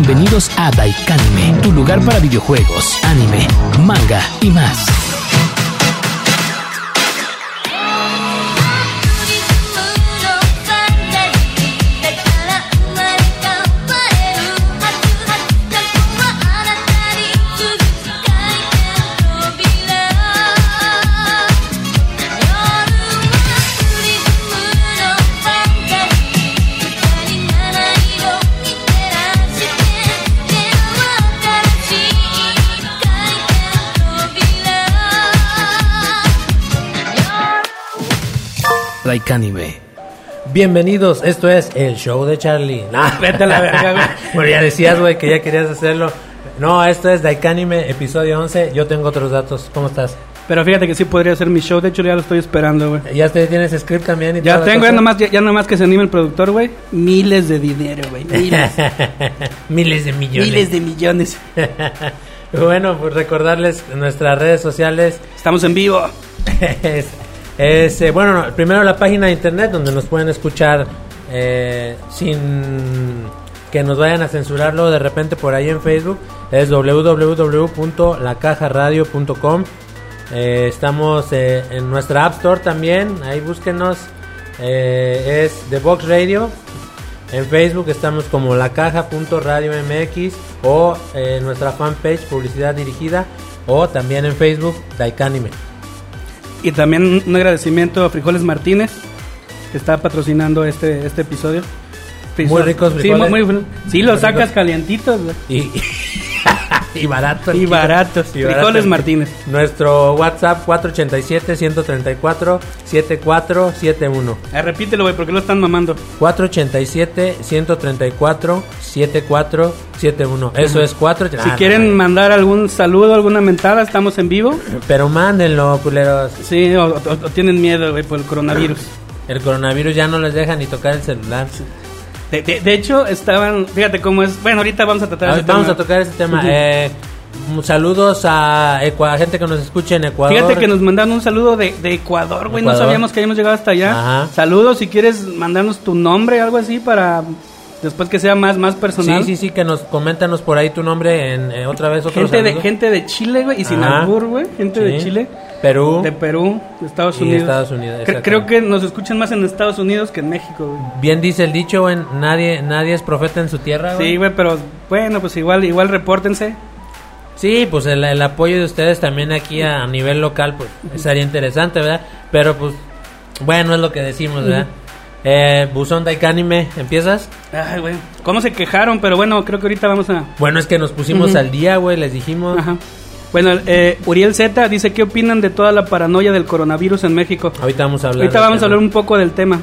Bienvenidos a Daikanime, tu lugar para videojuegos, anime, manga y más. Daikanime. Bienvenidos, esto es el show de Charlie. Nah, vete a la verga, güey. Bueno, ya decías, güey, que ya querías hacerlo. No, esto es Daikanime, episodio 11. Yo tengo otros datos. ¿Cómo estás? Pero fíjate que sí podría ser mi show, de hecho ya lo estoy esperando, güey. ¿Ya te tienes script también? Y Ya tengo, ya nomás, ya, ya nomás que se anime el productor, güey. Miles de dinero, güey. Miles. Miles de millones. miles de millones. bueno, pues recordarles nuestras redes sociales. Estamos en vivo. Es, eh, bueno, no, primero la página de internet donde nos pueden escuchar eh, sin que nos vayan a censurarlo de repente por ahí en Facebook. Es www.lacajaradio.com. Eh, estamos en nuestra App Store también. Ahí búsquenos. Es The Box Radio. En Facebook estamos como lacaja.radio.mx o en nuestra fanpage Publicidad Dirigida o también en Facebook Daikanime. Y también un agradecimiento a Frijoles Martínez, que está patrocinando este, este episodio. Muy ricos Sí, frijoles. muy, muy- sí, los sacas calientitos. Y, y baratos. Y baratos. Y Frijoles baratos. Martínez. Nuestro WhatsApp 487-134-7471. Ah, repítelo, güey, porque lo están mamando. 487-134-7471. Eso es 4. Si quieren mandar algún saludo, alguna mentada, estamos en vivo. Pero mándenlo, culeros. Sí, o, o- o tienen miedo, güey, por el coronavirus. El coronavirus ya no les deja ni tocar el celular. De, de- de hecho, estaban, fíjate cómo es. Bueno, ahorita vamos a tratar ese Vamos tema. a tocar ese tema. Eh, saludos a, gente que nos escuche en Ecuador. Fíjate que nos mandaron un saludo de, de Ecuador, güey. No sabíamos que habíamos llegado hasta allá. Ajá. Saludos si quieres mandarnos tu nombre, algo así, para después que sea más, más personal. Sí, sí, sí, que nos coméntanos por ahí tu nombre en eh, otra vez. Otro Gente de, gente de Chile, güey, y sin albur, güey. Gente de. Chile. Perú. De Perú, de Estados Y Unidos. Estados Unidos, Cre- creo que nos escuchan más en Estados Unidos que en México, güey. Bien dice el dicho, güey, nadie, nadie es profeta en su tierra, güey. Sí, güey, pero bueno, pues igual, igual repórtense. Sí, pues el, el apoyo de ustedes también aquí a, a nivel local, pues sería interesante, ¿verdad? Pero pues, bueno, es lo que decimos, ¿verdad? Eh, Buzón Daikanime, ¿empiezas? Ay, güey. ¿Cómo se quejaron? Pero bueno, creo que ahorita vamos a... Bueno, es que nos pusimos al día, güey, les dijimos. Ajá. Bueno, eh, Uriel Z dice, ¿qué opinan de toda la paranoia del coronavirus en México? Ahorita vamos a hablar. Ahorita vamos a hablar un poco del tema.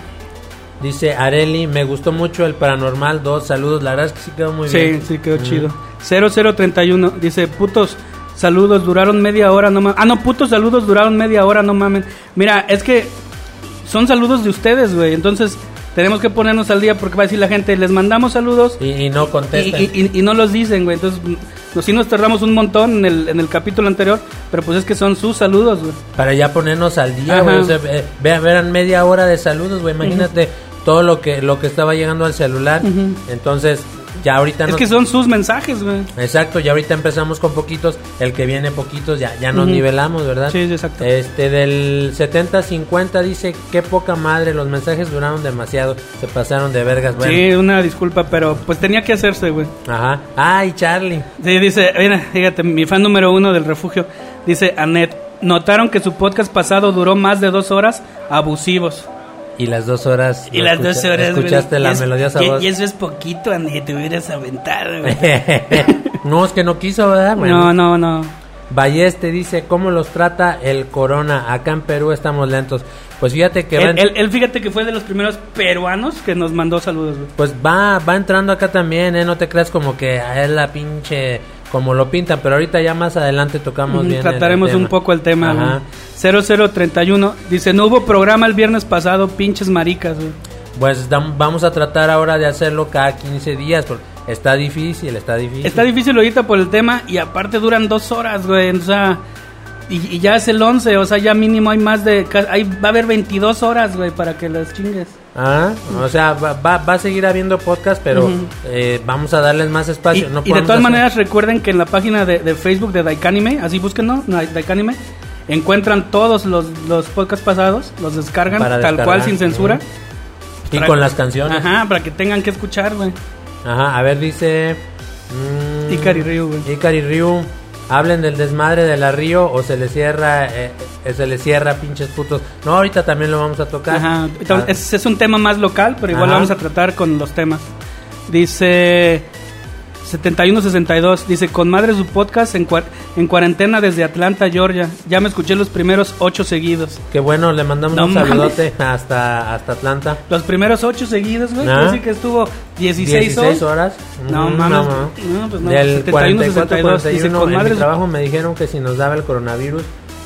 Dice Areli, me gustó mucho el Paranormal 2, saludos, la verdad es que sí quedó muy sí, bien. sí, quedó Ujú. chido. 0031 dice, putos saludos duraron media hora, no mames. Ah, no, putos saludos duraron media hora, no mamen. Mira, es que son saludos de ustedes, güey. Entonces tenemos que ponernos al día porque va a decir la gente, les mandamos saludos Y, y no contestan. y- y- y no los dicen, güey. Entonces, nos, sí nos tardamos un montón en el, en el capítulo anterior, pero pues es que son sus saludos, güey. Para ya ponernos al día, güey. O sea, eh, vean, vean media hora de saludos, güey. Imagínate todo lo que lo que estaba llegando al celular. Entonces, ya ahorita Es nos- que son sus mensajes, güey. Exacto, ya ahorita empezamos con poquitos. El que viene poquitos, ya, ya nos nivelamos, ¿verdad? Sí, exacto. Este del 70-50 dice: Qué poca madre, los mensajes duraron demasiado. Se pasaron de vergas, bueno. Sí, una disculpa, pero pues tenía que hacerse, güey. Ajá. Ay, Charlie. Sí, dice, mira, fíjate, mi fan número uno del refugio, dice Anet, notaron que su podcast pasado duró más de dos horas, abusivos. Y las dos horas. Y ¿no las dos horas, güey, Escuchaste la es- melodiosa voz. Y eso es poquito, Anet, te hubieras aventado, güey. no, es que no quiso, ¿verdad? Bueno. No, no, no. Balleste dice, ¿cómo los trata el corona? Acá en Perú estamos lentos. Pues fíjate que Él, van- él- él, fíjate que fue de los primeros peruanos que nos mandó saludos, güey. pues va, va entrando acá también, ¿eh? No te creas como que a él la pinche, como lo pintan, pero ahorita ya más adelante tocamos Ujú, bien. el- el Trataremos un tema. poco el tema, Ajá. güey. 0031 dice, no hubo programa el viernes pasado, pinches maricas, güey. Pues vamos a tratar ahora de hacerlo cada 15 días, porque está difícil, está difícil. Está difícil ahorita por el tema y aparte duran dos horas, güey. O sea, Y, y ya es el 11, o sea, ya mínimo hay más de... Ahí va a haber 22 horas, güey, para que las chingues. Ah, o sea, va, va, va a seguir habiendo podcast, pero eh, vamos a darles más Y, espacio. no y de todas hacer- maneras recuerden que en la página de, de Facebook de Daikanime, así búsquenlo, Daikanime, encuentran todos los, los podcasts pasados, los descargan Para tal cual sin censura. Y con las canciones. Ajá, Ajá, para que tengan que escuchar, güey. a ver, dice... mm, Ikari Ryu, güey. Ikari Ryu, hablen del desmadre de la Río o se le cierra, eh, se le cierra, pinches putos. No, ahorita también lo vamos a tocar. Ajá, Ah, es, es un tema más local, pero igual Ajá. lo vamos a tratar con los temas. Dice 7162, dice, con madre su podcast en, cua- en cuarentena desde Atlanta, Georgia. Ya me escuché los primeros ocho seguidos. Qué bueno, le mandamos No un mames. saludote hasta, hasta Atlanta. Los primeros ocho seguidos, güey. Ah. decir que estuvo 16, 16 horas. No, Mm, mames. no. No, pues no, Del 71, 44, 62, dice, 41, con en madre mi su- trabajo me dijeron que si nos daba el coronavirus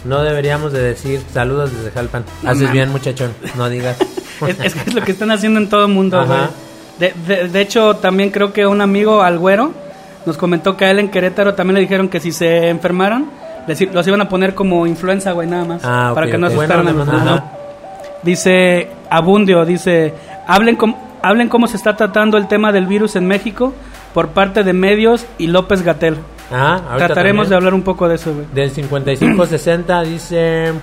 no deberíamos de decir saludos desde Jalpan. Haces bien, muchachón, no digas. Es, es que es lo que están haciendo en todo el mundo, Ajá. güey. De, de- de hecho, también creo que un amigo, Algüero, nos comentó que a él en Querétaro también le dijeron que si se enfermaran, les los iban a poner como influenza, güey, nada más. Ah, ok, para que no asustaran Bueno, a los demás. Dice Abundio, dice, hablen, com- hablen cómo se está tratando el tema del virus en México por parte de medios y López Gatel. Ahorita Trataremos también. de hablar un poco de eso, güey. Del 55-60 dice...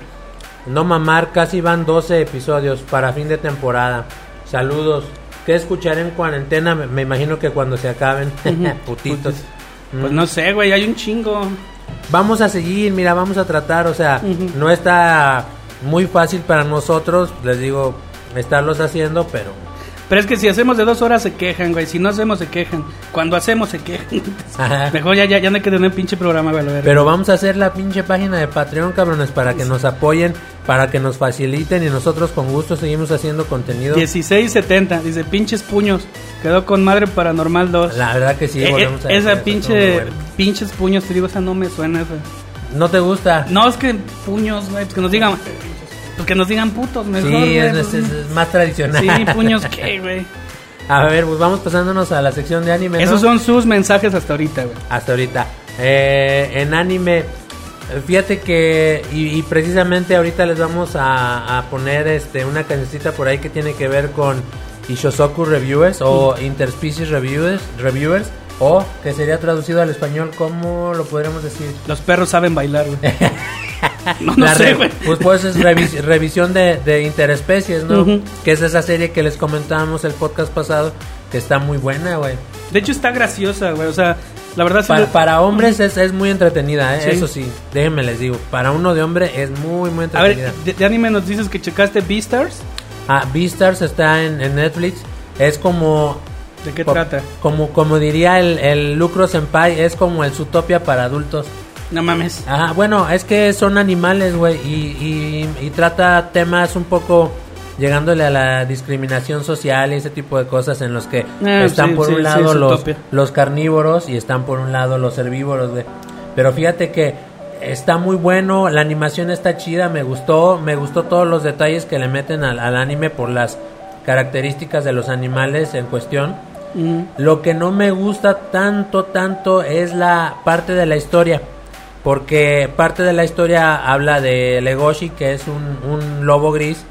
No mamar, casi van 12 episodios para fin de temporada. Saludos. ¿Qué escucharé en cuarentena? Me, me imagino que cuando se acaben. Putitos. Pues Mm. no sé, güey, hay un chingo. Vamos a seguir, mira, vamos a tratar. O sea, no está muy fácil para nosotros, les digo, estarlos haciendo, pero... Pero es que si hacemos de dos horas se quejan, güey. Si no hacemos se quejan. Cuando hacemos se quejan. Ajá. Mejor ya, ya, ya no hay que tener pinche programa, güey. Pero vamos a hacer la pinche página de Patreon, cabrones, para que nos apoyen, para que nos faciliten y nosotros con gusto seguimos haciendo contenido. 1670, dice pinches puños. Quedó con madre paranormal 2. La verdad que sí, Eh, volvemos a eh, esa pinche, bueno. pinches puños, te digo, esa no me suena. Esa. ¿No te gusta? No, es que puños, güey, pues que nos digan, pues que nos digan putos, mejor. sí, güey, es, pues, es- es más tradicional. sí, puños, ¿qué, güey? A ver, pues vamos pasándonos a la sección de anime. ¿no? Esos son sus mensajes hasta ahorita, güey. hasta ahorita. Eh, en anime, fíjate que, y, y precisamente ahorita les vamos a, a poner este una cancioncita por ahí que tiene que ver con Ishosoku Reviewers o Interspecies Reviewers, Reviewers o que sería traducido al español, ¿cómo lo podríamos decir? Los perros saben bailar, güey. No, no sé, güey. Pues, pues es revis- revisión de, de interespecies, ¿no? Que es esa serie que les comentábamos el podcast pasado, que está muy buena, güey. De hecho, está graciosa, güey. O sea, la verdad sí Para, para hombres es, es muy entretenida, ¿eh? Sí. eso sí, déjenme les digo. Para uno de hombre es muy, muy A ver, entretenida. de, de anime nos dices que checaste Beastars. Ah, Beastars está en, en Netflix. Es como. ¿De qué co- trata? Como, como diría el, el Lucro Senpai, es como el Zootopia para adultos. No mames. Ajá, bueno, es que son animales, güey, y, y, y trata temas un poco llegándole a la discriminación social y ese tipo de cosas en los que Ah, están sí, por sí, un lado los, los carnívoros y están por un lado los herbívoros, güey. Pero fíjate que está muy bueno, la animación está chida, me gustó, me gustó todos los detalles que le meten al, al anime por las características de los animales en cuestión. Lo que no me gusta tanto, tanto es la parte de la historia. Porque parte de la historia habla de Legoshi, que es un, un lobo gris,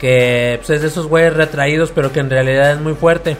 que pues, es de esos güeyes retraídos, pero que en realidad es muy fuerte.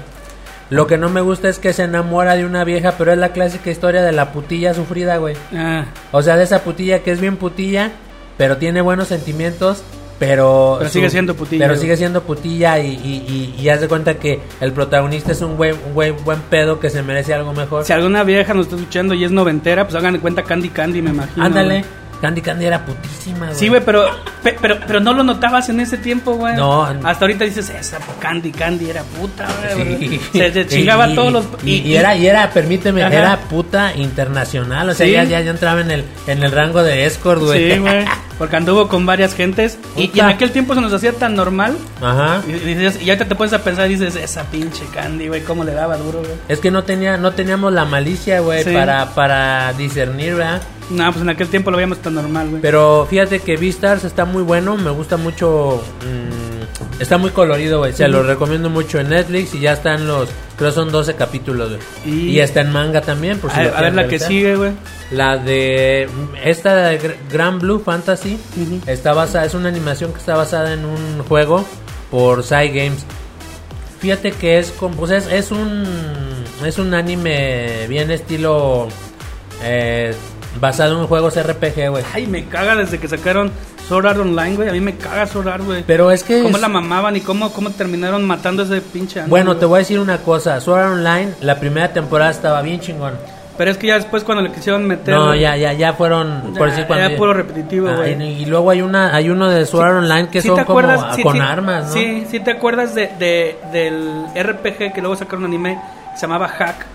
Lo que no me gusta es que se enamora de una vieja, pero es la clásica historia de la putilla sufrida, güey. Ah, O sea, de esa putilla que es bien putilla, pero tiene buenos sentimientos, pero... Pero sigue siendo putilla, Pero sigue siendo putilla y, y, y, y haz de cuenta que el protagonista es un güey, un güey buen pedo que se merece algo mejor. si alguna vieja nos está escuchando y es noventera, pues hagan de cuenta Candy Candy, me imagino. Ándale, güey. Candy Candy era putísima, güey. Sí, güey, pero, pe- pero, pero no lo notabas en ese tiempo, güey. No. Hasta ahorita dices, esa Candy Candy era puta, güey. Sí. Se, se chingaba Y- todos los... Y, y era, y era, permíteme, Ajá. era puta internacional. O sea, Sí. ya, ya, ya entraba en el, en el rango de escort, güey. Sí, güey. Porque anduvo con varias gentes. Y, en aquel tiempo se nos hacía tan normal. Ajá. Y, y dices- y ahorita te pones a pensar y dices, esa pinche Candy, güey, cómo le daba duro, güey. Es que no tenía, no teníamos la malicia, güey, Sí. para, para discernir, ¿verdad? No, pues en aquel tiempo lo veíamos tan normal, güey. Pero fíjate que Beastars está muy bueno, me gusta mucho. mm, está muy colorido, güey. Se lo recomiendo mucho en Netflix y ya están los. Creo son 12 capítulos, güey. Y- Y, está en manga también, por si a, lo a ver la que sigue, güey. La de esta de Gr- Grand Blue Fantasy está basada, es una animación que está basada en un juego por Side Games. Fíjate que es como, pues es, es un es un anime bien estilo eh, basado en juegos RPG, güey. Ay, me caga desde que sacaron Sword Art Online, güey. A mí me caga Sword Art, güey. Pero es que ¿Cómo es- la mamaban y cómo, cómo terminaron matando ese pinche anime, bueno, te voy a decir una cosa, Sword Art Online, la primera temporada estaba bien chingón. Pero es que ya después cuando le quisieron meter... No, ya ya ya fueron por Ya, decir cuando puro repetitivo, Ah, güey. y, y luego hay una hay uno de Sword Art Online que ¿Sí son te como acuerdas? Sí, con armas, ¿no? Sí, sí te acuerdas de, de- del RPG que luego sacaron un anime que se llamaba Hack.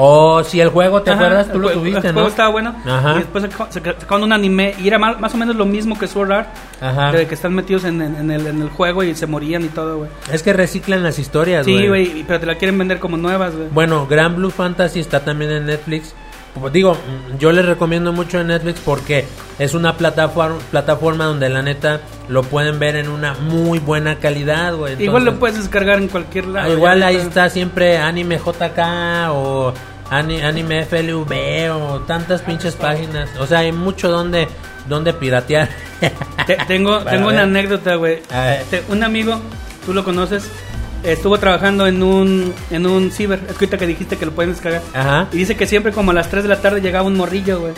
Oh, sí, el juego, ¿te Ajá, acuerdas? Tú el lo jue- tuviste, El ¿no? juego estaba bueno. Ajá. Y después saca- saca- sacaron un anime y era mal- más o menos lo mismo que Sword Art. Ajá. De que están metidos en, en- en el, en el juego y se morían y todo, güey. Es que reciclan las historias, Sí, güey, pero te la quieren vender como nuevas, güey. Bueno, Grand Blue Fantasy está también en Netflix. Como Digo, yo les recomiendo mucho Netflix porque es una plataforma, plataforma donde la neta lo pueden ver en una muy buena calidad, güey. Igual lo puedes descargar en cualquier lado. ah, igual ahí está siempre Anime JK o ani- Anime FLV o tantas pinches páginas. O sea, hay mucho donde, donde piratear. Te- tengo tengo ver. una anécdota, güey. A ver. Te- Un amigo, tú lo conoces, estuvo trabajando en un en un ciber. Es que ahorita que dijiste que lo pueden descargar. Ajá. Y dice que siempre como a las 3 de la tarde llegaba un morrillo, güey.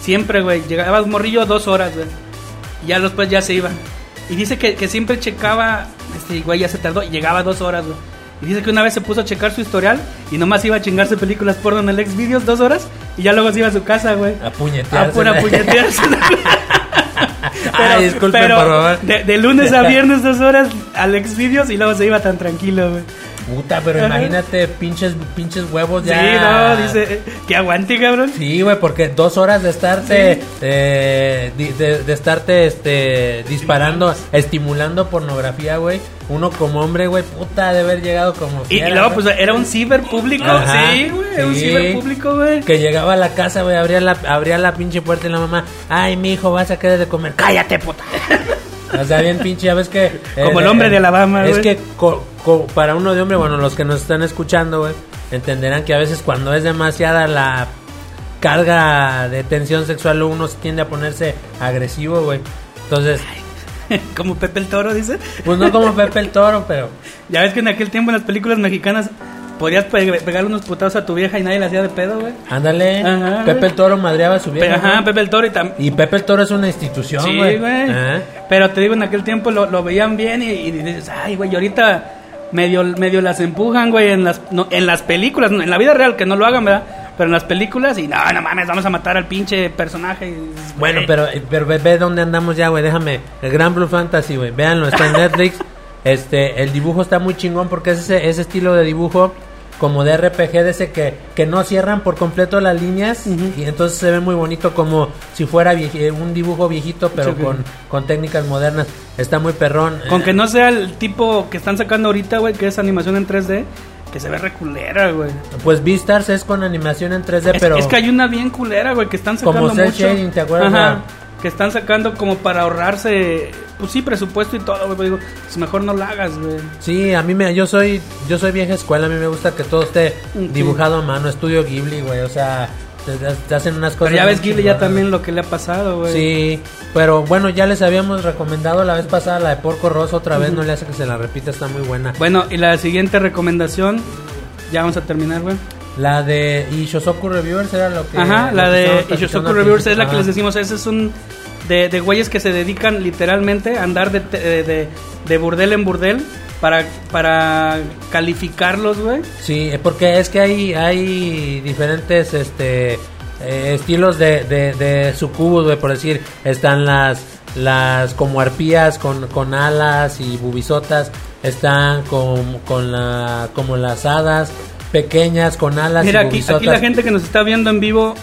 Siempre, güey. Llegaba un morrillo dos horas, güey. Y ya después ya se iba. Y dice que, que siempre checaba, este güey ya se tardó y llegaba dos horas, güey. Y dice que una vez se puso a checar su historial y nomás iba a chingarse películas porno en el Xvideos dos horas y ya luego se iba a su casa, güey. A puñetearse. A pura puñetearse. Ay, disculpen, pero por favor. De, de lunes a viernes dos horas al Xvideos y luego se iba tan tranquilo, güey. Puta, pero imagínate pinches, pinches huevos ya. Sí, no, dice, que aguante, cabrón. Sí, güey, porque dos horas de estarte, eh, de, de estarte, este, disparando, estimulando pornografía, güey. Uno como hombre, güey, puta, de haber llegado como Y, y fiera, luego, pues, era un ciber público. Ajá, sí, güey, un ciber público, güey. Que llegaba a la casa, güey, abría la, abría la pinche puerta y la mamá, ay, mi hijo, vas a querer de comer. Cállate, puta. O sea, bien pinche, ya ves que... eh, Como el hombre de Alabama, Es que co- co- para uno de hombre, bueno, los que nos están escuchando, güey, entenderán que a veces cuando es demasiada la carga de tensión sexual, uno tiende a ponerse agresivo, güey. Entonces, Como Pepe el Toro, dice. pues no como Pepe el Toro, pero... Ya ves que en aquel tiempo en las películas mexicanas podías pe- pegarle unos putados a tu vieja y nadie le hacía de pedo, güey. Ándale, Ajá, Pepe güey. el Toro madreaba a su Pe- vieja. Ajá, ¿no? Pepe el Toro y también. Y Pepe el Toro es una institución, Sí, güey. güey. Ajá. Pero te digo, en aquel tiempo lo, lo veían bien y, y dices, ay, güey, y ahorita medio, medio las empujan, güey, en las, no, en las películas, en la vida real, que no lo hagan, ¿verdad? Pero en las películas, y no, no mames, vamos a matar al pinche personaje. Bueno, güey. pero, pero ve, ve dónde andamos ya, güey. Déjame. El Gran Blue Fantasy, güey. Véanlo, está en Netflix. este, el dibujo está muy chingón porque es ese, ese estilo de dibujo como de RPG, de ese que, que no cierran por completo las líneas. Y entonces se ve muy bonito como si fuera vieji- un dibujo viejito, pero Sí, con, con técnicas modernas. Está muy perrón. Con que no sea el tipo que están sacando ahorita, güey, que es animación en 3D, que se ve reculera, güey. Pues Beastars es con animación en 3D, Es, pero. es que hay una bien culera, güey, que están Como sacando cel mucho. shading, ¿te acuerdas? Ajá. Que están sacando como para ahorrarse, pues sí, presupuesto y todo, güey. Pero digo, pues mejor no la hagas, güey. Sí, a mí me, yo soy, yo soy vieja escuela, a mí me gusta que todo esté Sí. dibujado a mano, estudio Ghibli, güey, o sea, te, te hacen unas cosas. Pero ya ves, Ghibli ya también lo que le ha pasado, güey. Sí, pero bueno, ya les habíamos recomendado la vez pasada la de Porco Rosso, otra vez no le hace que se la repita, está muy buena. Bueno, y la siguiente recomendación, ya vamos a terminar, güey. La de Ishosoku Reviewers era lo que... Ajá, lo la de Ishosoku Reviewers es la que les decimos, ese es un de, de güeyes que se dedican literalmente a andar de, de, de- de burdel en burdel para, para calificarlos, güey. Sí, porque es que hay, hay diferentes este eh, estilos de, de, de sucubus, güey, por decir, están las las como arpías con, con alas y bubisotas, están con, con la como las hadas pequeñas con alas Mira, y aquí, bubisotas. aquí la gente que nos está viendo en vivo,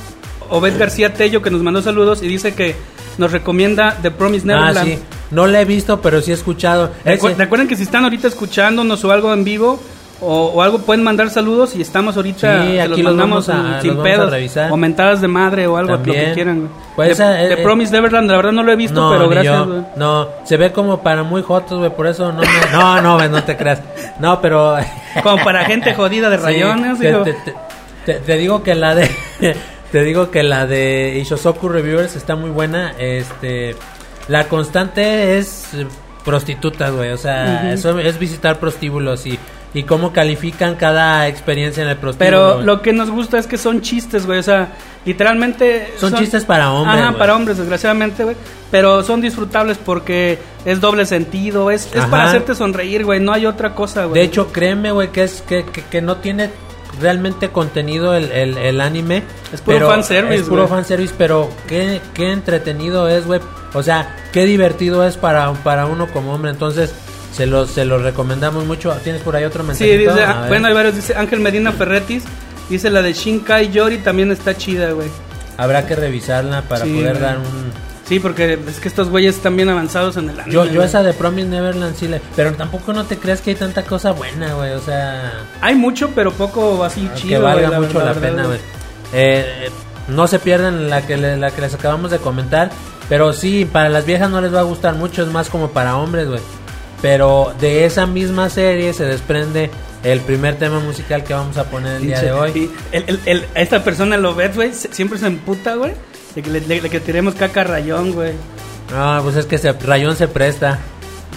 Obed García Tello, que nos mandó saludos y dice que nos recomienda The Promised Ah, Neverland. sí. No la he visto, pero sí he escuchado. Recu- Ese- Recuerden que si están ahorita escuchándonos o algo en vivo o, o algo pueden mandar saludos y estamos ahorita Sí, aquí los los mandamos a- sin los pedos o mentadas de madre o algo lo También. que quieran. Pues The, eh, The Promised Neverland, la verdad no lo he visto, no, pero gracias. yo. güey. No, se ve como para muy jotos, güey, por eso no me... No, no, güey, no te creas. No, pero... Como para gente jodida de Sí, rayones. te- te- te- te digo que la de Te digo que la de Ishosoku Reviewers está muy buena. Este, la constante es prostitutas, güey. O sea, eso es visitar prostíbulos y, y cómo califican cada experiencia en el prostíbulo. Pero lo que nos gusta es que son chistes, güey. O sea, literalmente. Son chistes para hombres, Ajá, para hombres, desgraciadamente, güey. Pero son disfrutables porque es doble sentido. Es, es para hacerte sonreír, güey. No hay otra cosa, güey. De hecho, créeme, güey, que es que, que, que no tiene realmente contenido el, el, el anime. Es puro pero- fanservice, Es puro güey. fanservice, pero qué, qué entretenido es, güey. O sea, qué divertido es para, para uno como hombre. Entonces, se los, se los recomendamos mucho. ¿Tienes por ahí otro Sí, mensaje? dice, ah, bueno, hay varios. Dice Ángel Medina Ferretis. Dice la de Shinkai Yori también está chida, güey. Habrá que revisarla para Sí, poder dar un... Sí, porque es que estos güeyes están bien avanzados en el anime. Yo, yo esa de Promise Neverland sí le... Pero tampoco no te creas que hay tanta cosa buena, güey. O sea... Hay mucho, pero poco así que chido. valga güey, mucho la, verdad, pena, güey. Eh, no se pierdan la que, le- la que les acabamos de comentar. Pero sí, para las viejas no les va a gustar mucho, es más como para hombres, güey. Pero de esa misma serie se desprende el primer tema musical que vamos a poner el día de hoy. El, el- el- esta persona lo ves, güey, siempre se emputa, güey. Le, le- le que tiremos caca a rayón, güey. No, pues es que se, Rayón se presta.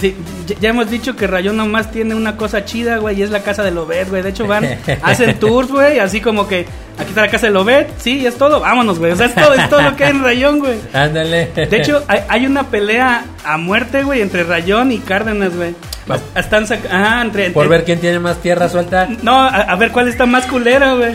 Sí, ya, hemos dicho que Rayón nomás tiene una cosa chida, güey, y es la casa de Lobet, güey. De hecho, van, hacen tours, güey, así como que aquí está la casa de Lobet, sí, y es todo, vámonos, güey. O sea, es todo, es todo lo que hay en Rayón, güey. Ándale. De hecho, hay, hay una pelea a muerte, güey, entre Rayón y Cárdenas, güey. Están Ajá, entre, por ver quién tiene más tierra suelta. No, a, a ver cuál está más culera, güey.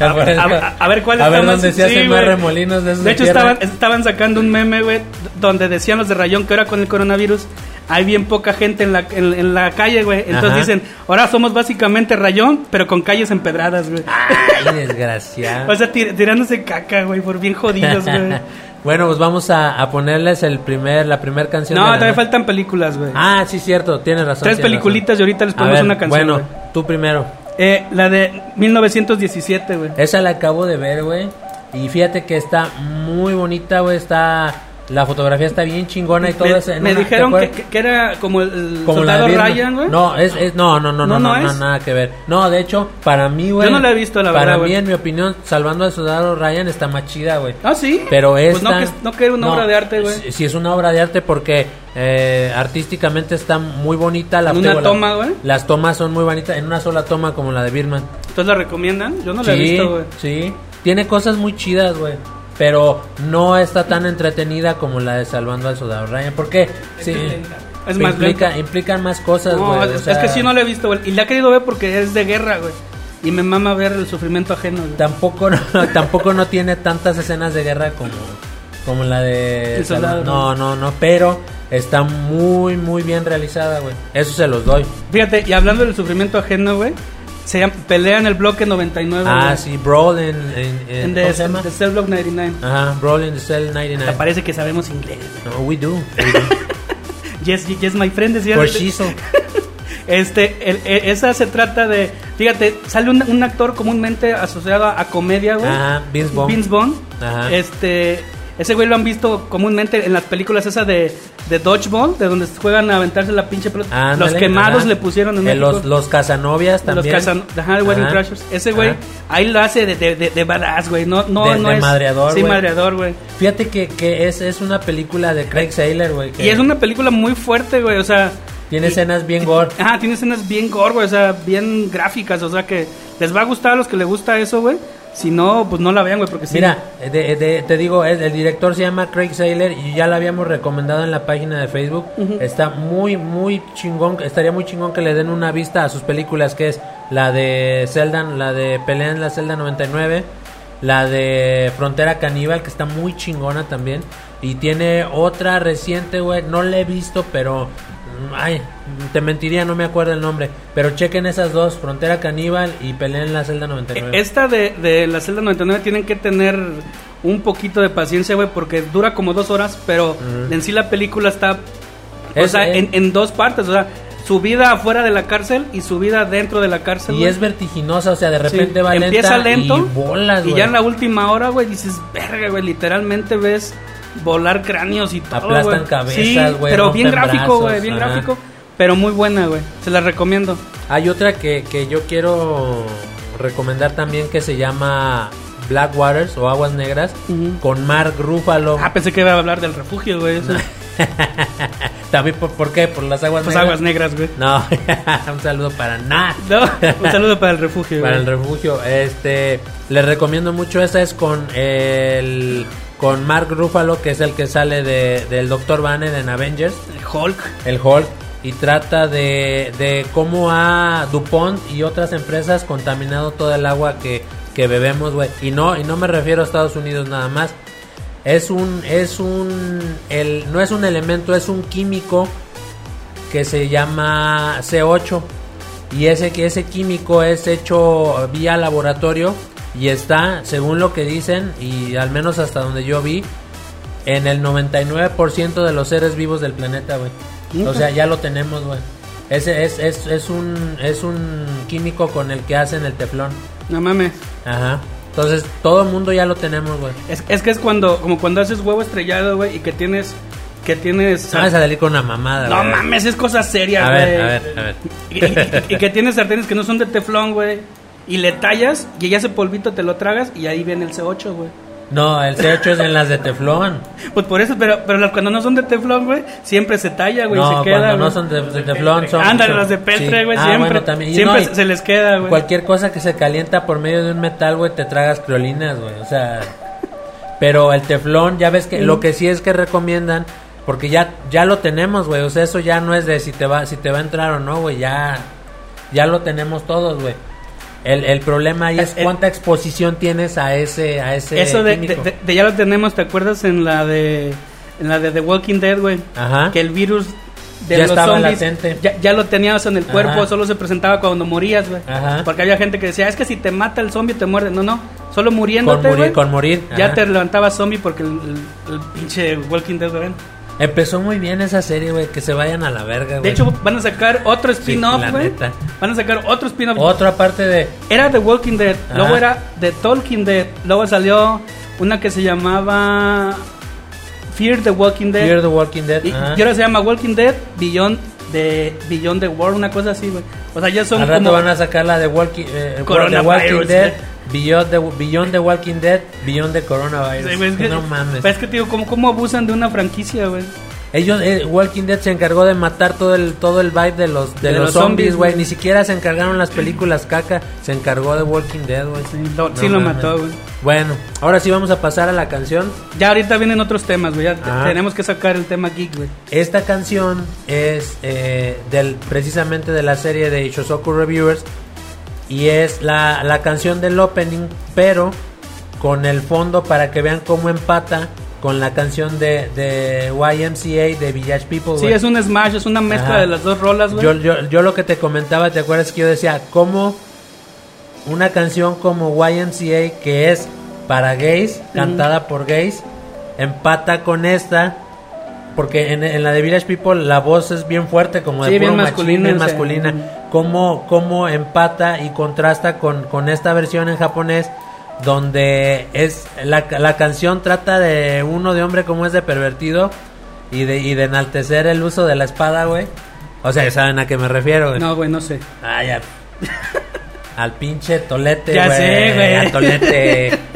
A, a- a ver cuál A ver dónde se sí, hacen más remolinos de esos De hecho, estaban, estaban sacando un meme, güey, donde decían los de Rayón que ahora con el coronavirus hay bien poca gente en la, en, en la calle, güey. Entonces Ajá. dicen, ahora somos básicamente Rayón, pero con calles empedradas, güey. Ay, desgraciado. O sea, tir- tirándose caca, güey, por bien jodidos, güey. bueno, pues vamos a, a ponerles el primer, la primera canción. No, todavía faltan películas, güey. Ah, sí, cierto, tienes razón. Tres tienes peliculitas razón. y ahorita les ponemos ver, una canción, Bueno, güey. tú primero. Eh, la de 1917, güey. Esa la acabo de ver, güey. Y fíjate que está muy bonita, güey. Está. La fotografía está bien chingona y todo me, eso. en me una- ¿te dijeron que, que- era como el Como la soldado. Ryan, güey. No, es, es- no, no, no, no, No, no, no es. nada que ver. No, de hecho, para mí, güey. Yo no la he visto, la Para verdad, mí, güey. en mi opinión, salvando al soldado Ryan está más chida, güey. Ah, sí. Pero Pues esta... no que, no que era una no, obra de arte, güey. Sí, sí es una obra de arte porque eh, artísticamente está muy bonita. La, En una la- toma, güey. Las tomas son muy bonitas, en una sola toma como la de Birman. ¿Entonces la recomiendan? Yo no la he sí, visto, güey. sí. Tiene cosas muy chidas, güey. Pero no está tan entretenida como la de Salvando al Soldado Ryan. Porque sí, Es más implica, lenta. implican más cosas, No, güey. o es, sea, es que sí no la he visto, güey. Y la he querido ver porque es de guerra, güey. Y me mama ver el sufrimiento ajeno, güey. Tampoco, no, tampoco no tiene tantas escenas de guerra como, como la de... El soldado, no, no, no, pero está muy, muy bien realizada, güey. Eso se los doy. Fíjate, y hablando del sufrimiento ajeno, güey. Se llama Pelea en el bloque 99. Ah, güey. sí, Brawl en... en, en- En ¿cómo The? The Cell Block 99. Ajá, Brawl in the Cell Hasta 99. parece que sabemos inglés. No, we do. we do. Yes, yes, my friend. Decía, For shizzle. Este, el- e- esa se trata de, fíjate, sale un, un actor comúnmente asociado a, a comedia, güey. Ajá, Vince Vaughn. Vince Vaughn. Ajá. Este, ese güey lo han visto comúnmente en las películas esa de, de Dodgeball, de donde juegan a aventarse la pinche pelota. Los quemados ajá. le pusieron en Eh, México. los, los Casanovias Los también. Casan- ajá, Wedding Ajá. Crashers. Ese güey, Ajá. ahí lo hace de, de, de, de badass, güey. No, no, De- no de es. madreador, Sí, madreador, güey. Fíjate que, que es, es una película de Craig Saylor, güey. Y es una película muy fuerte, güey. O sea, Tiene y- escenas bien gore. Ah, tiene escenas bien gore, güey, o sea, bien gráficas, o sea que les va a gustar a los que les gusta eso, güey. Si no, pues no la vean, güey, porque sí. Mira, de- de- te digo, el, el director se llama Craig Saylor y ya lo habíamos recomendado en la página de Facebook. Está muy, muy chingón. Estaría muy chingón que le den una vista a sus películas, que es la de Zelda, la de Pelea en la Celda 99, la de Frontera Caníbal, que está muy chingona también. Y tiene otra reciente, güey, no la he visto, pero... Ay, te mentiría, no me acuerdo el nombre. Pero chequen esas dos, Frontera Caníbal y Pelea en la Celda 99. Esta de, de la celda 99 tienen que tener un poquito de paciencia, güey, porque dura como dos horas, pero en sí la película está, o sea, es- en, en dos partes, o sea, su vida afuera de la cárcel y su vida dentro de la cárcel. Y es vertiginosa, o sea, de Sí, repente va empieza lenta lento y bolas, y ya en la última hora, güey, dices, verga, güey, literalmente ves volar cráneos y todo, Aplastan cabezas, Sí, güey, pero bien gráfico, güey, bien ajá. gráfico, pero muy buena, güey. Se la recomiendo. Hay otra que, que yo quiero recomendar también que se llama Black Waters o Aguas Negras con Mark Ruffalo. Ah, pensé que iba a hablar del refugio, güey. También por, ¿por qué? Por las aguas Pues negras. aguas negras, güey. No, un saludo para nada. No, un saludo para el refugio, Para güey. el refugio. Este, les recomiendo mucho esta es con el con Mark Ruffalo, que es el que sale de, del Dr. Banner en Avengers, Hulk. el Hulk, y trata de, de cómo ha DuPont y otras empresas contaminado todo el agua que, que bebemos, güey. Y no, y no me refiero a Estados Unidos nada más. Es un, es un, el, no es un elemento, es un químico que se llama C8 y ese ese químico es hecho vía laboratorio y está, según lo que dicen y al menos hasta donde yo vi, en el 99% de los seres vivos del planeta, güey. O sea, ya lo tenemos, güey. Ese es, es, es un es un químico con el que hacen el teflón. No mames. Ajá. Entonces, todo el mundo ya lo tenemos, güey. Es, es que es cuando, como cuando haces huevo estrellado, güey, y que tienes, que tienes... Sabes a salir con una mamada, no mames, es cosa seria, A güey. ver, a ver, a ver. Y, y- y que tienes sartenes que no son de teflón, güey. Y le tallas y ya ese polvito te lo tragas y ahí viene el C8, güey. No, el C8 es en las de teflón. Pues por eso, pero, pero las cuando no son de teflón, güey, siempre se talla, güey, no, se queda. cuando no son de, de teflón son... Ándale, las de peltre, sí. güey, Ah, siempre. bueno, también. Siempre no, se les queda, güey. Cualquier cosa que se calienta por medio de un metal, güey, te tragas criolinas, güey. O sea, pero el teflón, ya ves que lo que sí es que recomiendan, porque ya ya lo tenemos, güey. O sea, eso ya no es de si te va si te va a entrar o no, güey. Ya ya lo tenemos todos, güey. El, el problema ahí es Eh, eh. cuánta exposición tienes a ese a ese Eso de, de, de- de ya lo tenemos, ¿te acuerdas en la de en la de The Walking Dead, güey? Ajá. Que el virus de Ya los estaba zombies latente. Ya, ya lo tenías en el cuerpo, Ajá. solo se presentaba cuando morías, güey. Ajá. Porque había gente que decía, es que si te mata el zombie te muerde. No, no, solo con muriéndote, morir, güey, con morir. Ya ajá. te levantaba zombie porque el, el- el pinche Walking Dead, güey. Empezó muy bien esa serie, güey, que se vayan a la verga, güey. De hecho, van a sacar otro spin-off, güey. van a sacar otro spin-off. Otro aparte de Era The Walking Dead, Ajá. luego era The Talking Dead, luego salió una que se llamaba Fear the Walking Dead. Fear the Walking Dead. y ahora se llama Walking Dead Beyond the Beyond the World, una cosa así, güey. O sea, ya son Al rato como van a sacar la de Walking, eh, The Coronavirus, Walking Dead, eh. Beyond the, Beyond the Walking Dead, Beyond the Coronavirus. Sí, es que- no mames. es que digo, ¿cómo, cómo abusan de una franquicia, güey? Ellos, eh, Walking Dead se encargó de matar todo el todo el vibe de los de, De los, los zombies, güey. Ni siquiera se encargaron las películas caca, se encargó de Walking Dead, güey. Sí, lo, No sí lo mames. mató, güey. Bueno, ahora sí vamos a pasar a la canción. Ya ahorita vienen otros temas, güey. Ya Ajá. tenemos que sacar el tema geek, güey. Esta canción es eh, del precisamente de la serie de Shosoku Reviewers y es la, la canción del opening, pero con el fondo para que vean cómo empata con la canción de, de YMCA de Village People. Sí, es un smash, es una mezcla Ajá. de las dos rolas, güey. yo, yo, yo lo que te comentaba, ¿te acuerdas que yo decía cómo una canción como YMCA que es para gays, cantada por gays, empata con esta? Porque en, en la de Village People la voz es bien fuerte, como de puro bien machín, masculina, bien masculina. mm. ¿Cómo, cómo empata y contrasta con, con esta versión en japonés? Donde es la, la canción trata de uno de hombre como es de pervertido y de, y de enaltecer el uso de la espada, güey. O sea, ¿saben a qué me refiero, güey? No, güey, no sé. Ah, ya. Al pinche tolete, Ya güey. sé, güey. Al tolete.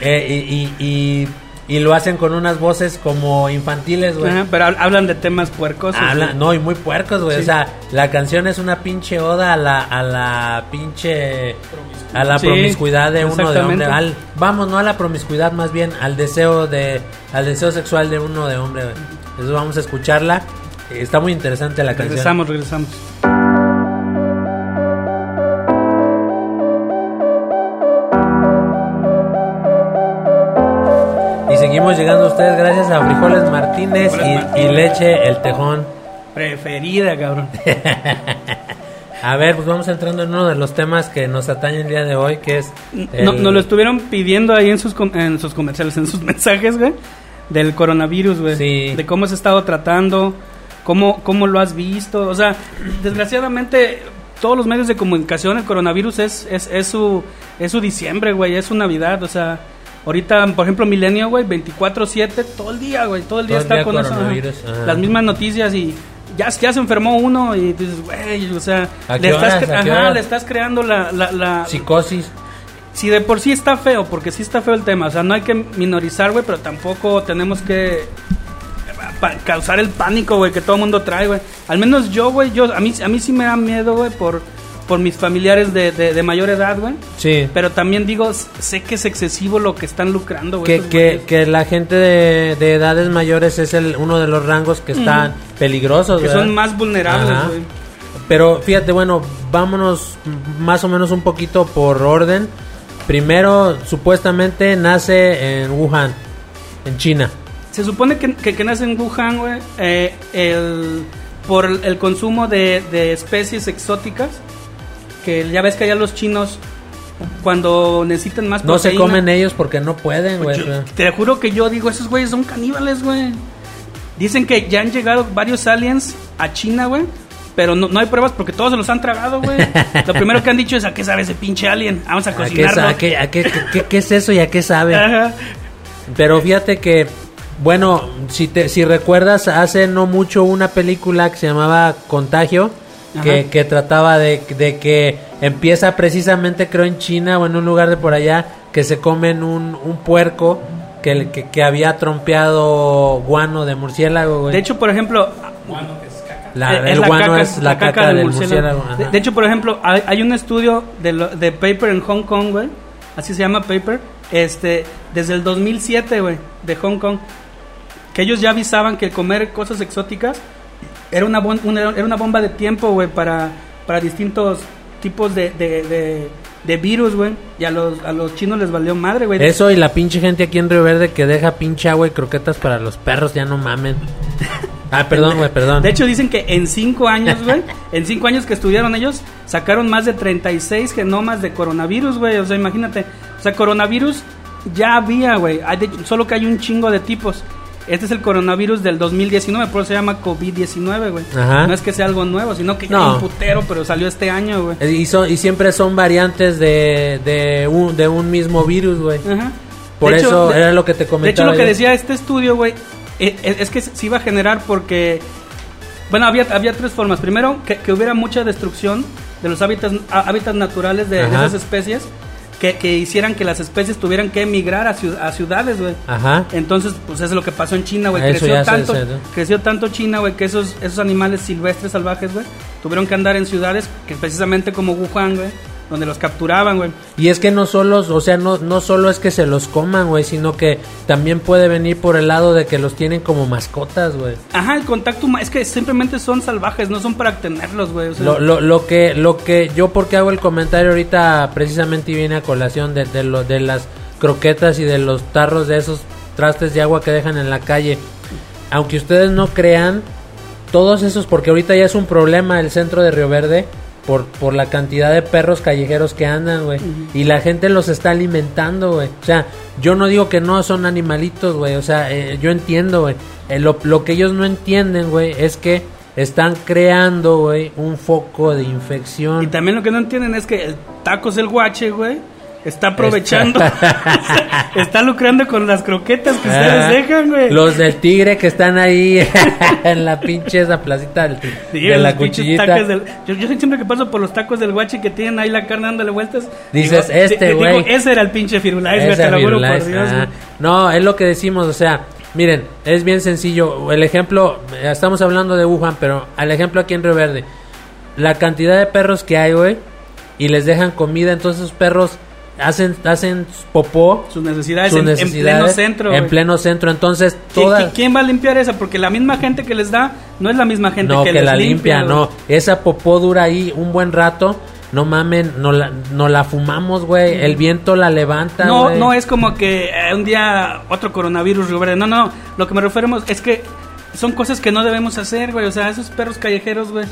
Eh, y, y, y, y lo hacen con unas voces como infantiles, güey. Ajá, pero hab- hablan de temas. Habla- güey. no, y muy puercos, güey. Sí. O sea, la canción es una pinche oda a la, a la pinche. A la Sí, promiscuidad de uno de hombre. Al, vamos, no a la promiscuidad, más bien al deseo de. Al deseo sexual de uno de hombre, güey. Entonces vamos a escucharla. Está muy interesante la canción. Regresamos, regresamos. Seguimos llegando a ustedes gracias a Frijoles Martínez, Frijoles y, Martínez. y Leche El Tejón. Preferida, cabrón. A ver, pues vamos entrando en uno de los temas que nos atañe el día de hoy, que es... No, el- nos lo estuvieron pidiendo ahí en sus, com- en sus comerciales, en sus mensajes, güey. Del coronavirus, güey. Sí. De cómo se ha estado tratando, cómo, cómo lo has visto. O sea, desgraciadamente, todos los medios de comunicación, el coronavirus es, es, es su, es su diciembre, güey. Es su Navidad. O sea, ahorita, por ejemplo, Milenio, güey, 24-7, todo el día, güey. Todo el día Todo el está día con eso. ajá. Las mismas noticias y. Ya, ya se enfermó uno y dices, güey, o sea, ¿A le estás, ajá, le estás creando la, la, la, Psicosis. si de por sí está feo, porque sí está feo el tema, o sea, no hay que minorizar, güey, pero tampoco tenemos que causar el pánico, güey, que todo el mundo trae, güey. Al menos yo, güey, yo, a mí, a mí sí me da miedo, güey, por, por mis familiares de, de, de mayor edad, güey. Sí. Pero también digo, sé que es excesivo lo que están lucrando, güey. Que, que, que la gente de, de edades mayores es el, uno de los rangos que están peligrosos, Que ¿verdad? son más vulnerables, güey. Pero fíjate, bueno, vámonos más o menos un poquito por orden. Primero, supuestamente nace en Wuhan, en China. Se supone que, que, que nace en Wuhan, güey, eh, el, por el, el consumo de, de especies exóticas. Que ya ves que allá los chinos, cuando necesitan más No se comen ellos porque no pueden, güey. Yo- te juro que yo digo, esos güeyes son caníbales, güey. Dicen que ya han llegado varios aliens a China, güey. Pero no, no hay pruebas porque todos se los han tragado, güey. Lo primero que han dicho es, ¿a qué sabe ese pinche alien? Vamos a ¿A qué, cocinarlo. a qué- a qué- qué- qué es eso y a qué sabe? Ajá. Pero fíjate que, bueno, si, te, si recuerdas, hace no mucho una película que se llamaba Contagio, que, que trataba de, de que empieza precisamente, creo, en China o en un lugar de por allá, que se comen un, un puerco que, que, que había trompeado guano de murciélago, güey. De hecho, por ejemplo, La- eh, el la guano caca- es la, la caca caca del del murciélago. murciélago. De, de hecho, por ejemplo, hay, hay un estudio de, lo- de Paper en Hong Kong, güey. Así se llama Paper. Este, desde el 2007, güey, de Hong Kong. Que ellos ya avisaban que comer cosas exóticas era una, una- era una bomba de tiempo, güey, para, para distintos tipos de, de, de- de virus, güey. Y a los, a los chinos les valió madre, güey. Eso y la pinche gente aquí en Río Verde que deja pinche agua y croquetas para los perros, ya no mamen. Ah, perdón, güey, perdón. De hecho, dicen que en cinco años, güey, en cinco años que estudiaron ellos, sacaron más de 36 genomas de coronavirus, güey. O sea, imagínate. O sea, coronavirus ya había, güey. Solo que hay un chingo de tipos. Este es el coronavirus del 2019, por eso se llama COVID-19, güey. Ajá. No es que sea algo nuevo, sino que No. un putero, pero salió este año, güey. Eh, Y, son, y siempre son variantes de, de, un, de un mismo virus, güey. Ajá. Por De eso era lo que te De hecho, comentaba. lo que decía este estudio, güey, eh, eh, es que se iba a generar porque. Bueno, había, había tres formas. Primero, que, que hubiera mucha destrucción de los hábitats, há- hábitats naturales de, esas especies, que, que hicieran que las especies tuvieran que emigrar a, ciu- a ciudades, güey. Ajá. Entonces, pues eso es lo que pasó en China, güey. Creció tanto, creció tanto China, güey, que esos, esos animales silvestres salvajes, güey, tuvieron que andar en ciudades que precisamente como Wuhan, güey, donde los capturaban, güey. Y es que no solo, o sea, no, no solo es que se los coman, güey, sino que también puede venir por el lado de que los tienen como mascotas, güey. Ajá, el contacto es que simplemente son salvajes, no son para tenerlos, güey. o sea- Lo, lo, lo que lo que yo porque hago el comentario ahorita precisamente viene a colación de, de, lo, de las croquetas y de los tarros de esos trastes de agua que dejan en la calle. Aunque ustedes no crean, todos esos, porque ahorita ya es un problema el centro de Río Verde por, por la cantidad de perros callejeros que andan, güey. Y la gente los está alimentando, güey. O sea, yo no digo que no son animalitos, güey. O sea, eh, yo entiendo, güey. Eh, lo, lo que ellos no entienden, güey, es que están creando, güey, un foco de Y infección. también lo que no entienden es que el tacos el guache, güey, está aprovechando, está lucrando con las croquetas que ustedes Ajá. dejan, güey. Los del tigre que están ahí en la pinche esa placita del- Sí, de la cuchillita. del- yo, yo siempre que paso por los tacos del guache que tienen ahí la carne dándole vueltas. Dices, digo, este, digo, güey. ese era el pinche Firulais, güey, te lo juro por Dios, ah. No, es lo que decimos, o sea, miren, es bien sencillo. El ejemplo, eh, estamos hablando de Wuhan, pero al ejemplo aquí en Río Verde, la cantidad de perros que hay, güey, y les dejan comida, entonces esos perros hacen hacen popó, Sus necesidades, sus en, pleno centro, en pleno centro, entonces ¿Quién, toda quién- quién va a limpiar esa? Porque la misma gente que les da no es la misma gente no que, que, les la limpia, no, esa popó dura ahí un buen rato. No mamen, no la, no la fumamos, güey. El viento la levanta. No, no es como que eh, un día otro coronavirus. No, no. Lo que me referimos es que son cosas que no debemos hacer, güey. O sea, esos perros callejeros, güey.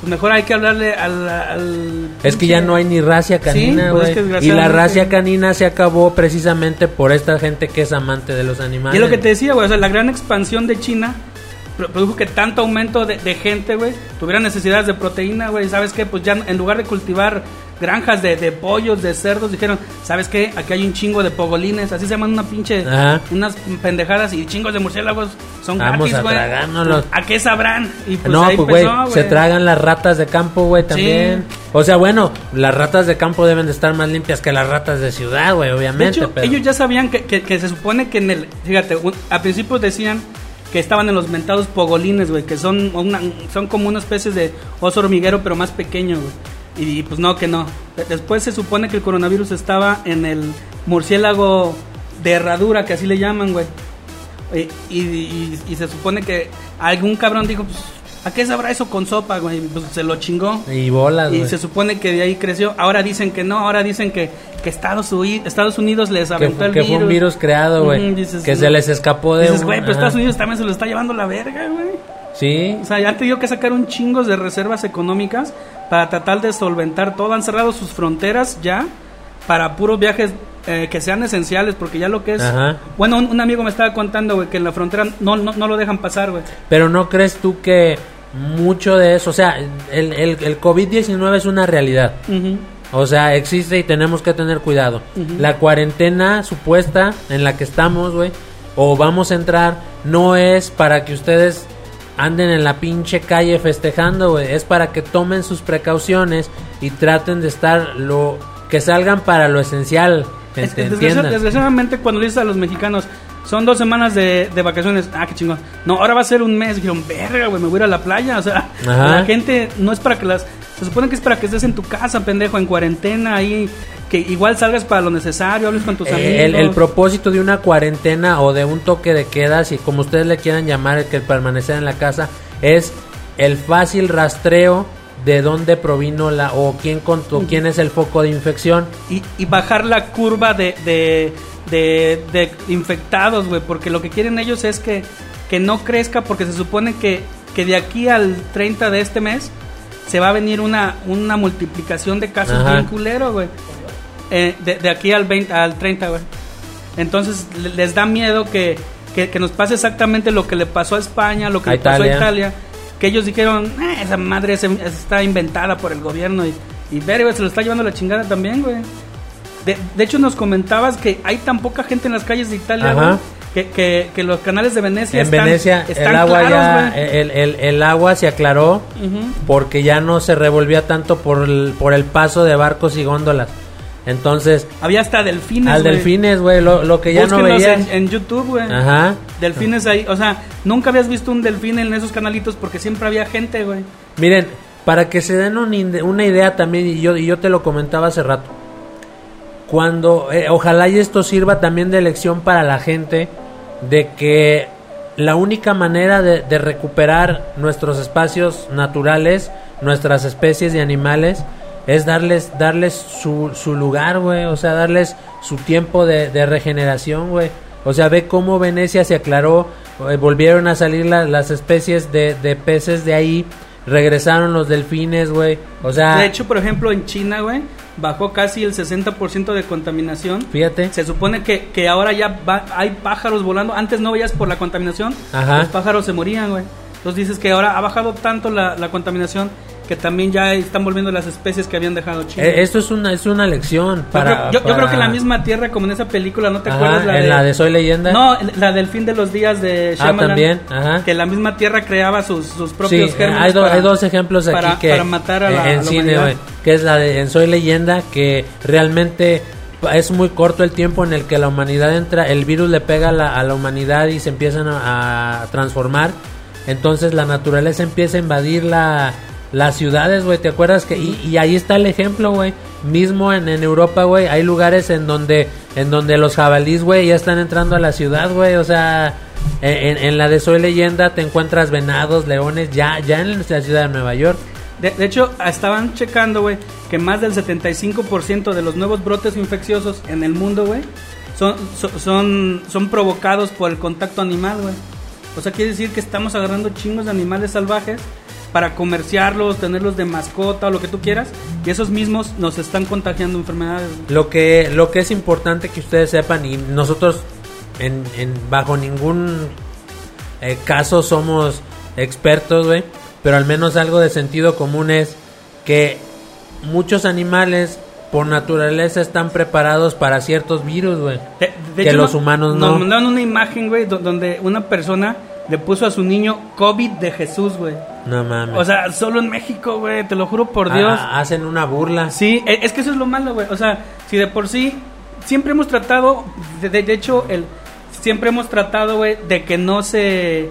Pues mejor hay que hablarle al. al Es que ya no hay ni racia canina, Sí, pues güey. es que y la racia canina se acabó precisamente por esta gente que es amante de los animales. Y es lo que te decía, güey. O sea, la gran expansión de China produjo que tanto aumento de, de gente, güey, tuviera necesidades de proteína, güey. ¿Sabes qué? Pues ya en lugar de cultivar granjas de, de pollos, de cerdos, dijeron, ¿sabes qué? Aquí hay un chingo de pogolines, así se llaman una pinche, Ajá. unas pendejadas y chingos de murciélagos son Vamos gratis, a güey. tragárnoslos. ¿A qué sabrán? Y pues no, ahí pues güey, se tragan las ratas de campo, güey, también. O sea, bueno, las ratas de campo deben de estar más limpias que las ratas de ciudad, güey, De obviamente. hecho, pero... ellos ya sabían que, que- que se supone que en el. Fíjate, a principios decían que estaban en los mentados pogolines, güey, que son, son como una especie de oso hormiguero, pero más pequeño, güey. Y pues no, que no. De- Después se supone que el coronavirus estaba en el murciélago de herradura, que así le llaman, güey. Y- y- y se supone que algún cabrón dijo, pues, ¿a qué sabrá eso con sopa, güey? Pues se lo chingó. Y bolas, Y güey. se supone que de ahí creció. Ahora dicen que no, ahora dicen que, que Estados, Uni- Estados Unidos les Que, aventó el que virus. fue un virus creado, güey. Dices, que se les escapó de Dices, un- güey, pero. Estados Unidos también se lo está llevando la verga, güey. Sí, O sea, ya han tenido que sacar un chingo de reservas económicas para tratar de solventar todo. Han cerrado sus fronteras ya para puros viajes eh, que sean esenciales, porque ya lo que es... Ajá. Bueno, un, un amigo me estaba contando, güey, que en la frontera no, no, no lo dejan pasar, güey. pero ¿no crees tú que mucho de eso, o sea, el, el, el COVID-19 es una realidad? O sea, existe y tenemos que tener cuidado. La cuarentena supuesta en la que estamos, güey, o vamos a entrar, no es para que ustedes anden en la pinche calle festejando, güey. Es para que tomen sus precauciones y traten de estar lo que salgan para lo esencial. Es- desgraciadamente cuando dices a los mexicanos son dos semanas de, de vacaciones. Ah qué chingón. No ahora va a ser un mes. Dijeron verga güey me voy a ir a la playa o sea Ajá. la gente no es para que las se supone que es para que estés en tu casa pendejo en cuarentena ahí que igual salgas para lo necesario hables con tus amigos el, el propósito de una cuarentena o de un toque de queda, si como ustedes le quieran llamar, el que permanecer en la casa, es el fácil rastreo de dónde provino la o quién contó, quién es el foco de infección. y, y bajar la curva de, de, de, de infectados, güey, porque lo que quieren ellos es que, que no crezca, porque se supone que, que de aquí al 30 de este mes se va a venir una, una multiplicación de casos Ajá. bien culero, güey. Eh, de, de aquí al, 20, al 30, güey. Entonces le- les da miedo que, que, que nos pase exactamente lo que le pasó a España, lo que A le pasó a Italia. Italia, que ellos dijeron, "Eh, esa madre se- está inventada por el gobierno y, y ver, güey, se lo está llevando la chingada también, güey. De, de hecho, nos comentabas que hay tan poca gente en las calles de Italia, güey, que, que, que los canales de Venecia En están, Venecia están el agua claros, ya el, el- el agua se aclaró porque ya no se revolvía tanto por el, por el paso de barcos y góndolas. Entonces, Había hasta delfines, al delfines, güey, lo, lo que ya no veías. en, en YouTube, güey. Ajá. Delfines ahí, o sea, nunca habías visto un delfín en esos canalitos porque siempre había gente, güey. Miren, para que se den un una idea también, y yo, y yo te lo comentaba hace rato, cuando, eh, ojalá y esto sirva también de lección para la gente, de que la única manera de, recuperar nuestros espacios naturales, nuestras especies de animales, es darles, darles su, su lugar, güey, o sea, darles su tiempo de, de regeneración, güey. O sea, ve cómo Venecia se aclaró, eh, volvieron a salir la- las especies de, de peces de ahí, regresaron los delfines, güey. O sea, De hecho, por ejemplo, en China, güey, bajó casi el 60% de contaminación. fíjate. Se supone que, que ahora ya va- hay pájaros volando. Antes no veías por la contaminación. Ajá. Los pájaros se morían, güey. Entonces dices que ahora ha bajado tanto la, la contaminación que también ya están volviendo las especies que habían dejado China. Eh, esto es una, es una lección Yo para... creo- yo, yo creo que la misma tierra, como en esa película, ¿no te Ajá, acuerdas? La en de, la de Soy Leyenda. No, la del fin de los días de Ah, Shyamalan. también, ajá. Que la misma tierra creaba sus, sus Sí, propios gérmenes hay, do- para- hay dos ejemplos aquí para, que para matar a la, en a la cine, que es la de en Soy Leyenda, que realmente es muy corto el tiempo en el que la humanidad entra, el virus le pega a la, a la humanidad y se empiezan a, a transformar, entonces la naturaleza empieza a invadir la, las ciudades, güey, ¿te acuerdas que y, y ahí está el ejemplo, güey? Mismo en, en Europa, güey, hay lugares en donde en donde los jabalís, güey, ya están entrando a la ciudad, güey, o sea, en, en la de Soy Leyenda te encuentras venados, leones, ya ya en la ciudad de Nueva York. De, hecho, estaban checando, güey, que más del 75% de los nuevos brotes infecciosos en el mundo, güey, son, so- son, son provocados por el contacto animal, güey. O sea, quiere decir que estamos agarrando chingos de animales salvajes para comerciarlos, tenerlos de mascota o lo que tú quieras, y esos mismos nos están contagiando enfermedades. Lo que, lo que es importante que ustedes sepan, y nosotros en, en- bajo ningún eh, caso somos expertos, güey, pero al menos algo de sentido común es que muchos animales por naturaleza están preparados para ciertos virus, güey. Que hecho, los no- humanos Nos no. mandaron una imagen, güey, do- donde una persona le puso a su niño COVID de Jesús, güey. No mames. O sea, solo en México, güey, te lo juro por Ah, Dios. hacen una burla. Sí, e- es que eso es lo malo, güey. O sea, si de por sí siempre hemos tratado, de, de- de hecho, el siempre hemos tratado, güey, de que no se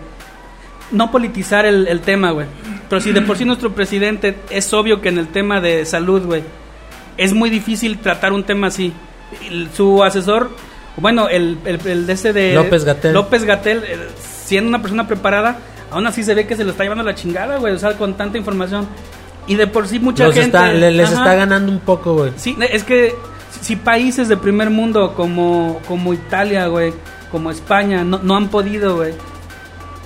no politizar el, el tema, güey. Pero si de por sí nuestro presidente es obvio que en el tema de salud, güey, es muy difícil tratar un tema así. El- su asesor, bueno, el, el, el de ese de López Gatell. López Gatel, siendo una persona preparada, aún así se ve que se lo está llevando la chingada, güey, o sea, con tanta información. Y de por sí mucha Los gente está- le- les Ajá. está ganando un poco, güey. Sí, es que si países de primer mundo como, como Italia, güey, como España, no, no han podido, güey.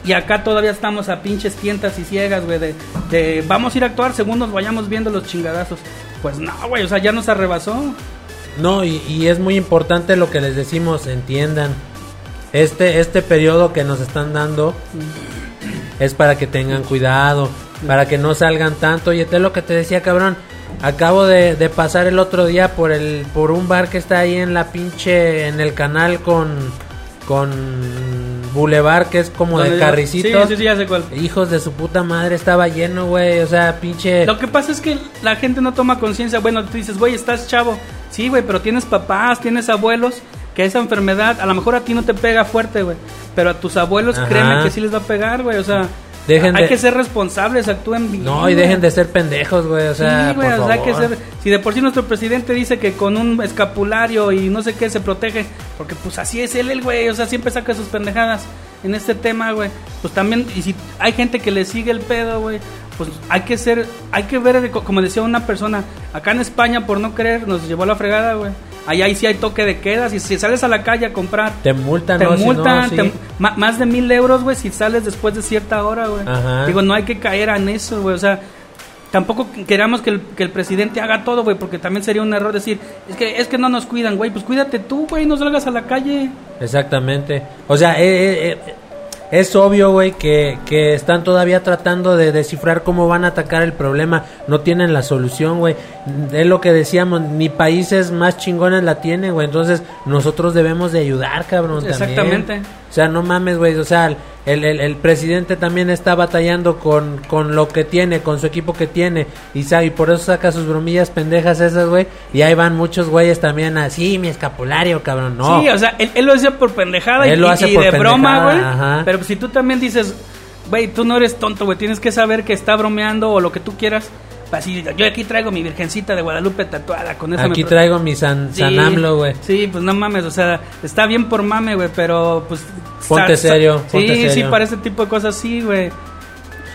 Y acá todavía estamos a pinches tientas y ciegas, güey, de, de vamos a ir a actuar según nos vayamos viendo los chingadazos. Pues no, güey, o sea, ya nos arrebasó. No, y, y es muy importante lo que les decimos, entiendan. Este, este periodo que nos están dando es para que tengan cuidado, para que no salgan tanto. Y es lo que te decía, cabrón. Acabo de, de pasar el otro día por el por un bar que está ahí en la pinche en el canal con con Boulevard que es como de carricitos. Sí, sí, sí, ya sé cuál. Hijos de su puta madre, estaba lleno, güey. O sea, pinche. Lo que pasa es que la gente no toma conciencia. Bueno, tú dices, güey, estás chavo. Sí, güey, pero tienes papás, tienes abuelos que esa enfermedad, a lo mejor a ti no te pega fuerte, güey. Pero a tus abuelos, Ajá. créeme que sí les va a pegar, güey. O sea, Dejen hay de- que ser responsables, actúen bien. No, y dejen de ser pendejos, güey. O sea, sí, güey, o sea, hay que ser. Si de por sí nuestro presidente dice que con un escapulario y no sé qué se protege, porque pues así es él, el güey, o sea, siempre saca sus pendejadas en este tema, güey. Pues también, y si hay gente que le sigue el pedo, güey, pues hay que ser, hay que ver, como decía una persona, acá en España, por no creer, nos llevó a la fregada, güey. Allá ahí sí hay toque de quedas, y si sales a la calle a comprar, Te multan, te ¿no? Si no, multan sí. te- ma- más de mil euros, güey, si sales después de cierta hora, güey. Ajá. Digo, no hay que caer en eso, güey. O sea, tampoco queramos que el, que el presidente haga todo, güey, porque también sería un error decir, es que, es que no nos cuidan, güey. Pues cuídate tú, güey, no salgas a la calle. Exactamente. O sea, eh, eh, eh, es obvio, güey, que, que están todavía tratando de descifrar cómo van a atacar el problema. No tienen la solución, güey. Es lo que decíamos, ni países más chingones la tienen, güey. Entonces, nosotros debemos de ayudar, cabrón. también. Exactamente. O sea, no mames, güey. O sea, el, el, el presidente también está batallando con, con lo que tiene, con su equipo que tiene. Y, y por eso saca sus bromillas pendejas esas, güey. Y ahí van muchos güeyes también así, mi escapulario, cabrón. No. Sí, o sea, él, él lo decía por pendejada y, Él lo y- hace y por de broma, güey. ajá. Pero si tú también dices, güey, tú no eres tonto, güey, tienes que saber que está bromeando o lo que tú quieras. Así, yo aquí traigo mi virgencita de Guadalupe tatuada con esa Aquí me- traigo mi San, Sí, San AMLO, güey. Sí, pues no mames, o sea, está bien por mame, güey, pero pues... Ponte sa- sa- serio, ponte sí, sí, serio. para ese tipo de cosas sí, güey.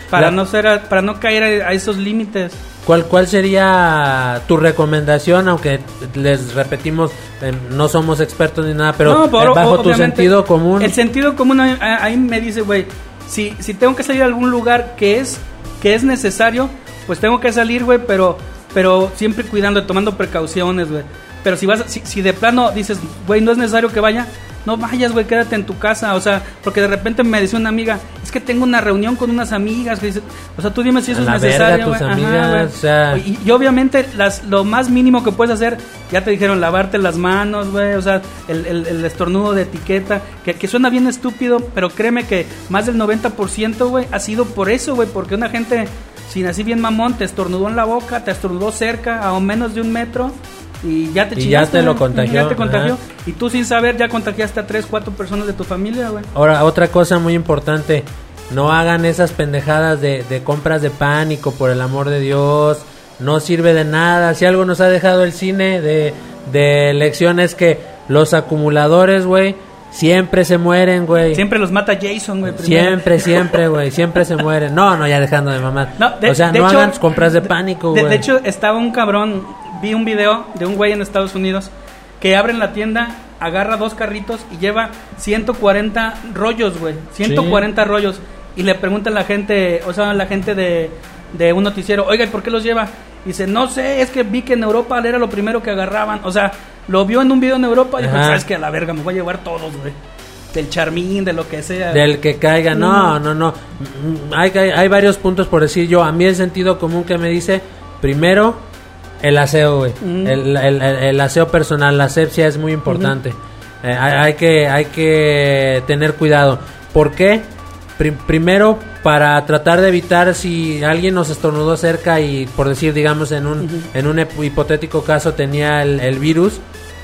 Para La- no ser, a- para no caer a, a esos límites. ¿Cuál, ¿Cuál sería tu recomendación? Aunque les repetimos, eh, no somos expertos ni nada, pero No, eh, bajo tu sentido común. El sentido común ahí, ahí me dice, güey, si, si tengo que salir a algún lugar que es, que es necesario, pues tengo que salir, güey, pero, pero siempre cuidando, tomando precauciones, güey. Pero si vas, si, si de plano dices, güey, no es necesario que vaya, no vayas, güey, quédate en tu casa, o sea, porque de repente me decía una amiga, es que tengo una reunión con unas amigas, que dice, o sea, tú dime si eso es necesario, verga, tus. Ajá, o sea. Y, y obviamente las, lo más mínimo que puedes hacer, ya te dijeron, lavarte las manos, güey, o sea, el, el- el estornudo de etiqueta, que, que suena bien estúpido, pero créeme que más del 90%, güey, ha sido por eso, güey, porque una gente, sin así bien mamón, te estornudó en la boca, te estornudó cerca, a menos de un metro, y ya te Y ya te lo contagió, Ya te contagió. ajá. Y tú sin saber ya contagiaste a tres, cuatro personas de tu familia, güey. Ahora, otra cosa muy importante. No hagan esas pendejadas de, de compras de pánico, por el amor de Dios. No sirve de nada. Si algo nos ha dejado el cine de, de lecciones que los acumuladores, güey, siempre se mueren, güey. Siempre los mata Jason, güey. primero. Siempre, siempre, güey. Siempre se mueren. No, no, ya dejando de mamar. No, de- o sea, de no hecho- hagan compras de pánico, güey. de hecho, estaba un cabrón, vi un video de un güey en Estados Unidos que abre en la tienda, agarra dos carritos y lleva 140 rollos, güey. 140 rollos. Y le pregunta a la gente, o sea, a la gente de, de un noticiero, oiga, ¿y por qué los lleva? Dice, no sé, es que vi que en Europa era lo primero que agarraban. O sea, lo vio en un video en Europa y dijo. ¿sabes qué? A la verga, me voy a llevar todos, güey. Del charmín, de lo que sea. Del que caiga, no, no, no. Hay, hay, hay varios puntos por decir yo. A mí el sentido común que me dice, primero, El aseo, güey. El, el- el- el aseo personal, la asepsia es muy importante. Eh, hay, hay que, hay que tener cuidado. ¿Por qué? Pri- primero, para tratar de evitar si alguien nos estornudó cerca y, por decir, digamos, en un, en un hipotético caso tenía el, el virus,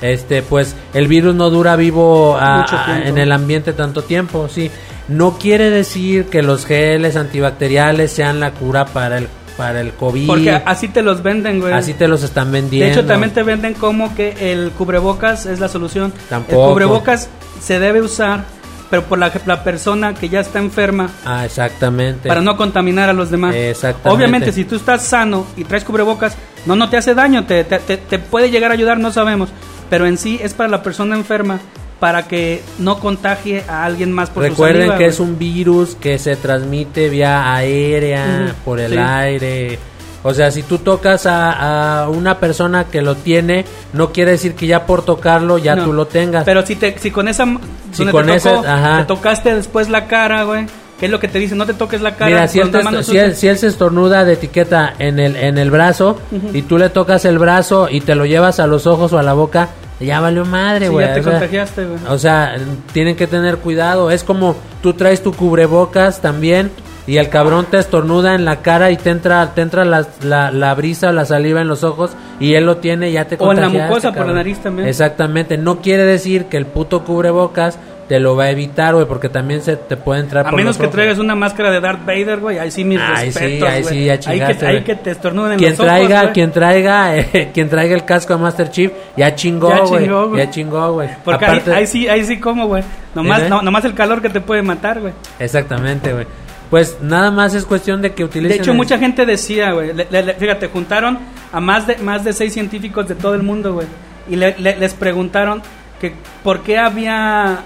este, pues el virus no dura vivo a- en el ambiente tanto tiempo, sí. No quiere decir que los geles antibacteriales sean la cura para el, para el COVID. Porque así te los venden, güey. Así te los están vendiendo. De hecho, también te venden como que el cubrebocas es la solución. Tampoco. El cubrebocas se debe usar, pero por la, la persona que ya está enferma, Ah, exactamente. para no contaminar a los demás. Exactamente. Obviamente, si tú estás sano y traes cubrebocas, no, no te hace daño, te, te, te- te puede llegar a ayudar, no sabemos. Pero en sí es para la persona enferma, para que no contagie a alguien más por su Recuerden saliva, que es un virus que se transmite vía aérea, por el sí. aire. O sea, si tú tocas a, a una persona que lo tiene, no quiere decir que ya por tocarlo ya No. tú lo tengas. Pero si te si con esa Si con te, tocó, ajá. te tocaste después la cara, güey. ¿Qué es lo que te dicen? No te toques la cara. Mira, si él, te- si, él, si él se estornuda de etiqueta en el, en el brazo y tú le tocas el brazo y te lo llevas a los ojos o a la boca, ya valió madre, Sí, güey. ya te o contagiaste, güey. O sea, tienen que tener cuidado. Es como tú traes tu cubrebocas también y el cabrón te estornuda en la cara y te entra, te entra la, la, la brisa o la saliva en los ojos y él lo tiene y ya te O en la mucosa por la nariz también. Exactamente. No quiere decir que el puto cubrebocas te lo va a evitar, güey, porque también se te puede entrar A por menos que owos. traigas una máscara de Darth Vader, güey. Ahí sí mis Ahí sí, respetos, ahí güey. sí, ya ahí chingaste, que, ahí güey. que te estornuden en quien los ojos, traiga, quien traiga, eh, quien traiga el casco a Master Chief, ya chingó, güey. Ya chingó, güey. Porque Aparte- ahí, ahí sí, ahí sí como, güey. Nomás, ¿Eh? no, nomás el calor que te puede matar, güey. Exactamente, güey. Pues nada más es cuestión de que utilicen. De hecho, el- mucha gente decía, güey, le- fíjate, juntaron a más de más de seis científicos de todo el mundo, güey, y le- le- les preguntaron que por qué había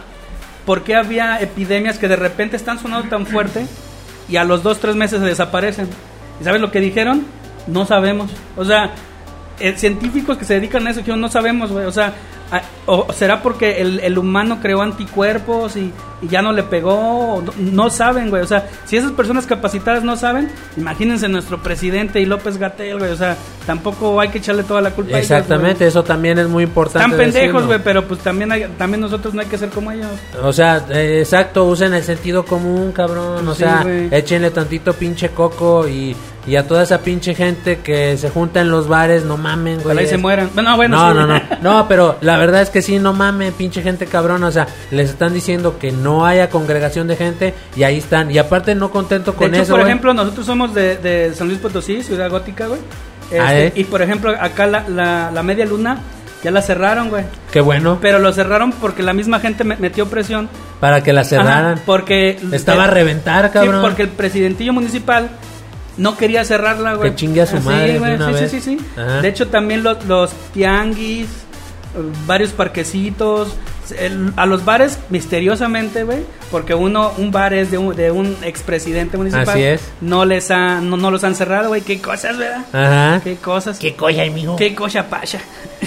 por qué había epidemias que de repente están sonando tan fuerte y a los dos tres meses se desaparecen. ¿Y sabes lo que dijeron? No sabemos. O sea, eh, científicos que se dedican a eso dijeron no sabemos, güey. O sea, o será porque el, el humano creó anticuerpos y, y ya no le pegó, no, no saben, güey. O sea, si esas personas capacitadas no saben, imagínense nuestro presidente y López Gatel, güey. O sea, tampoco hay que echarle toda la culpa a ellos, Exactamente, güey. eso también es muy importante. Están pendejos, decirlo. güey, pero pues también hay- también nosotros no hay que ser como ellos. O sea, eh, exacto, usen el sentido común, cabrón. O Sí, sea, güey. échenle tantito pinche coco y, y a toda esa pinche gente que se junta en los bares, no mamen, güey. Ojalá y se mueran. Bueno, bueno, no, sí. no, no, no, pero la verdad es que sí, no mames, pinche gente cabrón, o sea, les están diciendo que no haya congregación de gente y ahí están, y aparte no contento De con hecho, eso, por ejemplo, nosotros somos de, de San Luis Potosí, ciudad gótica, güey. Este, Ah, ¿eh? Y por ejemplo, acá la, la, la media luna ya la cerraron, güey. qué bueno, Pero lo cerraron porque la misma gente me- metió presión. para que la cerraran. Ajá, porque Estaba a reventar, Sí, cabrón. porque el presidentillo municipal no quería cerrarla, güey. Que chingue a su Así, madre de güey, una sí, vez. sí, sí, sí. Ajá. De hecho, también los, los tianguis, eh, varios parquecitos, el- a los bares misteriosamente, güey, porque uno un bar es de un, de un expresidente municipal. Así es. No les ha, no, no los han cerrado, güey. Qué cosas, ¿verdad? Ajá. Qué cosas. ¿Qué colla, mijo? Qué cosa pasha.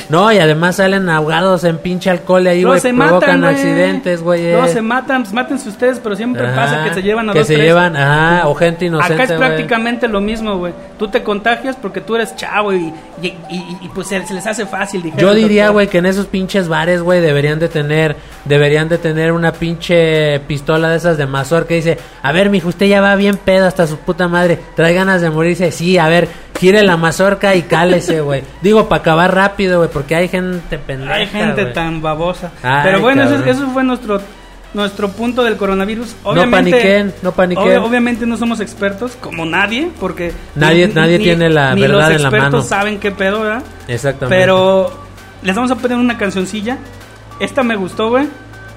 No, y además salen ahogados en pinche alcohol y ahí, se provocan matan, accidentes, güey. Luego eh. se matan, pues mátense ustedes, pero siempre Ajá, pasa que se llevan a Que dos, se tres. llevan, ajá, o gente inocente, Acá es güey. prácticamente lo mismo, güey. Tú te contagias porque tú eres chavo y, y, y- y, pues se, se les hace fácil. dijeron, Yo diría, doctor. güey, que en esos pinches bares, güey, deberían de tener, deberían de tener una pinche pistola de esas de mazor que dice, a ver, mijo, usted ya va bien pedo hasta su puta madre, trae ganas de morirse, sí, a ver, gire la mazorca y cálese, güey. Digo, para acabar rápido, güey, porque hay gente pendeja, Hay gente tan babosa. Ay, Pero bueno, eso, eso fue nuestro nuestro punto del coronavirus. No Obviamente, paniquen, no paniquen. obvia- obviamente no somos expertos, como nadie, porque Nadie- nadie tiene la ni verdad los en la expertos mano. saben qué pedo, ¿verdad? Exactamente. Pero les vamos a poner una cancioncilla. Esta me gustó, güey,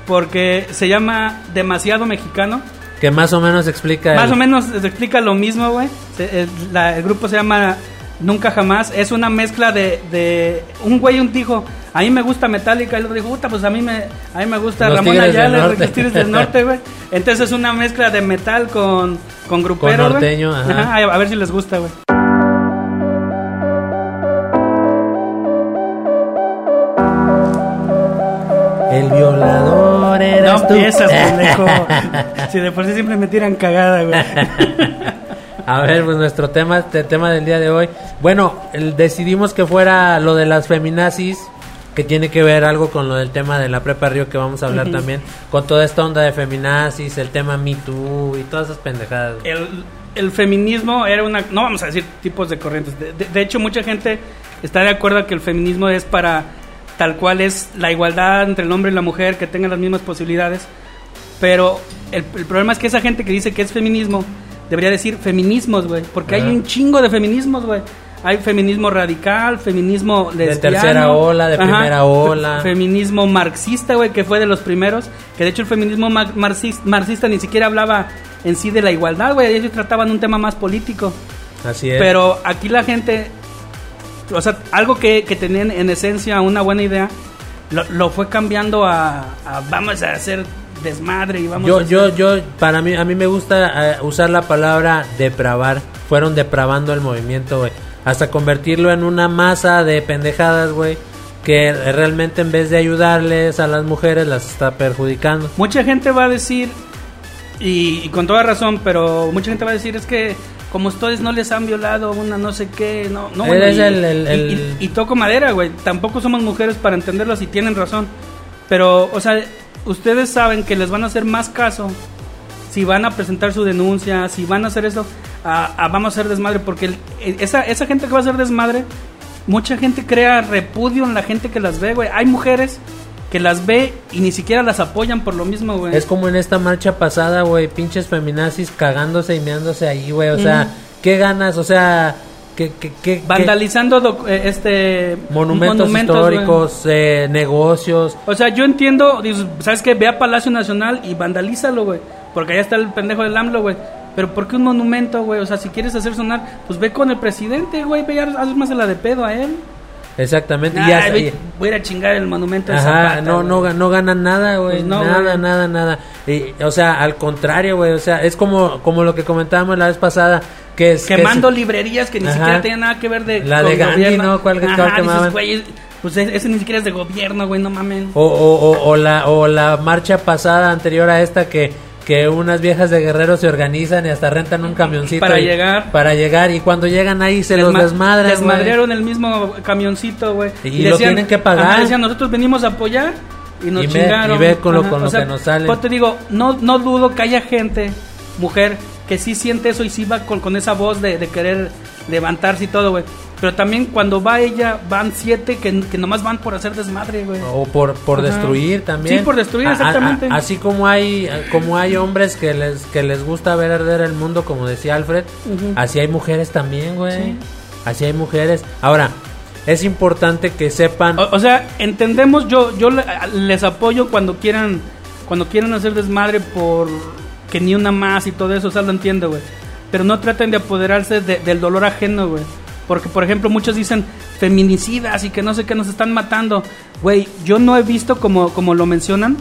porque se llama Demasiado Mexicano. Que más o menos explica. Más el- o menos explica lo mismo, güey. El, grupo se llama Nunca Jamás. Es una mezcla de, de un güey un dijo, a mí me gusta Metallica. Y el otro dijo, puta, pues a mí me, a mí me gusta Los Ramón Ayala, Norte. los Tigres del Norte, güey. Entonces es una mezcla de metal con, con grupero, norteño, ajá. a ver si les gusta, güey. El violador No tú. empiezas, pendejo. si de por sí siempre me tiran cagada, güey. A ver, pues nuestro tema, este tema del día de hoy. Bueno, el- decidimos que fuera lo de las feminazis, que tiene que ver algo con lo del tema de la prepa Río que vamos a hablar también, con toda esta onda de feminazis, el tema Me Too y todas esas pendejadas. el, el feminismo era una... No vamos a decir tipos de corrientes. De, de- de hecho, mucha gente está de acuerdo que el feminismo es para tal cual es la igualdad entre el hombre y la mujer, que tengan las mismas posibilidades. Pero el, el problema es que esa gente que dice que es feminismo debería decir feminismos, güey. Porque hay Ajá. un chingo de feminismos, güey. Hay feminismo radical, feminismo lesbiano. tercera ola, de primera ola. fe- feminismo marxista, güey, que fue de los primeros. Que de hecho el feminismo ma- marxis- marxista ni siquiera hablaba en sí de la igualdad, güey. Ellos trataban un tema más político. Así es. Pero aquí la gente, o sea, algo que, que tenían en esencia una buena idea, lo, lo fue cambiando a, a vamos a hacer desmadre y vamos yo, a yo, yo, para mí, a mí me gusta eh, usar la palabra depravar. Fueron depravando el movimiento, güey. Hasta convertirlo en una masa de pendejadas, güey. Que realmente en vez de ayudarles a las mujeres, las está perjudicando. Mucha gente va a decir, y, y con toda razón, pero mucha gente va a decir es que como ustedes no les han violado una no sé qué, no, no. bueno, y, el- el- el- y- y toco madera, güey. Tampoco somos mujeres para entenderlo si tienen razón. Pero, o sea, ustedes saben que les van a hacer más caso si van a presentar su denuncia, si van a hacer eso, a, a vamos a hacer desmadre, porque esa, esa gente que va a hacer desmadre, mucha gente crea repudio en la gente que las ve, güey. Hay mujeres que las ve y ni siquiera las apoyan por lo mismo, güey. Es como en esta marcha pasada, güey. Pinches feminazis cagándose y meándose ahí, güey. O sea. ¿qué ganas? O sea, ¿qué, qué, qué- qué- Vandalizando eh, este monumentos, históricos, eh, negocios. O sea, yo entiendo, ¿sabes qué? Ve a Palacio Nacional y vandalízalo, güey. Porque allá está el pendejo del AMLO, güey. Pero ¿por qué un monumento, güey? O sea, si quieres hacer sonar, pues ve con el presidente, güey. Ve haz más la de pedo a él. Exactamente. y Ay, hasta- ve- voy a ir a chingar el monumento de Ajá, Zapata, no, no, no ganan nada, güey. Pues no, nada, nada, nada. Y, o sea, al contrario, güey. O sea, es como, como lo que comentábamos la vez pasada. Que es, que Quemando es- librerías que ni Ajá. siquiera tenían nada que ver de La de Gandhi, gobierno. ¿no? ¿Cuál- Ajá, cuál dices, güey, pues ese, ese ni siquiera es de gobierno, güey, no mamen. o, o, o, o la, o la marcha pasada anterior a esta que, que unas viejas de guerreros se organizan y hasta rentan un camioncito. Para y- llegar. Para llegar. Y cuando llegan ahí se los Desma- desmadran. Desmadrearon el mismo camioncito, güey. Y lo tienen que pagar. decían, nosotros venimos a apoyar y nos Y ve- chingaron. y ve con lo- con o lo sea, que nos sale. pues te digo, no, no dudo que haya gente, mujer, que sí siente eso y sí va con, con esa voz de, de querer levantarse y todo, güey. Pero también cuando va ella, van siete que, que nomás van por hacer desmadre, güey. O por, por Ajá. destruir también. Sí, por destruir, a- exactamente. a- así como hay como hay hombres que les que les gusta ver arder el mundo, como decía Alfred, así hay mujeres también, güey. Sí. Así hay mujeres. Ahora, es importante que sepan O, o sea, entendemos, yo yo le- les apoyo cuando quieran cuando quieran hacer desmadre por que ni una más y todo eso, o sea, lo entiendo, güey. Pero no traten de apoderarse de- del dolor ajeno, güey. Porque, por ejemplo, muchos dicen feminicidas y que no sé qué nos están matando. Güey, yo no he visto, como, como lo mencionan,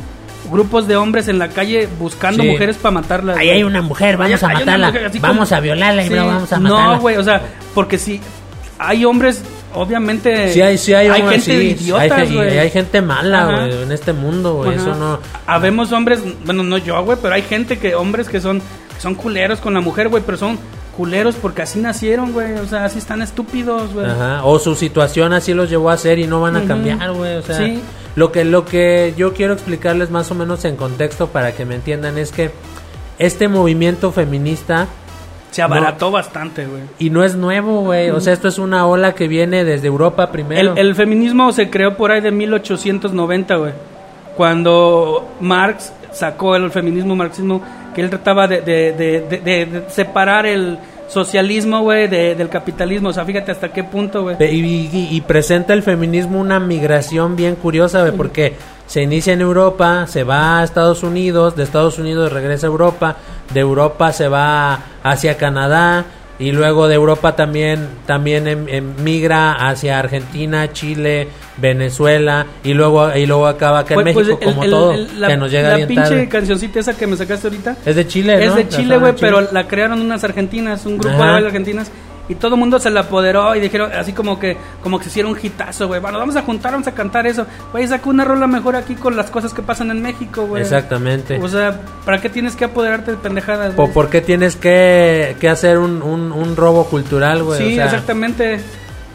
grupos de hombres en la calle buscando Sí. mujeres para matarlas. Ahí hay una mujer, vamos Hay- a hay matarla. mujer, Vamos como- a violarla y Sí, luego vamos a matarla. No, güey, o sea, porque si hay hombres, obviamente. Sí hay, sí hay, hombres, gente sí, idiotas, hay, hay gente mala, güey, en este mundo, güey. Eso no. Habemos hombres, bueno, no yo, güey, pero hay gente que, hombres que son, que son culeros con la mujer, güey, pero son culeros porque así nacieron, güey, o sea, así están estúpidos, güey. Ajá. O su situación así los llevó a hacer y no van a Ujú. cambiar, güey. O sea, Sí. lo que lo que yo quiero explicarles más o menos en contexto para que me entiendan es que este movimiento feminista Se abarató bastante, güey. y no es nuevo, güey. O sea, esto es una ola que viene desde Europa primero. El, el feminismo se creó por ahí de 1890, güey. Cuando Marx sacó el feminismo, marxismo, que él trataba de, de- de- de- de- de separar el socialismo, güey, de- del capitalismo. O sea, fíjate hasta qué punto, güey. Y- y presenta el feminismo una migración bien curiosa, güey, porque se inicia en Europa, se va a Estados Unidos, de Estados Unidos regresa a Europa, de Europa se va hacia Canadá y luego de Europa también también em- em- migra hacia Argentina, Chile, Venezuela y luego y luego acaba acá en Pues- pues México el- como el- todo, el- la, que nos llega la bien pinche tarde. cancioncita esa que me sacaste ahorita Es de Chile, es ¿no? de Chile, güey, pero la crearon unas argentinas, un grupo Ajá. de argentinas. Y todo el mundo se la apoderó y dijeron así como que como que se hicieron un hitazo, güey. Bueno, vamos a juntar, vamos a cantar eso. Güey, sacó una rola mejor aquí con las cosas que pasan en México, güey. Exactamente. O sea, ¿para qué tienes que apoderarte de pendejadas? ¿Por, güey? por qué tienes que, que hacer un, un, un robo cultural, güey? Sí, o sea, exactamente.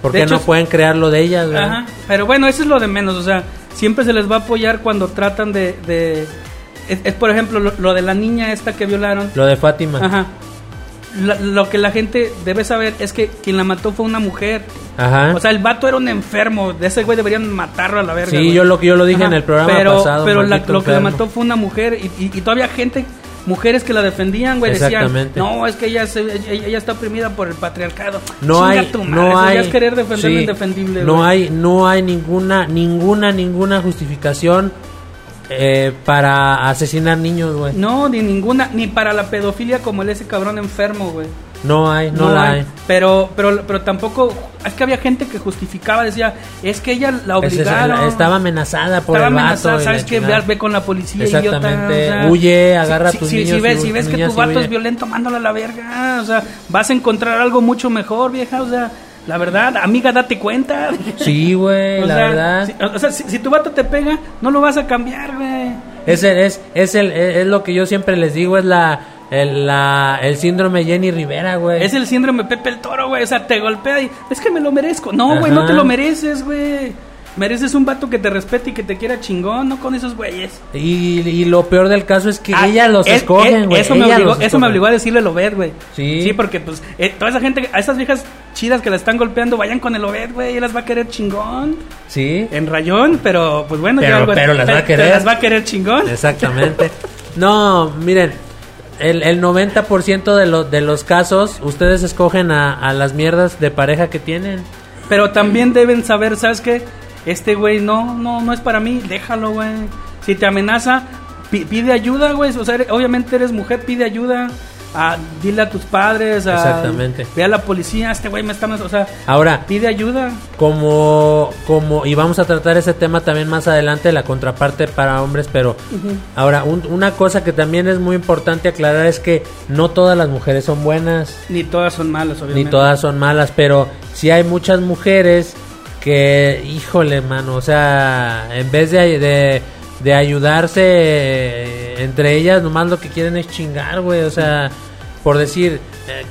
¿Por qué no pueden crear lo de ellas, güey? Ajá, pero bueno, eso es lo de menos, o sea, siempre se les va a apoyar cuando tratan de... de- es, es, por ejemplo lo, lo de la niña esta que violaron. Lo de Fátima. Ajá. La- lo que la gente debe saber es que quien la mató fue una mujer. Ajá. O sea, el vato era un enfermo. De ese güey deberían matarlo a la verga. Sí, güey. yo lo que yo lo dije en el programa pero, pasado, Pero la- lo que la mató fue una mujer. Y, y- y todavía gente, mujeres que la defendían, güey, decían. No, es que ella, se- ella, ella está oprimida por el patriarcado. no Chinga hay tu madre, no hay es querer defender lo indefendible. no hay no hay ninguna ninguna ninguna justificación eh, para asesinar niños güey no, No, ni ninguna, ni para la pedofilia como el ese cabrón enfermo, güey. hay no, la hay, Pero, pero, pero tampoco, es que había gente que justificaba, decía, es que ella la Esa es- obligaron. estaba amenazada por Estaba el vato amenazada, ¿sabes qué? Ve, con la policía, Exactamente. idiota. o sea, Huye, agarra a si, tus si- niños Si ves, si ves que tu vato huye. es violento, mándalo a la verga. O sea, vas a encontrar algo mucho mejor, vieja. O sea, la verdad, amiga, date cuenta. sí güey la sea, verdad si- o sea, si, si tu vato te pega, no lo vas a cambiar, güey. es el, es es el es lo que yo siempre les digo es la el, la, el síndrome Jenny Rivera güey Es el síndrome Pepe el Toro, güey. O sea, te golpea y es que me lo merezco. No, güey, no te lo mereces, güey. Mereces un vato que te respete y que te quiera chingón, no con esos güeyes. y, y lo peor del caso es que Ah, ella los es- escogen es- güey Eso, me obligó, me a decirle el Obed, güey. Sí. Sí, porque pues eh, toda esa gente, a esas viejas chidas que la están golpeando, vayan con el Obed, güey. Él las va a querer chingón. sí En rayón, pero pues bueno, Pero- ya algo- pero las va a querer. las va a querer chingón. Exactamente. No, miren, el, el 90% de, los de los casos, ustedes escogen a, a las mierdas de pareja que tienen. Pero también deben saber, ¿sabes qué? Este güey no, no, no es para mí, déjalo, güey. Si te amenaza, pi- pide ayuda, güey. O sea, obviamente eres mujer, pide ayuda. Ah, dile a tus padres, a, Exactamente. ve a la policía, este güey me está, o sea, Ahora, pide ayuda. como, como, y vamos a tratar ese tema también más adelante, la contraparte para hombres, pero ahora, un- una cosa que también es muy importante aclarar es que no todas las mujeres son buenas. Ni todas son malas, obviamente. ni todas son malas, pero sí hay muchas mujeres que, híjole, mano, o sea, en vez de, de, de ayudarse eh, entre ellas, nomás lo que quieren es chingar, güey, o sea, por decir, eh,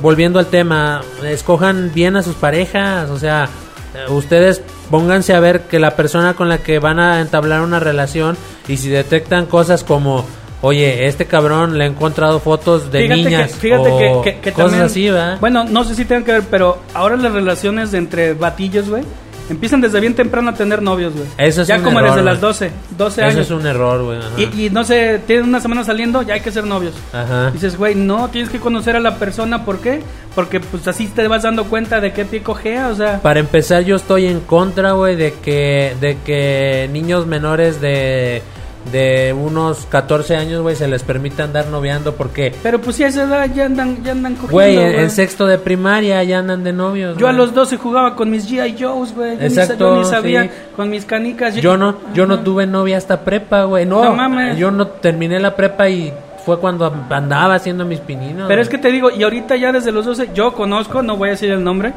volviendo al tema, escojan bien a sus parejas, o sea, eh, ustedes pónganse a ver que la persona con la que van a entablar una relación y si detectan cosas como... Oye, este cabrón le ha encontrado fotos de fíjate niñas que, fíjate o que, que- que cosas también- así, ¿verdad? Bueno, no sé si tengan que ver, pero ahora las relaciones entre batillos, güey, empiezan desde bien temprano a tener novios, güey. Eso es ya un como error, desde las 12, 12 Eso años. es un error, güey. y no sé, tienen una semana saliendo, ya hay que ser novios. Ajá. Dices, güey, no, tienes que conocer a la persona, ¿por qué? Porque pues así te vas dando cuenta de qué pie cojea, o sea... Para empezar, yo estoy en contra, güey, de que, de que niños menores de, de unos 14 años, güey, se les permita andar noviando porque, Pero pues si a esa edad ya andan, ya andan cogiendo, güey, en, sexto de primaria ya andan de novios. Yo a los 12 jugaba con mis G.I. Joes, güey. Exacto, Yo ni sabía sí. con mis canicas. Yo no, yo no tuve novia hasta prepa, güey. No, No mames. yo no terminé la prepa y fue cuando andaba haciendo mis pininos. Pero es que te digo, y ahorita ya desde los 12, yo conozco, no voy a decir el nombre,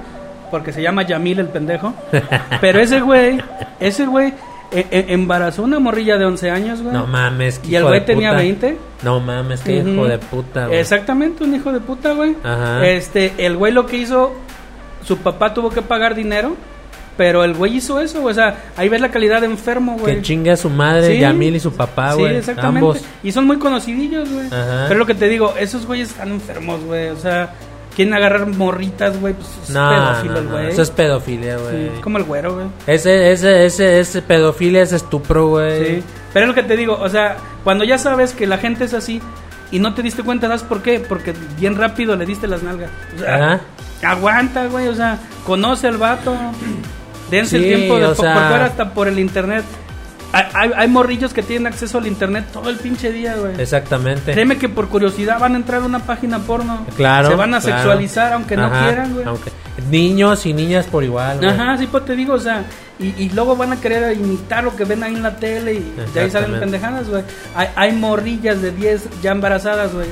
porque se llama Yamil el pendejo. pero ese güey, ese güey eh, eh, embarazó una morrilla de 11 años, güey. No mames, que Y el güey tenía puta. 20. No mames, que hijo de puta, güey. Exactamente, un hijo de puta, güey. Ajá. Este, el güey lo que hizo, su papá tuvo que pagar dinero, pero el güey hizo eso, güey. O sea, ahí ves la calidad de enfermo, güey. Que chingue a su madre, Sí. Yamil y su papá, Sí, güey. exactamente. Ambos. Y son muy conocidillos, güey. Ajá. Pero lo que te digo, esos güeyes están enfermos, güey. O sea, quieren agarrar morritas, güey. Pues es No, pedófilo no, el no, güey. eso es pedofilia, Sí, güey. es como el güero, güey. Ese, ese, ese, ese pedofilia es estupro, güey. Sí. Pero es lo que te digo, o sea, cuando ya sabes que la gente es así y no te diste cuenta, ¿sabes por qué? Porque bien rápido le diste las nalgas. O sea, Ajá. aguanta, güey. O sea, conoce al vato. Dense Sí, el tiempo de o sea- por fuera hasta por el internet. Hay, hay, morrillos que tienen acceso al internet todo el pinche día, güey. Exactamente. Créeme que por curiosidad van a entrar a una página porno. Claro. Se van a claro. sexualizar aunque no quieran, güey. aunque- Niños y niñas por igual, güey. Ajá, sí, pues te digo, o sea, y, y luego van a querer imitar lo que ven ahí en la tele y de ahí salen pendejadas, güey. Hay, hay morrillas de 10 ya embarazadas, güey.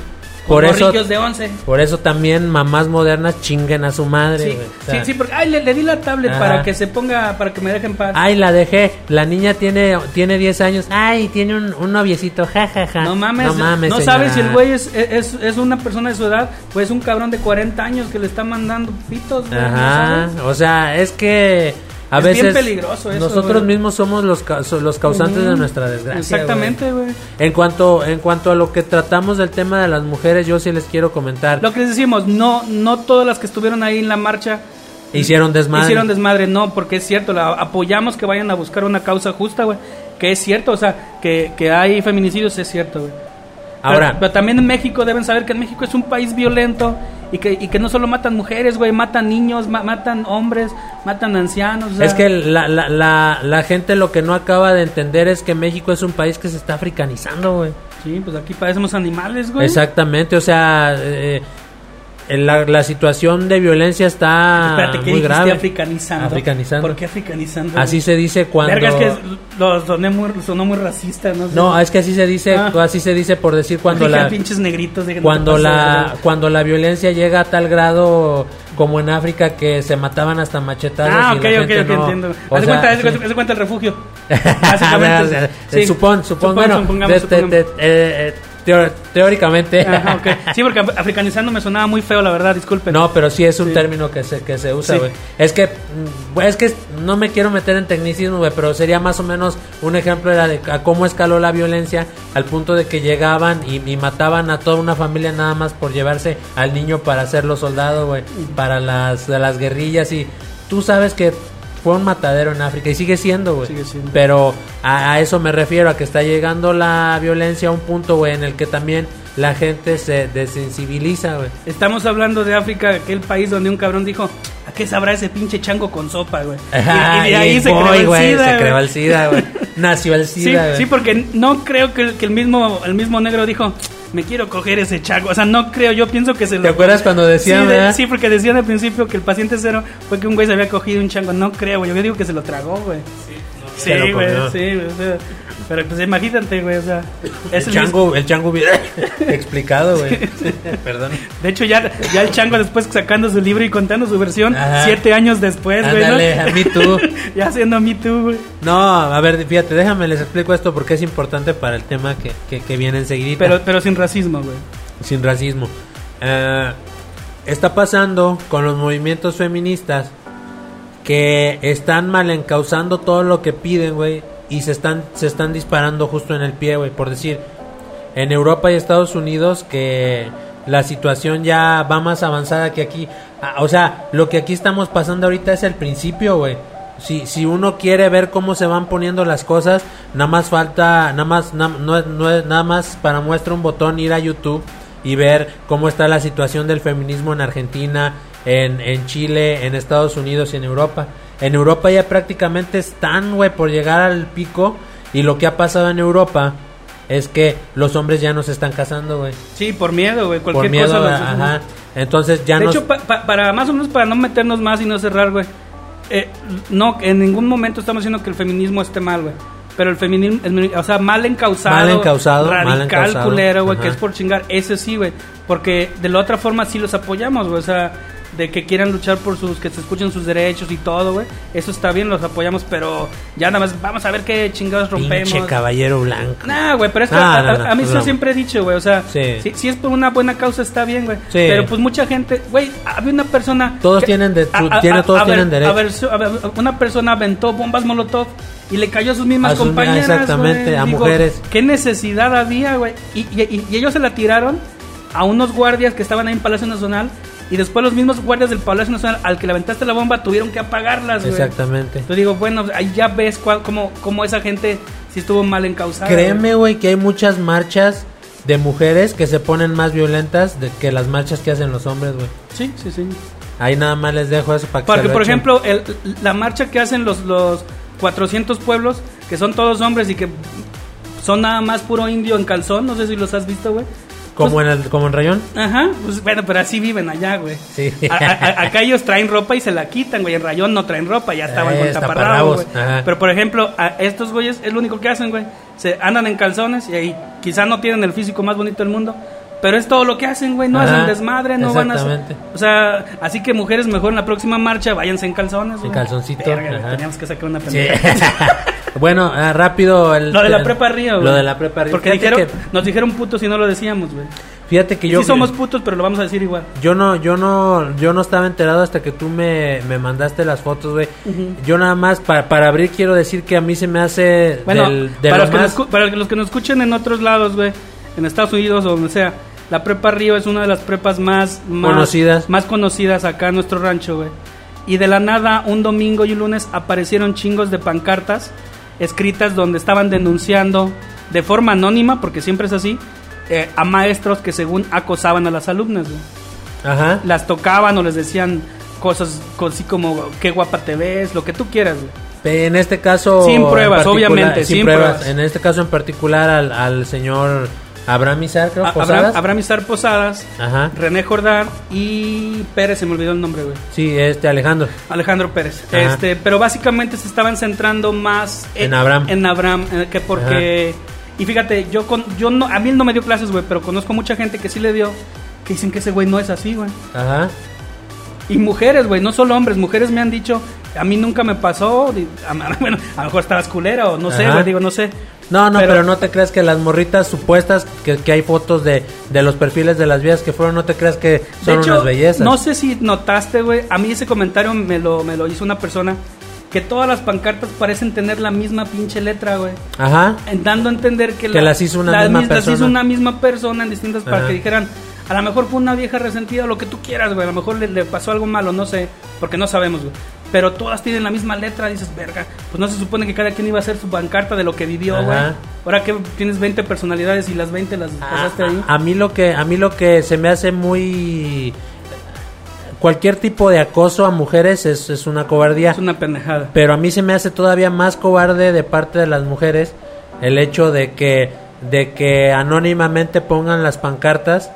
Por eso, morrillos de 11. por eso también mamás modernas chinguen a su madre. Sí, güey. O sea, sí, sí, porque ay, le, le di la tablet Ajá. para que se ponga, para que me deje en paz. Ay, la dejé. La niña tiene, tiene 10 años. Ay, tiene un, un noviecito. Ja, ja, ja. No mames, no, mames, sabes si el güey es, es, es una persona de su edad, pues es un cabrón de 40 años que le está mandando pitos, güey, ¿no Ajá. O sea, es que a Es bien veces peligroso eso, nosotros mismos somos los, los causantes de nuestra desgracia. Exactamente, güey. En cuanto, en cuanto a lo que tratamos del tema de las mujeres, yo sí les quiero comentar. Lo que les decimos, no, no todas las que estuvieron ahí en la marcha Hicieron desmadre. hicieron desmadre, no, porque es cierto, la, apoyamos que vayan a buscar una causa justa, güey. Que es cierto, o sea, que, que hay feminicidios, es cierto, güey. Pero- Ahora, pero, también en México deben saber que en México es un país violento y que, y que no solo matan mujeres, güey, matan niños, ma- matan hombres, matan ancianos. o sea, es que la, la, la, la gente lo que no acaba de entender es que México es un país que se está africanizando, güey. Sí, pues aquí parecemos animales, güey. Exactamente, o sea, eh, la, la situación de violencia está Espérate, ¿qué muy grave. africanizando? Africanizando. ¿Por qué africanizando? Así se dice cuando... Verga, es que lo soné muy, sonó muy racista, ¿no? sé. No, es que así se dice, Ah. así se dice por decir cuando la pinches negritos, cuando la cuando la violencia llega a tal grado como en África que se mataban hasta machetazos Ah, y ok, la ok, gente ok, no- entiendo. o sea, cuenta, sí. cuenta- el refugio. Básicamente. Sí. supón, supón, bueno, supongamos, de- de- supongamos. de- eh, eh, teo- teóricamente. Ajá. Sí, porque af- africanizando me sonaba muy feo, la verdad, disculpen. No, pero sí es un Sí. término que se, que se usa, Sí. güey. Es que, mm, es que no me quiero meter en tecnicismo, güey, pero sería más o menos un ejemplo era de a cómo escaló la violencia al punto de que llegaban y, y mataban a toda una familia nada más por llevarse al niño para hacerlo soldado, güey, para las, de las guerrillas y tú sabes que fue un matadero en África y sigue siendo, güey. Sigue siendo. Pero a, a eso me refiero, a que está llegando la violencia a un punto, güey, en el que también la gente se desensibiliza, güey. Estamos hablando de África, aquel país donde un cabrón dijo, ¿a qué sabrá ese pinche chango con sopa, güey? Y, y de ahí Y se creó el güey, SIDA, Se creó el SIDA, güey. Nació el Sí, SIDA, güey. sí, porque no creo que que el mismo el mismo negro dijo, me quiero coger ese chango. O sea, no creo, yo pienso que se lo... ¿Te acuerdas cuando decían, sí, de- sí, porque decían al principio que el paciente cero fue que un güey se había cogido un chango. No creo, güey. Yo digo que se lo tragó, güey. Sí, Se lo güey, sí, güey. Pero pues imagínate, güey, o sea... es El el mismo- chango, el chango hubiera explicado, güey. Perdón. De hecho, ya, ya el chango después sacando su libro y contando su versión Ajá. siete años después, güey. ¿no? Ándale, a mí tú. ya haciendo Me Too, güey. No, a ver, fíjate, déjame les explico esto porque es importante para el tema que, que, que viene enseguida. Pero, pero sin racismo, güey. sin racismo. Eh, está pasando con los movimientos feministas que están mal encauzando todo lo que piden, güey, y se están se están disparando justo en el pie, güey, por decir, en Europa y Estados Unidos que la situación ya va más avanzada que aquí. Ah, O sea, lo que aquí estamos pasando ahorita es el principio, güey. Si, si uno quiere ver cómo se van poniendo las cosas, nada más falta, nada más, no, no nada más para muestra un botón ir a YouTube y ver cómo está la situación del feminismo en Argentina, en, en Chile, en Estados Unidos y en Europa. En Europa ya prácticamente están, güey, por llegar al pico y lo que ha pasado en Europa es que los hombres ya no se están casando, güey. Sí, por miedo, güey. Por Cualquier miedo, cosa. los- ajá. Entonces ya de no hecho, pa- pa- para más o menos para no meternos más y no cerrar, güey. eh, no, en ningún momento estamos diciendo que el feminismo esté mal, güey. Pero el feminismo, o sea, mal encausado, Mal encausado, mal radical, encausado, culero, güey, que es por chingar. Ese sí, güey. Porque de la otra forma sí los apoyamos, güey. O sea, de que quieran luchar por sus, que se escuchen sus derechos y todo, güey. Eso está bien, los apoyamos, pero ya nada más vamos a ver qué chingados rompemos. pinche caballero blanco. Nah, güey, pero es que No, a, no, a- no, a mí es yo broma. siempre he dicho, güey, o sea, Sí. si, si es por una buena causa está bien, güey. Sí. Pero pues mucha gente, güey, había una persona... Todos tienen de- su- tiene- todos ver- tienen derecho. a ver, su- a ver, una persona aventó bombas molotov y le cayó a sus mismas A sus- compañeras, exactamente, güey. a Digo, mujeres. ¿Qué necesidad había, güey? Y, y- y ellos se la tiraron a unos guardias que estaban ahí en Palacio Nacional y después los mismos guardias del Palacio Nacional al que le aventaste la bomba tuvieron que apagarlas, güey. Exactamente. Entonces digo, bueno, ahí ya ves cuál, cómo, cómo esa gente sí estuvo mal encausada. Créeme, güey, que hay muchas marchas de mujeres que se ponen más violentas de que las marchas que hacen los hombres, güey. Sí, sí, sí. Ahí nada más les dejo eso para que se Porque, lo por echen. ejemplo, el- la marcha que hacen los, los 400 pueblos, que son todos hombres y que son nada más puro indio en calzón, no sé si los has visto, güey. Como en el como en Rayón. Ajá, pues bueno, pero así viven allá, güey. Sí. A- a- acá ellos traen ropa y se la quitan, güey. En Rayón no traen ropa, ya estaban Eh, con taparrabos, taparrabos. Pero por ejemplo, a estos güeyes es lo único que hacen, güey. Se andan en calzones y ahí quizá no tienen el físico más bonito del mundo, Pero es todo lo que hacen, güey. No Ajá, hacen desmadre, no van a. exactamente. O sea, así que mujeres, mejor en la próxima marcha váyanse en calzones. güey. calzoncito, Verga. Teníamos que sacar una Sí. pendeja. bueno, ah, rápido. El, Lo de la prepa Río, güey. Lo de la prepa Río. Porque dijeron, nos dijeron putos y no lo decíamos, güey. fíjate que yo. sí somos putos, pero lo vamos a decir igual. Yo no, yo no, yo no estaba enterado hasta que tú me, me mandaste las fotos, güey. Yo nada más, para, para abrir, quiero decir que a mí se me hace Bueno, del, de para, lo los que nos, para los que nos escuchen en otros lados, güey, en Estados Unidos o donde sea, la prepa Río es una de las prepas más, más Conocidas. más conocidas acá en nuestro rancho, güey. Y de la nada, un domingo y un lunes aparecieron chingos de pancartas escritas donde estaban denunciando de forma anónima, porque siempre es así, eh, a maestros que según acosaban a las alumnas, güey. Ajá. Las tocaban o les decían cosas co- así como qué guapa te ves, lo que tú quieras, güey. En este caso... Sin pruebas, obviamente, sin, sin pruebas. pruebas. En este caso en particular al, al señor Abraham Izar, creo, Posadas. Abraham, Izar Posadas, Ajá. René Jordán y Pérez, se me olvidó el nombre, güey. Sí, este Alejandro. Alejandro Pérez. Ajá. Este, pero básicamente se estaban centrando más En Abraham. En Abraham, eh, que porque y fíjate, yo con yo no a mí él no me dio clases, güey, pero conozco mucha gente que sí le dio que dicen que ese güey no es así, güey. Ajá. Y mujeres, güey, no solo hombres, mujeres me han dicho, a mí nunca me pasó, bueno, a lo mejor estabas culera o no sé, güey, digo, no sé. No, no, pero, no te creas que las morritas supuestas, que, que hay fotos de, de los perfiles de las vías que fueron, no te creas que De son hecho, unas bellezas. no sé si notaste, güey, a mí ese comentario me lo, me lo hizo una persona que todas las pancartas parecen tener la misma pinche letra, güey. Ajá. En- dando a entender que, Que las hizo una misma mis- las persona. hizo una misma persona en distintas para que dijeran a lo mejor fue una vieja resentida lo que tú quieras güey a lo mejor le, le pasó algo malo no sé porque no sabemos güey pero todas tienen la misma letra dices verga pues no se supone que cada quien iba a hacer su pancarta de lo que vivió güey. Ahora que tienes 20 personalidades y las 20 las pasaste a, ahí a- a mí lo que a mí lo que se me hace muy cualquier tipo de acoso a mujeres es, es una cobardía. Es una pendejada. Pero a mí se me hace todavía más cobarde de parte de las mujeres el hecho de que de que anónimamente pongan las pancartas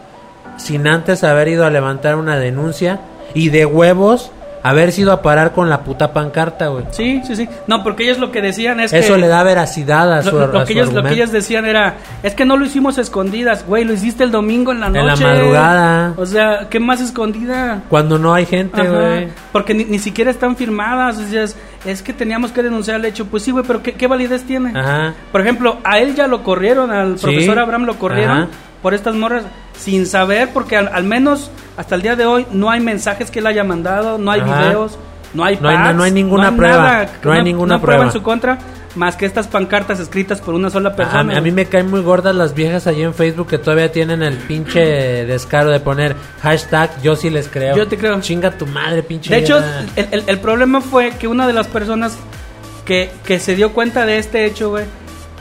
sin antes haber ido a levantar una denuncia y de huevos haber sido a parar con la puta pancarta, güey. sí sí sí no porque ellos lo que decían es Eso que le da veracidad a su, lo, lo a que su ellos, lo que ellas decían era, es que no lo hicimos a escondidas, güey, lo hiciste el domingo en la noche. En la madrugada. O sea, ¿qué más escondida? Cuando no hay gente, Ajá, güey. Porque ni, ni siquiera están firmadas. O sea, es, es que teníamos que denunciar el hecho. Pues sí, güey, pero ¿qué, qué validez tiene? Ajá. Por ejemplo, a él ya lo corrieron, al Sí. profesor Abraham lo corrieron Ajá. Por estas morras sin saber, porque al, al menos hasta el día de hoy no hay mensajes que él haya mandado, no hay Ajá. videos, no hay No hay- pads, no hay ninguna no prueba, nada, no hay una- ninguna una prueba en su contra, más que estas pancartas escritas por una sola persona. a mí me caen muy gordas las viejas allí en Facebook que todavía tienen el pinche descaro de poner hashtag yo sí les creo. Yo te creo. Chinga tu madre, pinche. De hecho, el- el problema fue que una de las personas que, que se dio cuenta de este hecho, güey,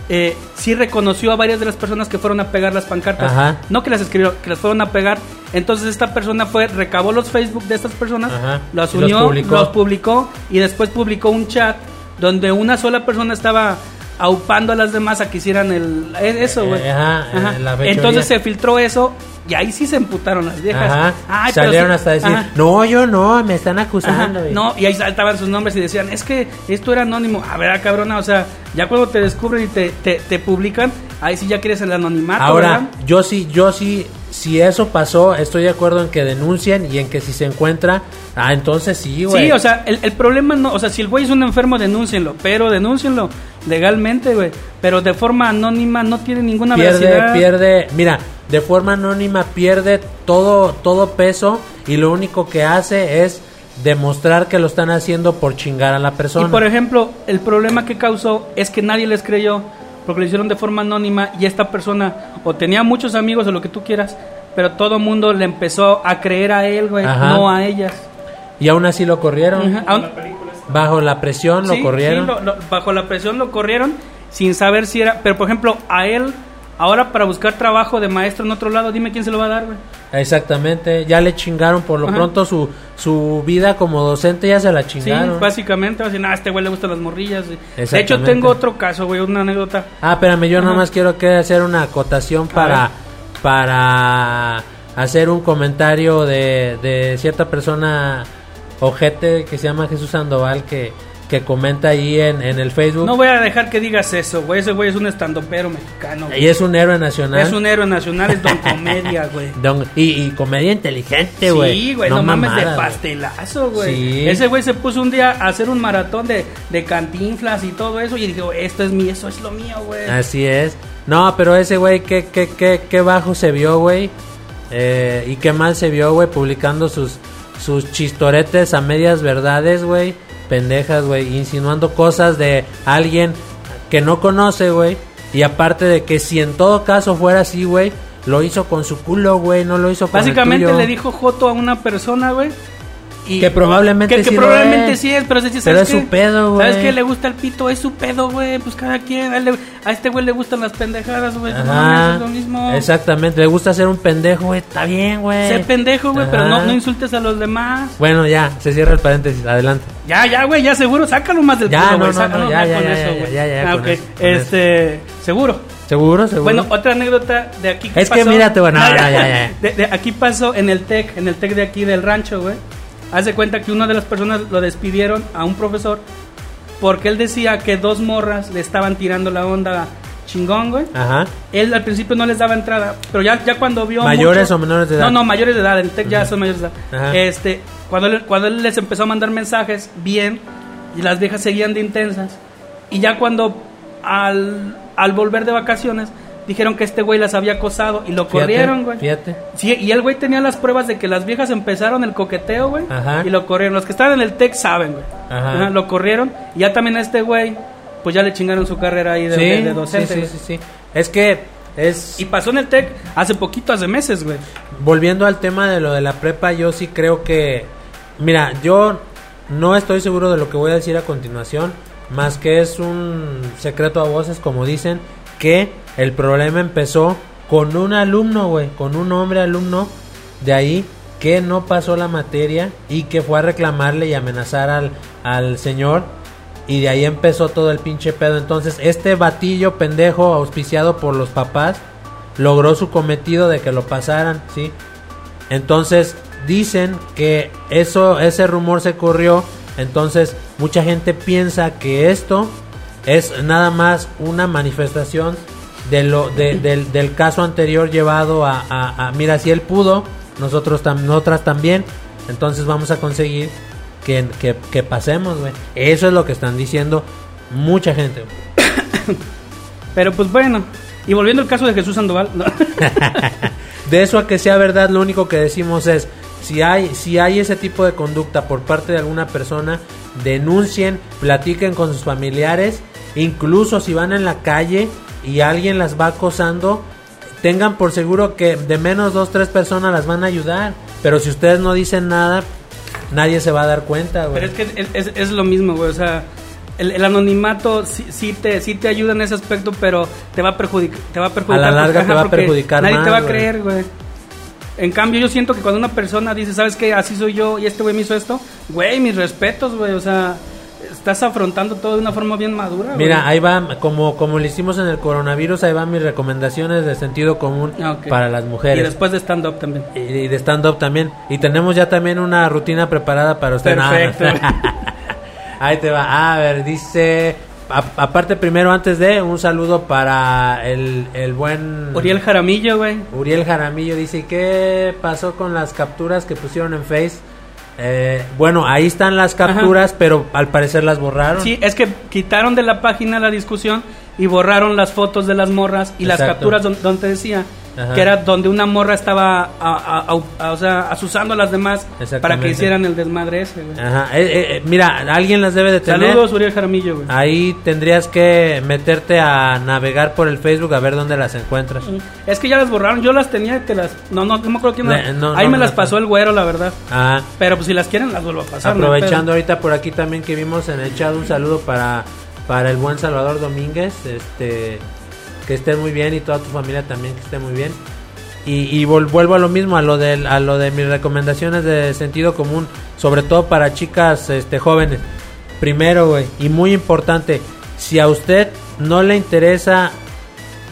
eh, sí reconoció a varias de las personas que fueron a pegar las pancartas. Ajá. No que las escribió, que las fueron a pegar. Entonces esta persona fue, recabó los Facebook de estas personas, Ajá. los unió, publicó. los publicó y después publicó un chat donde una sola persona estaba aupando a las demás a que hicieran el e- eso, güey. Eh, ajá, eh, la fechoría. Entonces se filtró eso y ahí sí se emputaron las viejas. Ajá. Ay, Salieron sí- hasta decir, Ajá. no, yo no, me están Ajá, acusando. güey". No, y ahí saltaban sus nombres y decían, es que esto era anónimo. A ver, ah, cabrona, o sea, ya cuando te descubren y te, te, te publican, ahí sí ya quieres el anonimato, Ahora, ¿verdad? yo sí, yo sí, si eso pasó, estoy de acuerdo en que denuncien y en que si se encuentra, ah, entonces sí, güey. Sí, o sea, el, el problema no, o sea, si el güey es un enfermo, denúncienlo, pero denúncienlo legalmente, güey. Pero de forma anónima no tiene ninguna pierde, veracidad. pierde, mira, de forma anónima pierde todo, todo peso y lo único que hace es demostrar que lo están haciendo por chingar a la persona. Y por ejemplo, el problema que causó es que nadie les creyó porque lo hicieron de forma anónima y esta persona o tenía muchos amigos o lo que tú quieras, pero todo mundo le empezó a creer a él, güey, Ajá. no a ellas. y aún así lo corrieron. Ajá, aún- Bajo la presión lo Sí, corrieron. sí, lo- lo- bajo la presión lo corrieron sin saber si era. Pero por ejemplo, a él, ahora para buscar trabajo de maestro en otro lado, dime quién se lo va a dar, güey. Exactamente, ya le chingaron por lo Ajá. pronto su, su vida como docente ya se la Sí, chingaron. básicamente, va a decir, nah, a este güey le gustan las morrillas. De hecho, tengo otro caso, güey, una anécdota. Ah, espérame, yo Ajá. nomás quiero que hacer una acotación para, para hacer un comentario de, de cierta persona ojete que se llama Jesús Sandoval que, que comenta ahí en, en el Facebook. No voy a dejar que digas eso, güey. Ese güey es un estandopero mexicano. güey. y es un héroe nacional. Es un héroe nacional, es don comedia, güey. Don- y, y comedia inteligente, güey. Sí, güey, no, mames de pastelazo, güey. Sí. Ese güey se puso un día a hacer un maratón de, de cantinflas y todo eso. Y dijo, esto es mío, eso es lo mío, güey. Así es. No, pero ese güey, qué, qué, qué, qué bajo se vio, güey. Eh, y qué mal se vio, güey, publicando sus, sus chistoretes a medias verdades, güey. Pendejas, güey. Insinuando cosas de alguien que no conoce, güey. Y aparte de que si en todo caso fuera así, güey, lo hizo con su culo, güey. No lo hizo con el Básicamente tuyo. le dijo Joto a una persona, güey. Y Que probablemente que, que sí probablemente es. sí es, pero, ¿sabes Pero es qué? su pedo, güey. ¿Sabes qué? Le gusta el pito, es su pedo, güey. Pues cada quien. A, él a este güey le gustan las pendejadas, güey. No es lo mismo. Exactamente, le gusta ser un pendejo, güey. Está bien, güey. Sé pendejo, güey, pero no, insultes a los demás. Bueno, ya, se cierra el paréntesis, adelante. Ya, ya, güey, ya seguro, sácalo más del Ya, culo, no, ya, ya, con ya, eso, ya, güey. ya, ya, Ah, ok, eso, este, seguro. ¿Seguro? ¿Seguro? Bueno, otra anécdota de aquí Es que mírate, bueno, No, ya, ya, ya. De, de aquí pasó en el TEC, en el TEC de aquí del rancho, güey. Haz de cuenta que una de las personas lo despidieron a un profesor porque él decía que dos morras le estaban tirando la onda chingón, güey. Ajá. Él al principio no les daba entrada, pero ya, ya cuando vio. ¿Mayores o menores de edad? No, no, mayores de edad. En el TEC ya son mayores de edad. Ajá. Este, cuando, él- cuando él les empezó a mandar mensajes, bien, y las viejas seguían de intensas. Y ya cuando al, al volver de vacaciones, dijeron que este güey las había acosado y lo Fíjate, corrieron, güey. Fíjate. Sí, y el güey tenía las pruebas de que las viejas empezaron el coqueteo, güey. Ajá. Y lo corrieron. Los que estaban en el TEC saben, güey. Ajá. Ajá, Lo corrieron. Y ya también a este güey, pues ya le chingaron su carrera ahí de, sí, de- de docente. sí, sí, sí. Es que es... Y pasó en el TEC hace poquito, hace meses, güey. Volviendo al tema de lo de la prepa, yo sí creo que... Mira, yo no estoy seguro de lo que voy a decir a continuación, más que es un secreto a voces, como dicen, que el problema empezó con un alumno, güey, con un hombre alumno de ahí que no pasó la materia y que fue a reclamarle y amenazar al, al señor y de ahí empezó todo el pinche pedo. Entonces, este batillo pendejo auspiciado por los papás logró su cometido de que lo pasaran, ¿sí? Entonces, dicen que eso ese rumor se corrió, entonces mucha gente piensa que esto es nada más una manifestación de lo de- del, del caso anterior llevado a, a- a- mira si él pudo nosotros tam- nosotras también entonces vamos a conseguir que, que, que pasemos güey eso es lo que están diciendo mucha gente. Pero pues bueno. Y volviendo al caso de Jesús Sandoval. no. de eso a que sea verdad lo único que decimos es si hay si hay ese tipo de conducta por parte de alguna persona denuncien platiquen con sus familiares incluso si van en la calle y alguien las va acosando tengan por seguro que de menos dos tres personas las van a ayudar pero si ustedes no dicen nada nadie se va a dar cuenta güey. Pero es que es, es- es lo mismo, güey. O sea, el, el anonimato sí, sí te, sí te ayuda en ese aspecto, pero te va a perjudicar. Te va a, perjudicar larga te va a perjudicar Nadie más, te va a creer, güey. En cambio, yo siento que cuando una persona dice, ¿sabes qué? Así soy yo y este güey me hizo esto, güey, mis respetos, güey. O sea, estás afrontando todo de una forma bien madura, güey. Mira, ahí va, como, como lo hicimos en el coronavirus, ahí van mis recomendaciones de sentido común Ah, para las mujeres. Y después de stand-up también. Y, y de stand-up también. Y tenemos ya también una rutina preparada para usted. Perfecto. Ahí te va. A ver, dice... a- aparte primero, antes de, un saludo para el, el buen... Uriel Jaramillo, güey. Uriel Jaramillo dice, ¿qué pasó con las capturas que pusieron en Face? Eh, bueno, ahí están las capturas, pero al parecer las borraron. Sí, es que quitaron de la página la discusión y borraron las fotos de las morras y las capturas don- donde decía Ajá. que era donde una morra estaba a- a- o sea, asusando a las demás para que hicieran el desmadre ese, güey. Ajá. Eh, eh, eh, mira, alguien las debe de tener. Saludos, Uriel Jaramillo, güey. Ahí tendrías que meterte a navegar por el Facebook a ver dónde las encuentras. Es que ya las borraron, yo las tenía te las... No, no, no me acuerdo quién Le- las- no, Ahí no, me no, las pasó el güero, la verdad. Ah, Pero pues si las quieren las vuelvo a pasar. aprovechando ahorita por aquí también que vimos en el chat un saludo para, para el buen Salvador Domínguez, este que esté muy bien y toda tu familia también que esté muy bien. Y, vuelvo a lo mismo, a lo, de, a lo de mis recomendaciones de sentido común, sobre todo para chicas este, jóvenes. Primero, güey, y muy importante, si a usted no le interesa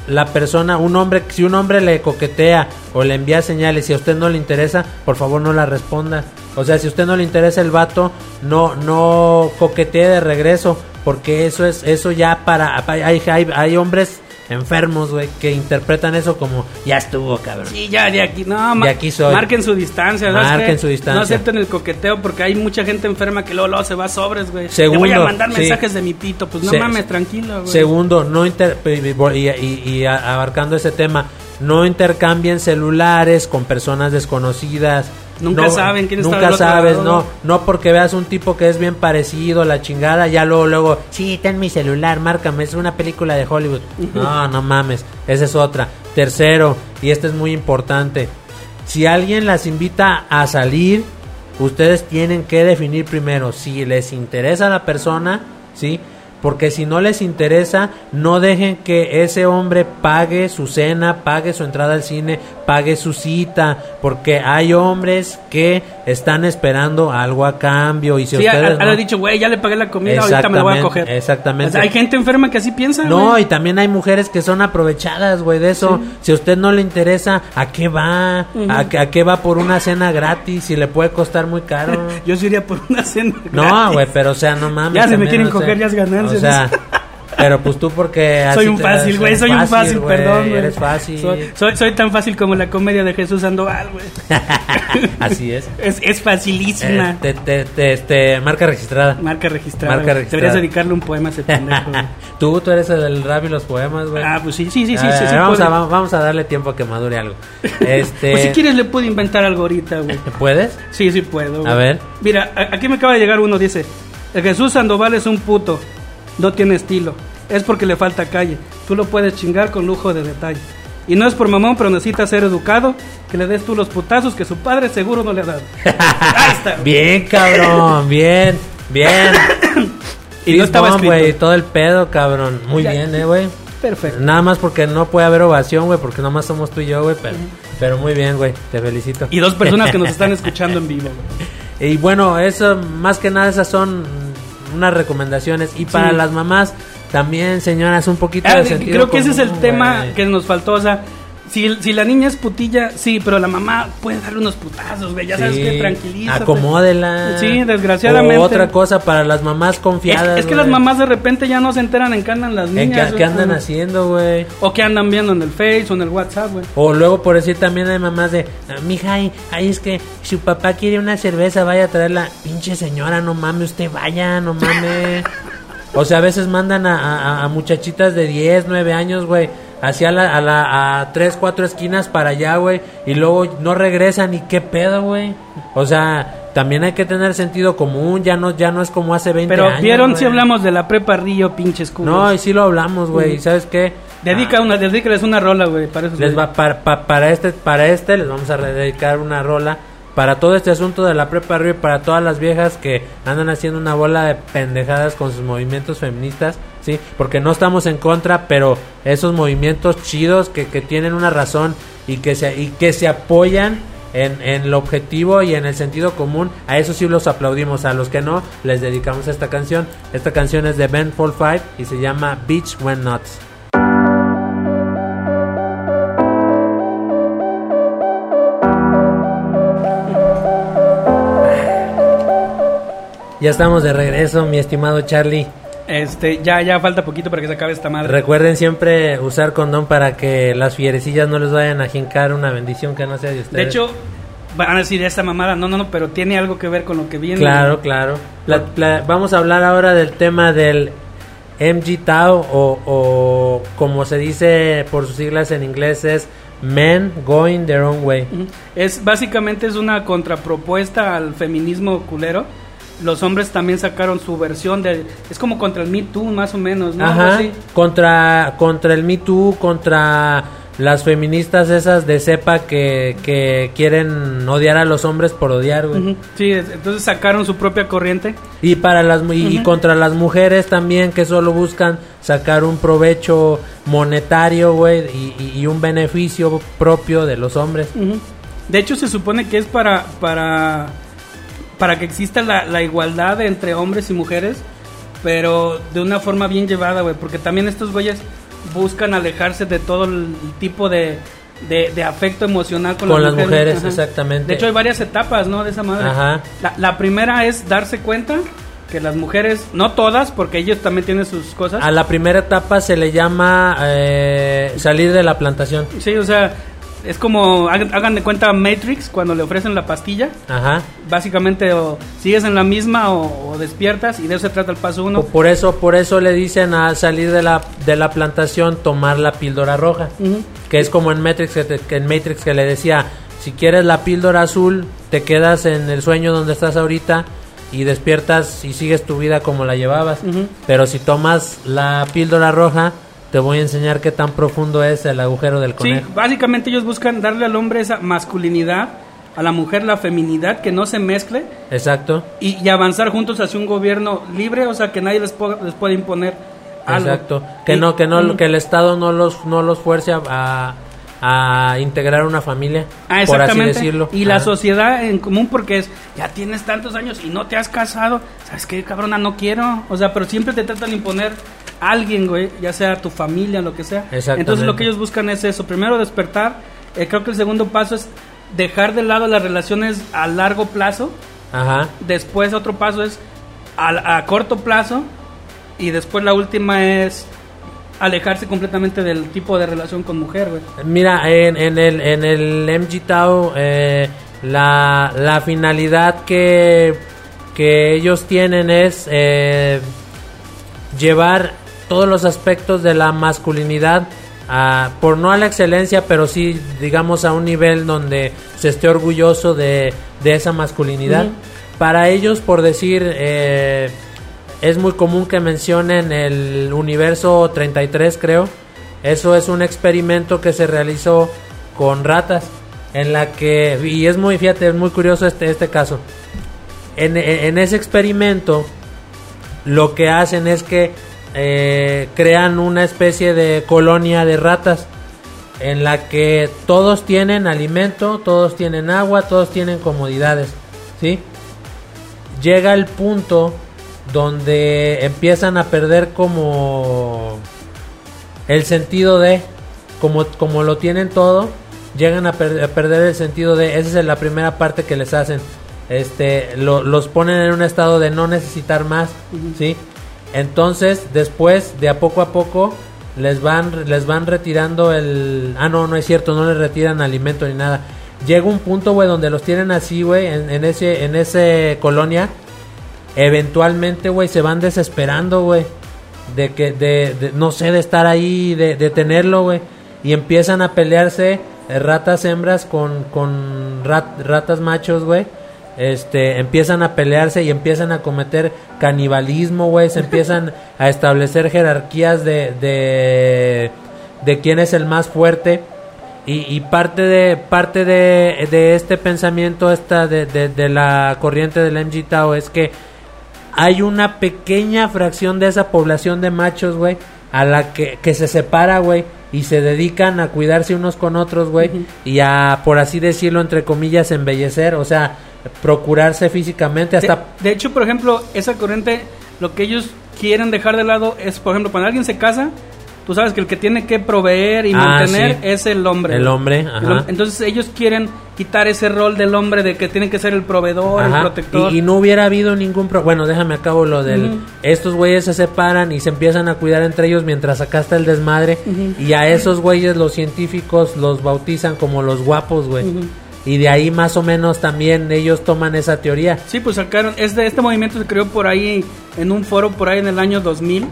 la persona, un hombre, si un hombre le coquetea o le envía señales y a usted no le interesa, por favor no la responda. O sea, si a usted no le interesa el vato, no, no coquetee de regreso, porque eso es, eso ya para, hay, hay, hay hombres enfermos, güey, que interpretan eso como ya estuvo, cabrón. Sí, ya de aquí, no, De aquí soy. marquen su distancia, ¿sabes Marquen qué? su distancia. No acepten el coqueteo porque hay mucha gente enferma que luego, luego se va a sobres, güey. Segundo, Te voy a mandar sí. mensajes de mi pito, pues no Se- mames, tranquilo, güey. Segundo, no inter y, y- y abarcando ese tema, no intercambien celulares con personas desconocidas. Nunca No- saben quién está Nunca del otro sabes, lado. no, no porque veas un tipo que es bien parecido, la chingada, ya luego, luego, sí, ten mi celular, márcame, es una película de Hollywood. No, no mames, esa es otra. Tercero, y este es muy importante, si alguien las invita a salir, ustedes tienen que definir primero si les interesa la persona, ¿sí? Porque si no les interesa, no dejen que ese hombre pague su cena, pague su entrada al cine, pague su cita, porque hay hombres que están esperando algo a cambio y si Sí, ustedes ha, ha no- dicho, güey, ya le pagué la comida, ahorita me la voy a coger. exactamente. O sea, hay gente enferma que así piensa, no, y también hay mujeres que son aprovechadas, güey, de eso. Si a usted no le interesa, ¿a qué va? ¿A, qué- a qué va por una cena gratis? Y le puede costar muy caro. Yo sí iría por una cena. No, güey, pero o sea, no mames. Ya, si me quieren o sea, coger, ya es ganancia, O sea, pero pues tú porque Soy un fácil, güey, soy un fácil, perdón, güey. Eres fácil. Soy, soy, soy tan fácil como la comedia de Jesús Sandoval, güey. así es. Es, es facilísima. Eh, te, te, te- este, marca registrada. Marca registrada. Marca registrada. Deberías dedicarle un poema a ese pendejo. tú, tú eres el del rap y los poemas, güey. ah, pues sí, sí, sí, sí. A sí, ver, sí vamos, puede. a, vamos a darle tiempo a que madure algo. Este, Pues si quieres le puedo inventar algo ahorita, güey. ¿Puedes? Sí, sí puedo. A ver. Mira, aquí me acaba de llegar uno, dice, Jesús Sandoval es un puto, no tiene estilo, es porque le falta calle, tú lo puedes chingar con lujo de detalle. Y no es por mamón, pero necesita ser educado, que le des tú los putazos que su padre seguro no le ha dado. Ahí está. Bien, cabrón, bien, bien. Y no estaba escrito. todo el pedo, cabrón. Muy Ya. bien, eh, güey. Perfecto. Nada más porque no puede haber ovación, güey, porque nomás somos tú y yo, güey, pero, pero muy bien, güey, te felicito. Y dos personas que nos están escuchando en vivo. güey. Y bueno, eso, más que nada, esas son unas recomendaciones. Y para Sí. las mamás, también, señoras, un poquito Ah, de sentido creo que ese es el tema que nos faltó, o sea... Si, si la niña es putilla, sí, pero la mamá puede darle unos putazos, güey. Ya sabes Sí, que tranquilízate. Acomódela. Sí, desgraciadamente. O otra cosa para las mamás confiadas. es que las mamás de repente ya no se enteran en qué andan las ¿En niñas. güey. qué andan haciendo, güey? O qué andan viendo en el Face o en el WhatsApp, güey. O luego por decir también hay mamás de, "Ah, mija, ay, ay, es que su papá quiere una cerveza, vaya a traerla. Pinche señora, no mames, usted vaya, no mames. o sea, a veces mandan a, a- a muchachitas de 10, 9 años, güey, hacia la, a, la, a 3, 4 esquinas para allá, güey, y luego no regresan y qué pedo, güey. O sea, también hay que tener sentido común, ya no, ya no es como hace 20 Pero años. vieron güey. si hablamos de la prepa Río, pinches culos. No, y sí lo hablamos, güey, ¿sabes qué? Dedica una, dedícales una rola, güey, para eso. Les va para, pa- para este para este les vamos a dedicar una rola para todo este asunto de la prepa arriba y para todas las viejas que andan haciendo una bola de pendejadas con sus movimientos feministas, sí, porque no estamos en contra, pero esos movimientos chidos que, tienen una razón y que se y que se apoyan en, en el objetivo y en el sentido común, a eso sí los aplaudimos, a los que no, les dedicamos esta canción. Esta canción es de Ben Fall Five y se llama Beach When Nuts. Ya estamos de regreso, mi estimado Charlie. Este, ya, ya falta poquito para que se acabe esta madre. Recuerden siempre usar condón para que las fierecillas no les vayan a jincar una bendición que no sea de ustedes. de hecho, van a decir esta mamada, no, no, no, pero tiene algo que ver con lo que viene. claro, claro. La- la- vamos a hablar ahora del tema del MG Tao o, o como se dice por sus siglas en inglés es Men Going Their Own Way. Es básicamente es una contrapropuesta al feminismo culero. Los hombres también sacaron su versión de es como contra el Me Too más o menos, ¿no? Ajá. así. Contra, contra el Me Too, contra las feministas esas de cepa que, que quieren odiar a los hombres por odiar, güey. Sí, es- entonces sacaron su propia corriente. Y para las y, contra las mujeres también que solo buscan sacar un provecho monetario, güey, y, y- un beneficio propio de los hombres. De hecho, se supone que es para para para que exista la, la igualdad entre hombres y mujeres, pero de una forma bien llevada, güey, porque también estos güeyes buscan alejarse de todo el tipo de, de, de afecto emocional con, Con las mujeres, exactamente. De hecho, hay varias etapas, ¿no? De esa madre. Ajá. La, la primera es darse cuenta que las mujeres, no todas, porque ellos también tienen sus cosas. A la primera etapa se le llama eh, salir de la plantación. Sí, o sea, es como, hagan, de cuenta Matrix cuando le ofrecen la pastilla. Ajá. Básicamente, o sigues en la misma o, o despiertas, y de eso se trata el paso uno. Po- Por eso, por eso le dicen a salir de la, de la plantación tomar la píldora roja. Que es como en Matrix, que, te- que en Matrix que le decía, si quieres la píldora azul, te quedas en el sueño donde estás ahorita y despiertas y sigues tu vida como la llevabas. Ujú. Pero si tomas la píldora roja, te voy a enseñar qué tan profundo es el agujero del Sí, conejo. básicamente ellos buscan darle al hombre esa masculinidad, a la mujer la feminidad, que no se mezcle Exacto. y, y avanzar juntos hacia un gobierno libre, o sea, que nadie les, po- les puede imponer algo. Exacto. Que Y- no, que no, que el Estado no los, no los fuerce a, a- integrar una familia, Ah, por así decirlo. Y la sociedad en común porque es, ya tienes tantos años y no te has casado, ¿sabes qué, cabrona? No quiero. O sea, pero siempre te tratan de imponer alguien, güey, ya sea tu familia, lo que sea. Entonces lo que ellos buscan es eso. Primero despertar. Eh, creo que el segundo paso es dejar de lado las relaciones a largo plazo. Ajá. Después otro paso es a, a corto plazo. Y después la última es alejarse completamente del tipo de relación con mujer, güey. Mira, en, en el, en el MG Tao, eh, la, la finalidad que, que ellos tienen es eh, llevar todos los aspectos de la masculinidad, a, por no a la excelencia, pero sí, digamos, a un nivel donde se esté orgulloso de, de esa masculinidad. Para ellos, por decir, eh, es muy común que mencionen el universo 33, creo. Eso es un experimento que se realizó con ratas, en la que, y es muy, fíjate, es muy curioso este, este caso. En, en ese experimento, lo que hacen es que eh, crean una especie de colonia de ratas en la que todos tienen alimento, todos tienen agua, todos tienen comodidades, ¿sí? Llega el punto donde empiezan a perder como el sentido de como como lo tienen todo, llegan a, per- a perder el sentido de esa es la primera parte que les hacen. Este lo- los ponen en un estado de no necesitar más, ¿sí? Entonces, después, de a poco a poco, les van, les van retirando el... Ah, no, no es cierto, no les retiran alimento ni nada. Llega un punto, güey, donde los tienen así, güey, en, ese, en ese colonia. Eventualmente, güey, se van desesperando, güey. De que, de, no sé, de estar ahí, de, de tenerlo, güey. Y empiezan a pelearse eh, ratas hembras con, con rat- ratas machos, güey. Este, empiezan a pelearse y empiezan a cometer canibalismo, güey. Se empiezan a establecer jerarquías de, de, de quién es el más fuerte. Y, y parte de parte de, de este pensamiento esta de, de, de la corriente del MG Tao es que hay una pequeña fracción de esa población de machos, güey, a la que, que se separa, güey, y se dedican a cuidarse unos con otros, güey, y a, por así decirlo, entre comillas, embellecer, o sea, procurarse físicamente hasta... De, de hecho, por ejemplo, esa corriente, lo que ellos quieren dejar de lado es, por ejemplo, cuando alguien se casa, tú sabes que el que tiene que proveer y Ah, mantener sí. es el hombre. El hombre, ajá. Entonces ellos quieren quitar ese rol del hombre de que tiene que ser el proveedor, el protector. Y, y no hubiera habido ningún pro bueno déjame acabo lo del estos güeyes se separan y se empiezan a cuidar entre ellos mientras acá está el desmadre y a esos güeyes los científicos los bautizan como los guapos güey. Y de ahí más o menos también ellos toman esa teoría Sí, pues sacaron, este, este movimiento se creó por ahí, en un foro por ahí en el año 2000,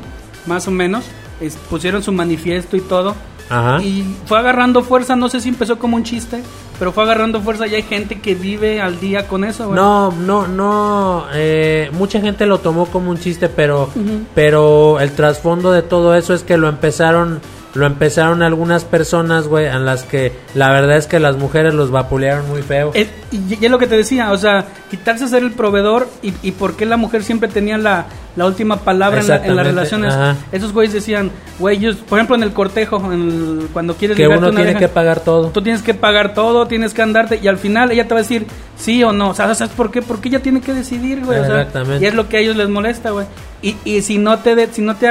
más o menos, Es- pusieron su manifiesto y todo, Ajá. y fue agarrando fuerza, no sé si empezó como un chiste, pero fue agarrando fuerza y hay gente que vive al día con eso, güey. No, no, no. eh, mucha gente lo tomó como un chiste, pero, pero el trasfondo de todo eso es que lo empezaron, lo empezaron algunas personas, güey, en las que la verdad es que las mujeres los vapulearon muy feo. Es- y, y es lo que te decía, o sea, quitarse ser el proveedor y, y por qué la mujer siempre tenía la, la última palabra en, la- en las Exactamente, relaciones. ajá. Esos güeyes decían, güey, ellos, por ejemplo, en el cortejo, en el- cuando quieres que uno una tiene vieja, que pagar todo. Tú tienes que pagar todo, tienes que andarte y al final ella te va a decir sí o no. O sea, ¿sabes por qué? Porque ella tiene que decidir, güey. o sea, Exactamente. y es lo que a ellos les molesta, güey. Y, y si no te de- si no te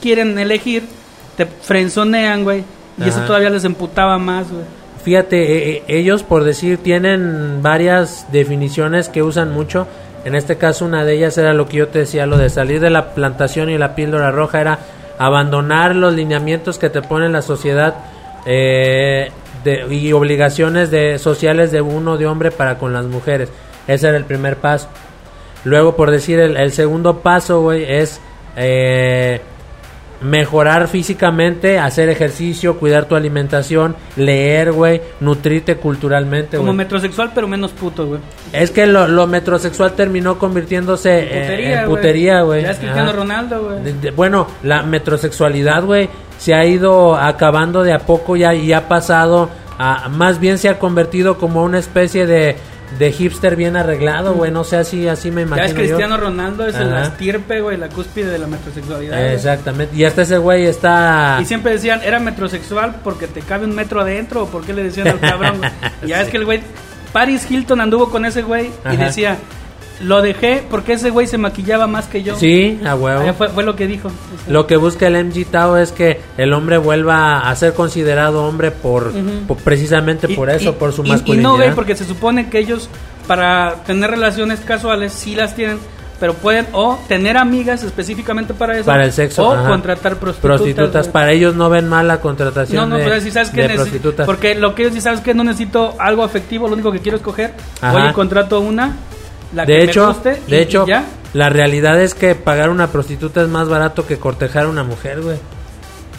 quieren elegir, te frenzonean, güey. Y eso todavía les emputaba más, güey. Fíjate, eh, eh, ellos por decir tienen varias definiciones que usan mucho. En este caso una de ellas era lo que yo te decía, lo de salir de la plantación y la píldora roja era abandonar los lineamientos que te pone la sociedad eh, de- y obligaciones de, sociales de uno de hombre para con las mujeres. Ese era el primer paso. Luego, por decir, el, el segundo paso, güey, es eh, mejorar físicamente, hacer ejercicio, cuidar tu alimentación, leer, güey, nutrirte culturalmente, Como metrosexual, pero menos puto, güey. Es que lo, lo metrosexual terminó convirtiéndose eh, en güey. putería, güey. Ya es Cristiano. Ronaldo, güey. Bueno, la metrosexualidad, güey, se ha ido acabando de a poco ya y ha pasado a, más bien se ha convertido como una especie de, de hipster bien arreglado, güey, no sé, así, así me Ya imagino es yo. Cristiano Ronaldo, es el Ajá. estirpe, güey, la cúspide de la metrosexualidad. Exactamente, y hasta ese güey está... Y siempre decían, era metrosexual porque te cabe un metro adentro, o por qué le decían al cabrón. ya es que el güey, Paris Hilton anduvo con ese güey y decía, lo dejé porque ese güey se maquillaba más que yo. Sí, a huevo. Fue, fue lo que dijo. Lo que busca el MG Tao es que el hombre vuelva a ser considerado hombre por, precisamente Y- por eso, y- por su y- masculinidad. Y no, güey, porque se supone que ellos, para tener relaciones casuales, sí las tienen, pero pueden o tener amigas específicamente para eso. para el sexo. O ajá. contratar prostitutas. Para ellos no ven mal la contratación No, no, de, pero si sabes que prostitutas. Porque lo que ellos sí sabes que no necesito algo afectivo, lo único que quiero es coger. Ajá. Oye, contrato una, la de que hecho, me guste, y- de hecho, y ya. la realidad es que pagar una prostituta es más barato que cortejar a una mujer, güey.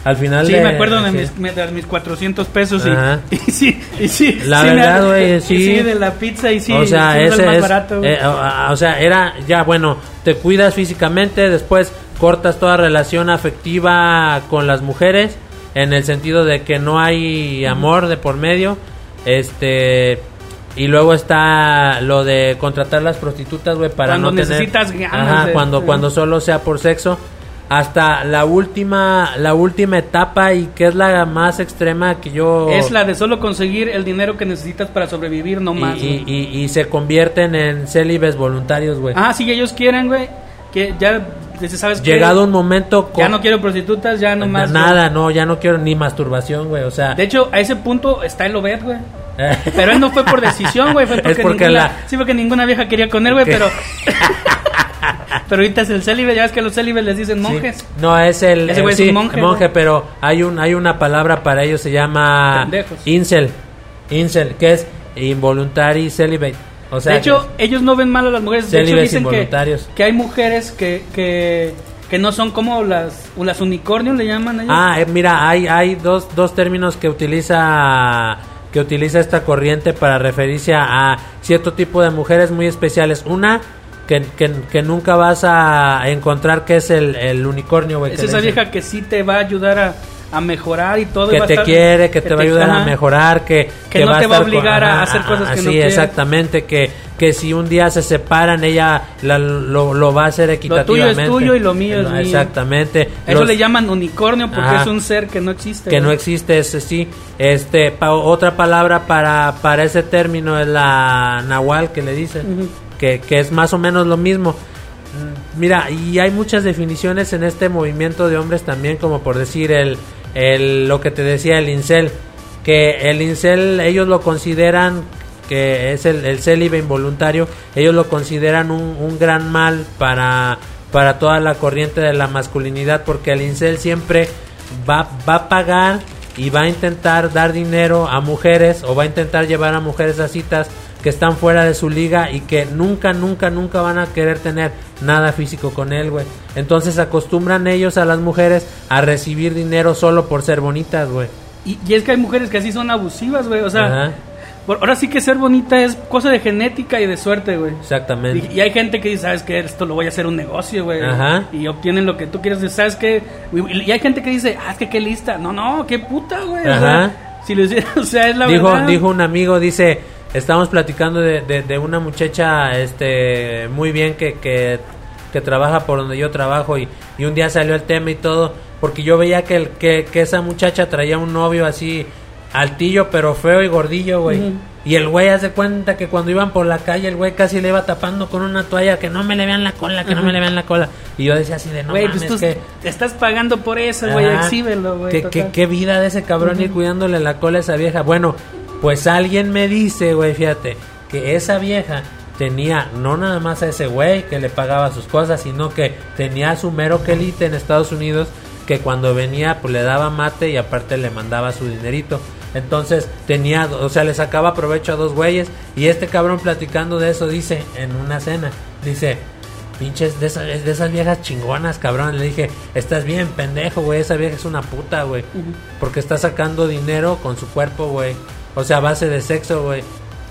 Al final Sí, de- me acuerdo de sí. mis, de mis 400 pesos y, y sí, y sí. La sí verdad, güey, y sí. de la pizza y sí. o sea, sí, ese el más es, barato. güey. eh, o, o sea, era ya bueno, te cuidas físicamente, después cortas toda relación afectiva con las mujeres en el sentido de que no hay amor de por medio, este y luego está lo de contratar las prostitutas, güey, para Cuando no tener necesitas ganas Ajá, de- cuando cuando solo sea por sexo. Hasta la última la última etapa y que es la más extrema que yo Es la de solo conseguir el dinero que necesitas para sobrevivir, no y, más. y, y- y se convierten en célibes voluntarios, güey. Ah, sí, ellos quieren, güey. Que ya, ¿sabes qué? Llegado un momento Ya con- no quiero prostitutas, ya no más. nada, no, ya no quiero ni masturbación, güey, o sea, De hecho, a ese punto está el Obed, güey. Pero él no fue por decisión, güey. Fue porque, Es porque ninguna, la- Sí, porque ninguna vieja quería con él, güey, pero... pero ahorita es el célibe, ya ves que a los célibes les dicen sí. monjes. No, es el Ese eh, güey es un monje, pero hay un hay una palabra para ello se llama Pendejos. incel. Incel, que es involuntary celibate. O sea, de hecho, ellos no ven mal a las mujeres. De hecho, dicen que hay mujeres que, que, que no son como las, las unicornios, le llaman ellos. Ah, eh, mira, hay, hay dos, dos términos que utiliza que utiliza esta corriente para referirse a, cierto tipo de mujeres muy especiales. Una que, que, que nunca vas a encontrar que es el, el unicornio, güey. es que esa vieja que sí te va a ayudar a, a mejorar y todo. y que a te estar- quiere, que te va a ayudar a mejorar, que, Que no te va a obligar a hacer cosas que no sí, quieres. exactamente, que, que si un día se separan, ella la- lo, lo va a hacer tuyo equitativamente. es tuyo y lo mío es mío. Exactamente. Eso Los- le llaman unicornio porque Ajá. es un ser que no existe. que no existe ese sí este pa- otra palabra para para ese término es la nahual que le dicen que, que es más o menos lo mismo mira y hay muchas definiciones en este movimiento de hombres también como por decir el, el lo que te decía el incel que el incel ellos lo consideran que es el, el célibe involuntario ellos lo consideran un, un gran mal para para toda la corriente de la masculinidad porque el incel siempre va, va a pagar y va a intentar dar dinero a mujeres o va a intentar llevar a mujeres a citas que están fuera de su liga y que nunca, nunca, nunca van a querer tener nada físico con él, güey. Entonces acostumbran ellos a las mujeres a recibir dinero solo por ser bonitas, güey. Y, y es que hay mujeres que así son abusivas, güey. O sea, Ajá. Ahora sí que ser bonita es cosa de genética y de suerte, güey. Exactamente. Y, y hay gente que dice, ¿sabes qué? Esto lo voy a hacer un negocio, güey. Ajá. Y obtienen lo que tú quieres. ¿Sabes qué? Y hay gente que dice, ah, es que qué lista. No, no, qué puta, güey. O Ajá. sea, si lo hiciera, o sea, es la dijo, verdad. dijo un amigo, dice, estamos platicando de, de- de una muchacha este muy bien que, que, que trabaja por donde yo trabajo y, y un día salió el tema y todo, porque yo veía que, el, que, que esa muchacha traía un novio así altillo, pero feo y gordillo, güey. Y el güey hace cuenta que cuando iban por la calle, el güey casi le iba tapando con una toalla que no me le vean la cola, que no me le vean la cola. Y yo decía así de no Güey, mames, pues tú que... te estás pagando por eso, güey, exhíbelo, güey. ¿Qué, total. qué, qué vida de ese cabrón ir cuidándole la cola a esa vieja. Bueno, pues alguien me dice, güey, fíjate, que esa vieja tenía no nada más a ese güey que le pagaba sus cosas, sino que tenía a su mero quelite en Estados Unidos que cuando venía pues le daba mate y aparte le mandaba su dinerito. Entonces tenía, o sea, le sacaba provecho a dos güeyes y este cabrón platicando de eso dice en una cena, dice, Pinches de esas, de esas viejas chingonas, cabrón. Le dije, estás bien, pendejo, güey. Esa vieja es una puta, güey. Porque está sacando dinero con su cuerpo, güey. O sea, a base de sexo, güey.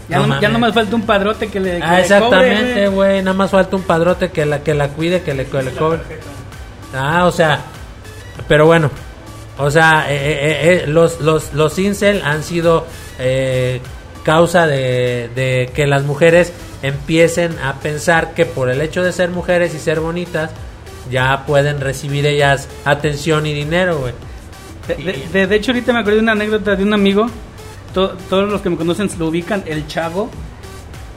Ya, No no, ya nomás falta un padrote que le. que Ah, le exactamente, cobre, güey. Nada más falta un padrote que la que la cuide, que le, que le cobre. Ah, o sea, pero bueno, o sea, eh, eh, eh, los los los incel han sido eh, causa de, de que las mujeres empiecen a pensar que por el hecho de ser mujeres y ser bonitas ya pueden recibir ellas atención y dinero, güey. De, de- de- hecho, ahorita me acordé de una anécdota de un amigo. To- todos los que me conocen se lo ubican, el chavo.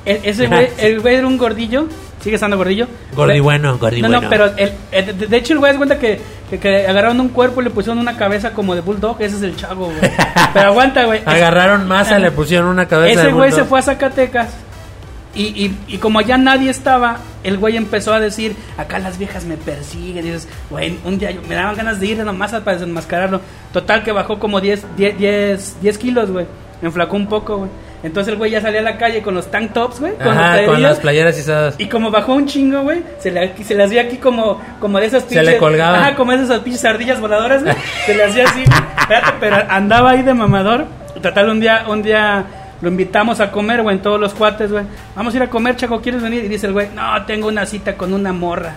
E- ese güey, el güey era un gordillo. Sigue estando gordillo. Gordi bueno, gordi No, bueno. no, pero el- el- de, hecho el güey es cuenta que, que, que agarraron un cuerpo y le pusieron una cabeza como de bulldog. Ese es el chavo, güey. Pero aguanta, güey. Agarraron masa, le pusieron una cabeza Ese de güey se fue a Zacatecas. Y, y, y como allá nadie estaba, el güey empezó a decir, acá las viejas me persiguen. Y dices, güey, un día yo- me daban ganas de ir nomás para desenmascararlo. Total que bajó como 10, 10, 10, 10 kilos, güey. Enflacó un poco, güey. Entonces el güey ya salía a la calle con los tank tops, güey. Con, Ajá, con las playeras izadas. Y como bajó un chingo, güey, se le, se le hacía aquí como, como de esas Se le colgaba. Ajá, como de esas pinches ardillas voladoras, güey. Se le hacía así. Espérate, pero andaba ahí de mamador. Total, un día, un día lo invitamos a comer, güey, en todos los cuates, güey. Vamos a ir a comer, Chaco, ¿quieres venir? Y dice el güey, no, tengo una cita con una morra.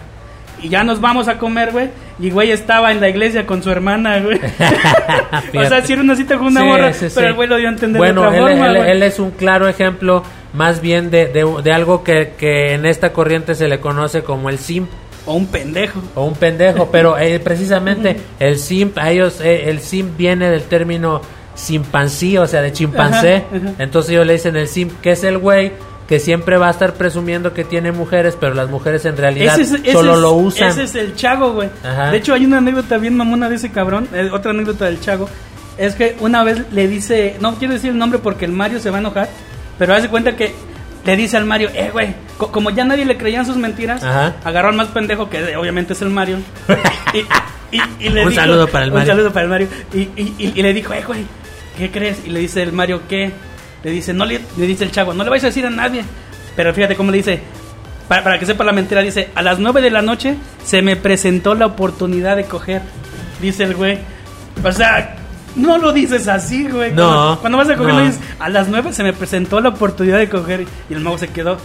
Y ya nos vamos a comer, güey. Y güey estaba en la iglesia con su hermana, güey. o sea, si era una cita con una Sí, morra, sí, pero el güey lo dio a entender bueno, de otra él, forma, él- él es un claro ejemplo más bien de, de- de algo que, que en esta corriente se le conoce como el simp O un pendejo. o un pendejo, pero eh, precisamente el simp, a ellos, eh, el simp viene del término chimpancé, o sea, de chimpancé, Ajá, ajá. entonces ellos le dicen el simp, que es el güey que siempre va a estar presumiendo que tiene mujeres, pero las mujeres en realidad Ese es- ese solo es- lo usan. Ese es el Chago, güey. De hecho, hay una anécdota bien mamona de ese cabrón. eh, otra anécdota del Chago. Es que una vez le dice, no quiero decir el nombre porque el Mario se va a enojar, pero hace cuenta que le dice al Mario, eh, güey, co- como ya nadie le creían sus mentiras, Ajá. agarró al más pendejo que obviamente es el Mario. y, y- y le Un dijo- saludo para el Mario. Un saludo para el Mario. Y, y- y- y le dijo, eh, güey, ¿qué crees? Y le dice el Mario, ¿qué? Le dice, no le, le dice el Chago, no le vais a decir a nadie. Pero fíjate cómo le dice, para, para que sepa la mentira, dice, a las 9 de la noche se me presentó la oportunidad de coger. Dice el güey. O sea, no lo dices así, güey. No, Cuando, cuando vas a coger, no. no dices, a las 9 se me presentó la oportunidad de coger. Y el mago se quedó.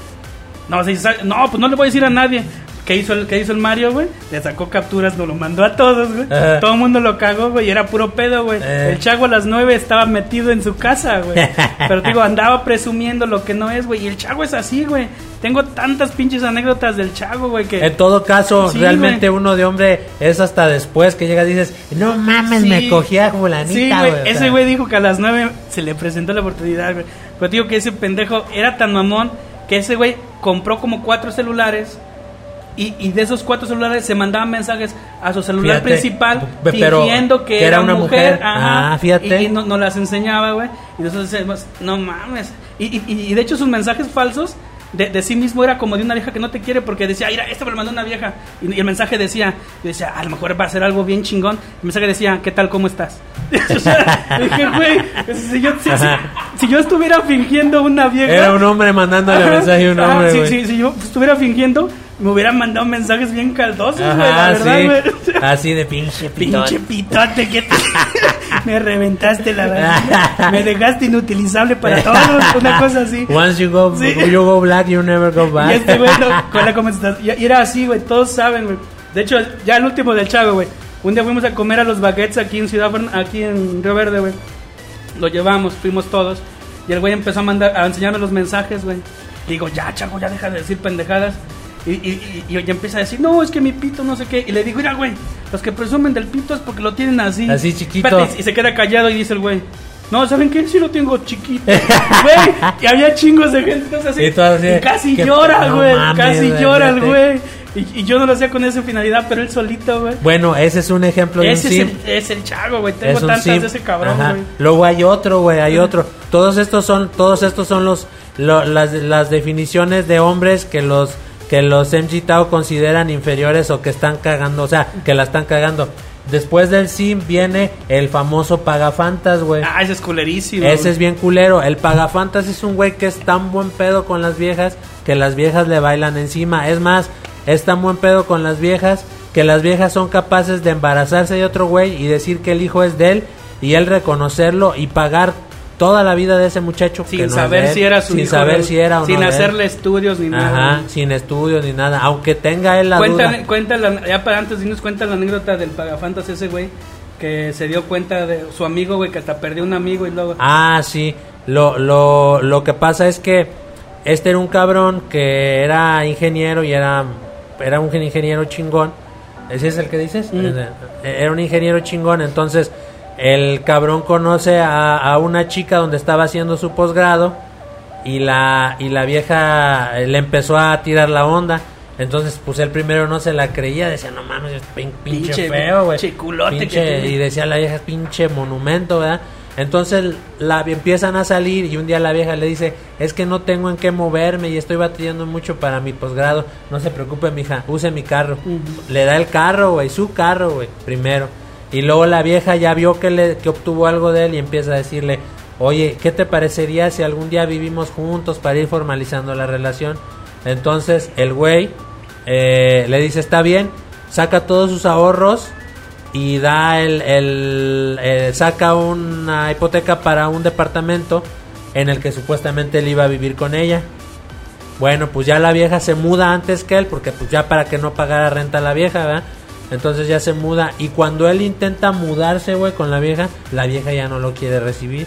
No, se dice, no, pues no le voy a decir a nadie. ¿Qué hizo el, qué hizo el Mario, güey? Le sacó capturas, nos lo mandó a todos, güey. Ajá. Todo el mundo lo cagó, güey. y Era puro pedo, güey. Eh. El Chago a las 9 estaba metido en su casa, güey. Pero digo, andaba presumiendo lo que no es, güey. Y el Chago es así, güey. Tengo tantas pinches anécdotas del Chago, güey, que... En todo caso, Sí, realmente güey. uno de hombre es hasta después que llegas y dices, no mames, Sí. me cogí a fulanita, Sí, güey. Ese güey dijo que a las 9 se le presentó la oportunidad, güey. Pero digo que ese pendejo era tan mamón que ese güey compró como cuatro celulares. Y, y de esos cuatro celulares se mandaban mensajes a su celular Fíjate, principal pero fingiendo que, que era era una mujer. mujer. ajá, Ah, fíjate. Y, y no, no las enseñaba, güey. Y decíamos, no mames. Y, y, de hecho sus mensajes falsos de, de sí mismo era como de una vieja que no te quiere porque decía, mira, esto me lo mandó una vieja. Y, el mensaje decía, yo decía, a lo mejor va a ser algo bien chingón. El mensaje decía, ¿qué tal, cómo estás? O sea, dije, güey, si yo, si, si- si yo estuviera fingiendo una vieja. Era un hombre mandándole mensaje a un hombre, sí, si yo estuviera fingiendo, me hubieran mandado mensajes bien caldosos, güey, la verdad, sí. güey. Así de pinche pitón. Pinche pitote que te- me reventaste la verdad. Me dejaste inutilizable para todos, una cosa así. Once you go, Sí. you go black, you never go back. Y este güey, no, con la conversación. Y era así, güey, todos saben, güey. De hecho, ya el último del Chago, güey. Un día fuimos a comer a los baguettes aquí en Ciudad aquí en Río Verde, güey. Lo llevamos, fuimos todos. Y el güey empezó a mandar, a enseñarme los mensajes, güey. Digo, ya, Chago, ya deja de decir pendejadas. Y, y, y, empieza a decir, no, es que mi pito, no sé qué. Y le digo, mira, güey, los que presumen del pito es porque lo tienen así. Así chiquito. Espérate, y se queda callado y dice el güey, No, ¿saben qué? Sí lo tengo chiquito. Güey, y había chingos de gente entonces así. Y tú así, y casi ¿qué- llora, güey. casi llora el güey. Y, y yo no lo hacía con esa finalidad, pero él solito, güey. Bueno, ese es un ejemplo de Ese un es el, es el chago, güey. Tengo tantas de ese cabrón, güey. Luego hay otro, güey, hay otro. Todos estos son, todos estos son los, lo- las, las definiciones de hombres que los, que los MG Tao consideran inferiores o que están cagando, o sea, que la están cagando. Después del sim viene el famoso pagafantas, güey. Ah, ese es culerísimo. Ese es bien culero. El pagafantas es un güey que es tan buen pedo con las viejas que las viejas le bailan encima. Es más, es tan buen pedo con las viejas que las viejas son capaces de embarazarse de otro güey y decir que el hijo es de él y él reconocerlo y pagar toda la vida de ese muchacho que Sin no saber de él, si era su sin hijo. saber güey. si era o Sin no de él. hacerle estudios ni nada. Ajá, sin estudios ni nada, aunque tenga él la Cuenta, duda. cuenta la, ya para antes dinos cuenta la anécdota del pagafantas ese güey que se dio cuenta de su amigo, güey, que hasta perdió un amigo y luego... Ah, sí. Lo, lo, lo que pasa es que este era un cabrón que era ingeniero y era, era un ingeniero chingón. ¿Ese es el que dices? Mm. Era un ingeniero chingón. Entonces, el cabrón conoce a, a una chica donde estaba haciendo su posgrado y la, y la vieja eh, le empezó a tirar la onda. Entonces, pues él primero no se la creía, decía, no mames, es pin- pinche, Pinche- feo, güey. pinche y decía la vieja, pinche monumento, ¿verdad? Entonces la empiezan a salir y un día la vieja le dice, es que no tengo en qué moverme y estoy batallando mucho para mi posgrado. No se preocupe, mija, use mi carro. Le da el carro, güey, su carro, güey, primero. Y luego la vieja ya vio que, le, que obtuvo algo de él y empieza a decirle, oye, ¿qué te parecería si algún día vivimos juntos para ir formalizando la relación? Entonces el güey eh, le dice, está bien, saca todos sus ahorros y da el, el- eh, saca una hipoteca para un departamento en el que supuestamente él iba a vivir con ella. Bueno, pues ya la vieja se muda antes que él, porque pues ya para que no pagara renta la vieja, ¿verdad? Entonces ya se muda y cuando él intenta mudarse, güey, con la vieja, la vieja ya no lo quiere recibir.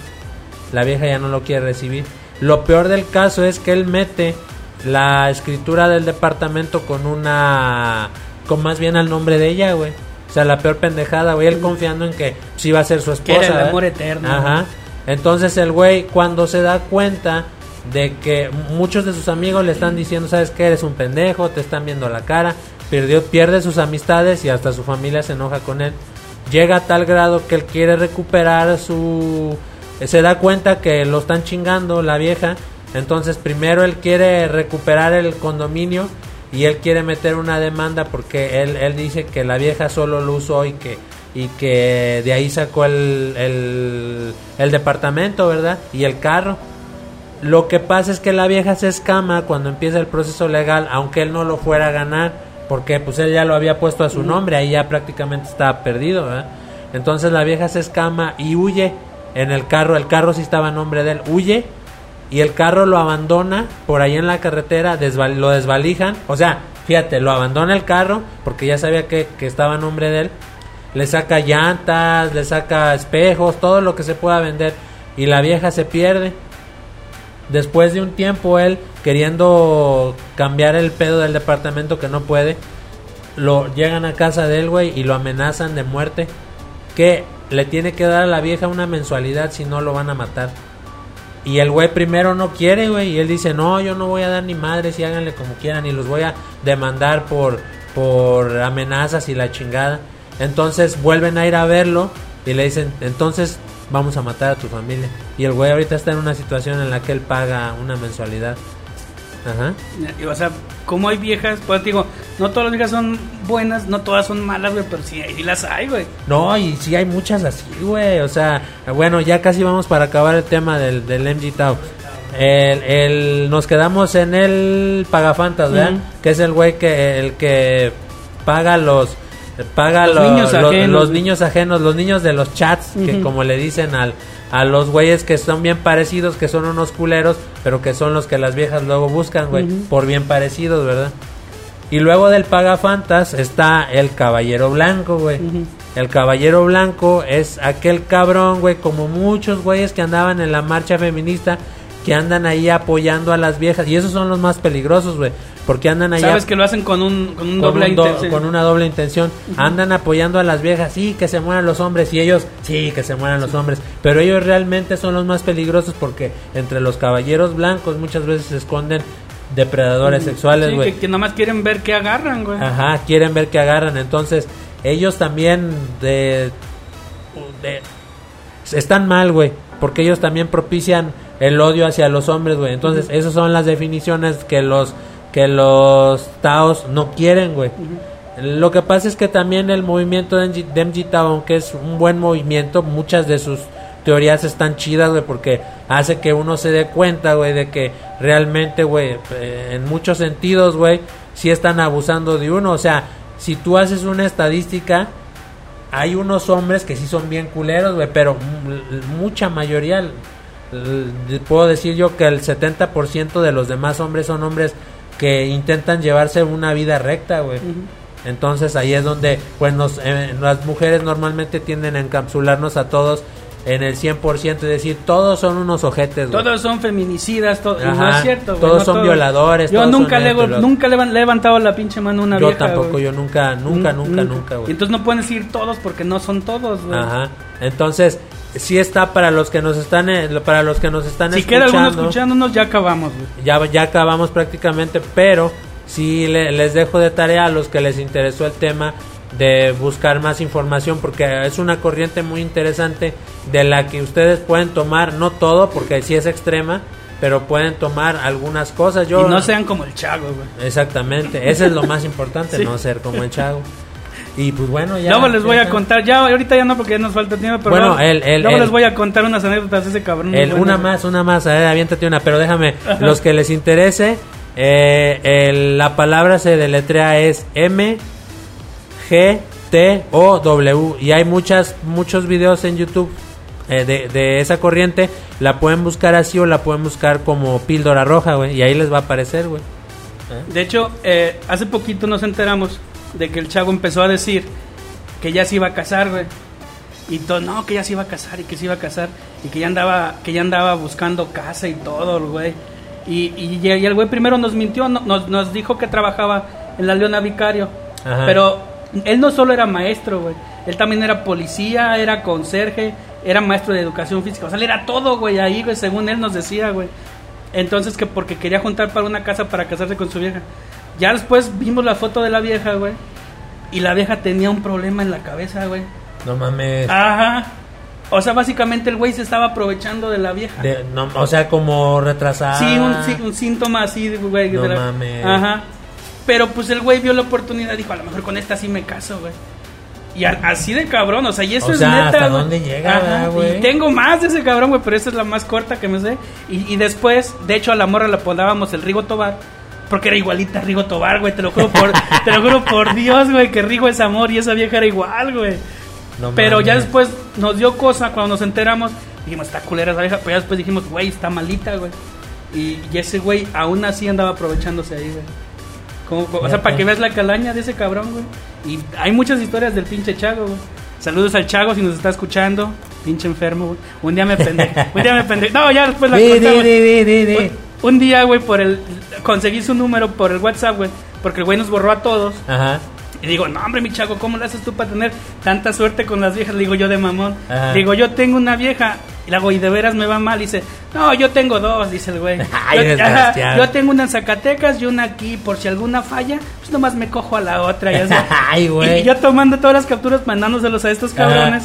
La vieja ya no lo quiere recibir. Lo peor del caso es que él mete la escritura del departamento con una... con más bien al nombre de ella, güey. O sea, la peor pendejada, güey. Él confiando en que sí iba a ser su Que esposa. era el ¿verdad? amor eterno. Ajá. Entonces el güey, cuando se da cuenta de que muchos de sus amigos le están diciendo, ¿sabes qué? Eres un pendejo, te están viendo la cara. Perdió, pierde sus amistades y hasta su familia se enoja con él. Llega a tal grado que él quiere recuperar su... Se da cuenta que lo están chingando la vieja. Entonces primero él quiere recuperar el condominio y él quiere meter una demanda porque él, él dice que la vieja solo lo usó y que y que de ahí sacó el, el, el departamento, ¿verdad? Y el carro. Lo que pasa es que la vieja se escama cuando empieza el proceso legal, aunque él no lo fuera a ganar, porque pues él ya lo había puesto a su nombre, ahí ya prácticamente estaba perdido, ¿verdad? Entonces la vieja se escama y huye en el carro, el carro sí estaba a nombre de él, huye y el carro lo abandona por ahí en la carretera, desval- lo desvalijan, o sea, fíjate, lo abandona el carro porque ya sabía que, que estaba a nombre de él, le saca llantas, le saca espejos, todo lo que se pueda vender y la vieja se pierde. Después de un tiempo él queriendo cambiar el pedo del departamento que no puede, lo llegan a casa de él, güey, y lo amenazan de muerte. Que le tiene que dar a la vieja una mensualidad si no lo van a matar. Y el güey primero no quiere, güey, y él dice, no, yo no voy a dar ni madres y háganle como quieran y los voy a demandar por, por amenazas y la chingada. Entonces vuelven a ir a verlo y le dicen, entonces vamos a matar a tu familia. Y el güey ahorita está en una situación en la que él paga una mensualidad. Ajá. Y, O sea, como hay viejas, pues digo, no todas las viejas son buenas, no todas son malas, güey, pero sí, sí las hay, güey. No, y sí hay muchas así, güey. O sea, bueno, ya casi vamos para acabar el tema del, del MG Tau. El, el- nos quedamos en el pagafantas, ¿verdad? Ujú. Que es el güey que el que paga los paga Los lo- niños lo- los niños ajenos, los niños de los chats, que como le dicen al a los güeyes que son bien parecidos, que son unos culeros, pero que son los que las viejas luego buscan, güey, por bien parecidos, ¿verdad? Y luego del pagafantas está el caballero blanco, güey. El caballero blanco es aquel cabrón, güey, como muchos güeyes que andaban en la marcha feminista, que andan ahí apoyando a las viejas. Y esos son los más peligrosos, güey. porque andan allá Sabes que lo hacen con un, con un con, doble un do- intención. con una doble intención. Andan apoyando a las viejas, sí, que se mueran los hombres. Y ellos, sí, que se mueran los hombres. Pero ellos realmente son los más peligrosos porque entre los caballeros blancos muchas veces se esconden depredadores sexuales, Sí, güey. que, que nomás quieren ver qué agarran, güey. Ajá, quieren ver que agarran. Entonces, ellos también de, de- están mal, güey. Porque ellos también propician el odio hacia los hombres, güey. Entonces, esas son las definiciones que los que los Taos no quieren, güey. Lo que pasa es que también el movimiento de MG, de MG Tao, aunque es un buen movimiento, muchas de sus teorías están chidas, güey, porque hace que uno se dé cuenta, güey, de que realmente, güey, eh, en muchos sentidos, güey, sí están abusando de uno. O sea, si tú haces una estadística, hay unos hombres que sí son bien culeros, güey, pero mucha mayoría, puedo decir yo que el 70% de los demás hombres son hombres que intentan llevarse una vida recta, güey. Entonces ahí es donde, pues nos, eh, las mujeres normalmente tienden a encapsularnos a todos en el 100%, es decir, todos son unos ojetes, güey. Todos son feminicidas, to- y no Ajá, es cierto. todos no son violadores, Yo todos nunca, son le, esto nunca le, he levantado la pinche mano a una Yo vieja. tampoco, yo nunca, nunca, nunca, nunca, güey. Entonces no pueden decir todos porque no son todos, güey. Ajá. Entonces, sí está para los que nos están eh, para los que nos están Si queda escuchando. alguno escuchándonos, ya acabamos. Ya ya acabamos prácticamente, pero sí le- les dejo de tarea a los que les interesó el tema de buscar más información porque es una corriente muy interesante de la que ustedes pueden tomar no todo porque sí es extrema, pero pueden tomar algunas cosas. Yo Y no sean como el Chago, güey. Exactamente, eso es lo más importante, Sí. no ser como el chavo. Y pues bueno, ya. Luego les voy a contar, ya ahorita ya no porque ya nos falta tiempo, pero Bueno, el- el- luego el- les voy a contar unas anécdotas de ese cabrón. El- una más, una más, ver, aviéntate una, pero déjame, los que les interese, eh, el- la palabra se deletrea es M, G, T, O, W, y hay muchas, muchos videos en YouTube eh, de, de esa corriente, la pueden buscar así o la pueden buscar como píldora roja, güey, y ahí les va a aparecer, güey. De hecho, eh, hace poquito nos enteramos de que el Chago empezó a decir que ya se iba a casar, güey. Y todo, no, que ya se iba a casar y que se iba a casar y que ya andaba, que ya andaba buscando casa y todo, güey. Y, y, y el güey primero nos mintió, no- nos, nos dijo que trabajaba en la Leona Vicario. Ajá. Pero él no solo era maestro, güey. Él también era policía, era conserje, era maestro de educación física. O sea, él era todo, güey, ahí, güey, según él nos decía, güey. Entonces que porque quería juntar para una casa para casarse con su vieja. Ya después vimos la foto de la vieja, güey. Y la vieja tenía un problema en la cabeza, güey. No mames. Ajá. O sea, básicamente el güey se estaba aprovechando de la vieja. De- no, o sea, como retrasada. Sí, un, sí, un síntoma así, güey. No de la- mames. Ajá. Pero pues el güey vio la oportunidad, dijo, a lo mejor con esta sí me caso, güey. Y a- así de cabrón, o sea, y eso O es sea, neta. ¿hasta dónde llega, güey? Y tengo más de ese cabrón, güey, pero esa es la más corta que me sé. Y, y después, de hecho, a la morra la apodábamos el Rigo Tobar. Porque era igualita a Rigo Tobar, güey, te lo juro por, te lo juro por Dios, güey, que Rigo es amor y esa vieja era igual, güey. No Pero ya después nos dio cosa cuando nos enteramos. Dijimos, está culera esa vieja. Pero ya después dijimos, güey, está malita, güey. Y, y ese güey aún así andaba aprovechándose ahí, güey. Como- como- o sea, para que veas la calaña de ese cabrón, güey. Y hay muchas historias del pinche Chago, güey. Saludos al Chago si nos está escuchando. Pinche enfermo, güey. Un día me pendejé. Un día me pendejé. No, ya después la. Un- Un día, güey, por el... Conseguí su número por el WhatsApp, güey. Porque el güey nos borró a todos. Ajá. Y digo, no, hombre, mi chago, ¿cómo le haces tú para tener tanta suerte con las viejas? Le digo yo de mamón. Ajá. Digo, yo tengo una vieja. Y le hago, y de veras me va mal. dice, no, yo tengo dos, dice el güey. Ay, yo, tengo una en Zacatecas y una aquí. Por si alguna falla, pues nomás me cojo a la otra. Y, así. Ay, güey. Y yo tomando todas las capturas, mandándoselos a estos Ajá.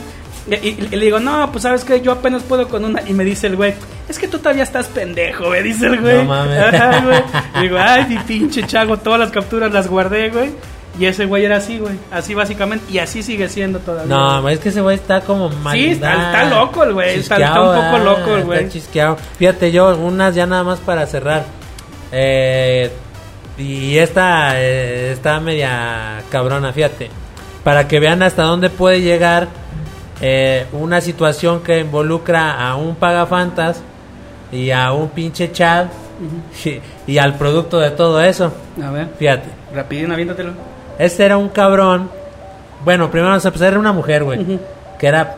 Y, y- y le digo, no, pues sabes que yo apenas puedo con una. Y me dice el güey, es que tú todavía estás pendejo, me dice el güey. No mames. Ajá, güey. Y digo, ay, mi pinche chago, todas las capturas las guardé, güey. Y ese güey era así, güey. Así básicamente. Y así sigue siendo todavía. No, es que ese güey está como mal. Sí, está- está loco el güey, está- está un poco loco el güey. Está chisqueado. Fíjate, yo, unas ya nada más para cerrar. Eh, y esta eh, está media cabrona, fíjate. Para que vean hasta dónde puede llegar eh, una situación que involucra a un pagafantas y a un pinche Chad y, y al producto de todo eso. A ver, Fíjate. rapidín, aviéntatelo. Este era un cabrón. Bueno, primero vamos a empezar. Era una mujer, güey. Que era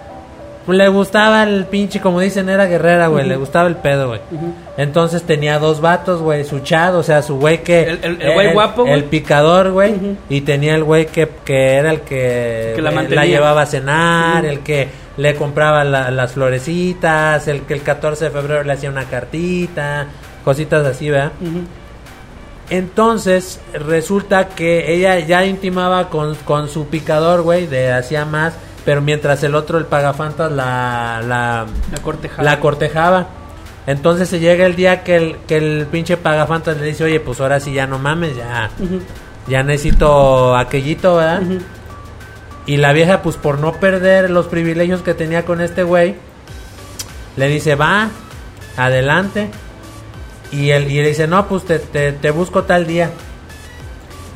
le gustaba el pinche, como dicen, era guerrera, güey. Le gustaba el pedo, güey. Entonces tenía dos vatos, güey. Su chat, o sea, su güey que. El- el- el güey guapo, güey. El picador, güey. Y tenía el güey que, que era el que, Que la llevaba a cenar, el que le compraba la- las florecitas, el que el 14 de febrero le hacía una cartita, cositas así, ¿verdad? Entonces, resulta que ella ya intimaba con, con su picador, güey, de hacía más, pero mientras el otro, el pagafantas, la, la, La cortejaba. Entonces se llega el día que el, que el pinche pagafantas le dice, oye, pues ahora sí ya no mames, ya, ya necesito aquellito, ¿verdad? Y la vieja, pues por no perder los privilegios que tenía con este güey, le dice, va, adelante. Y él y le dice, no, pues te, te, te busco tal día.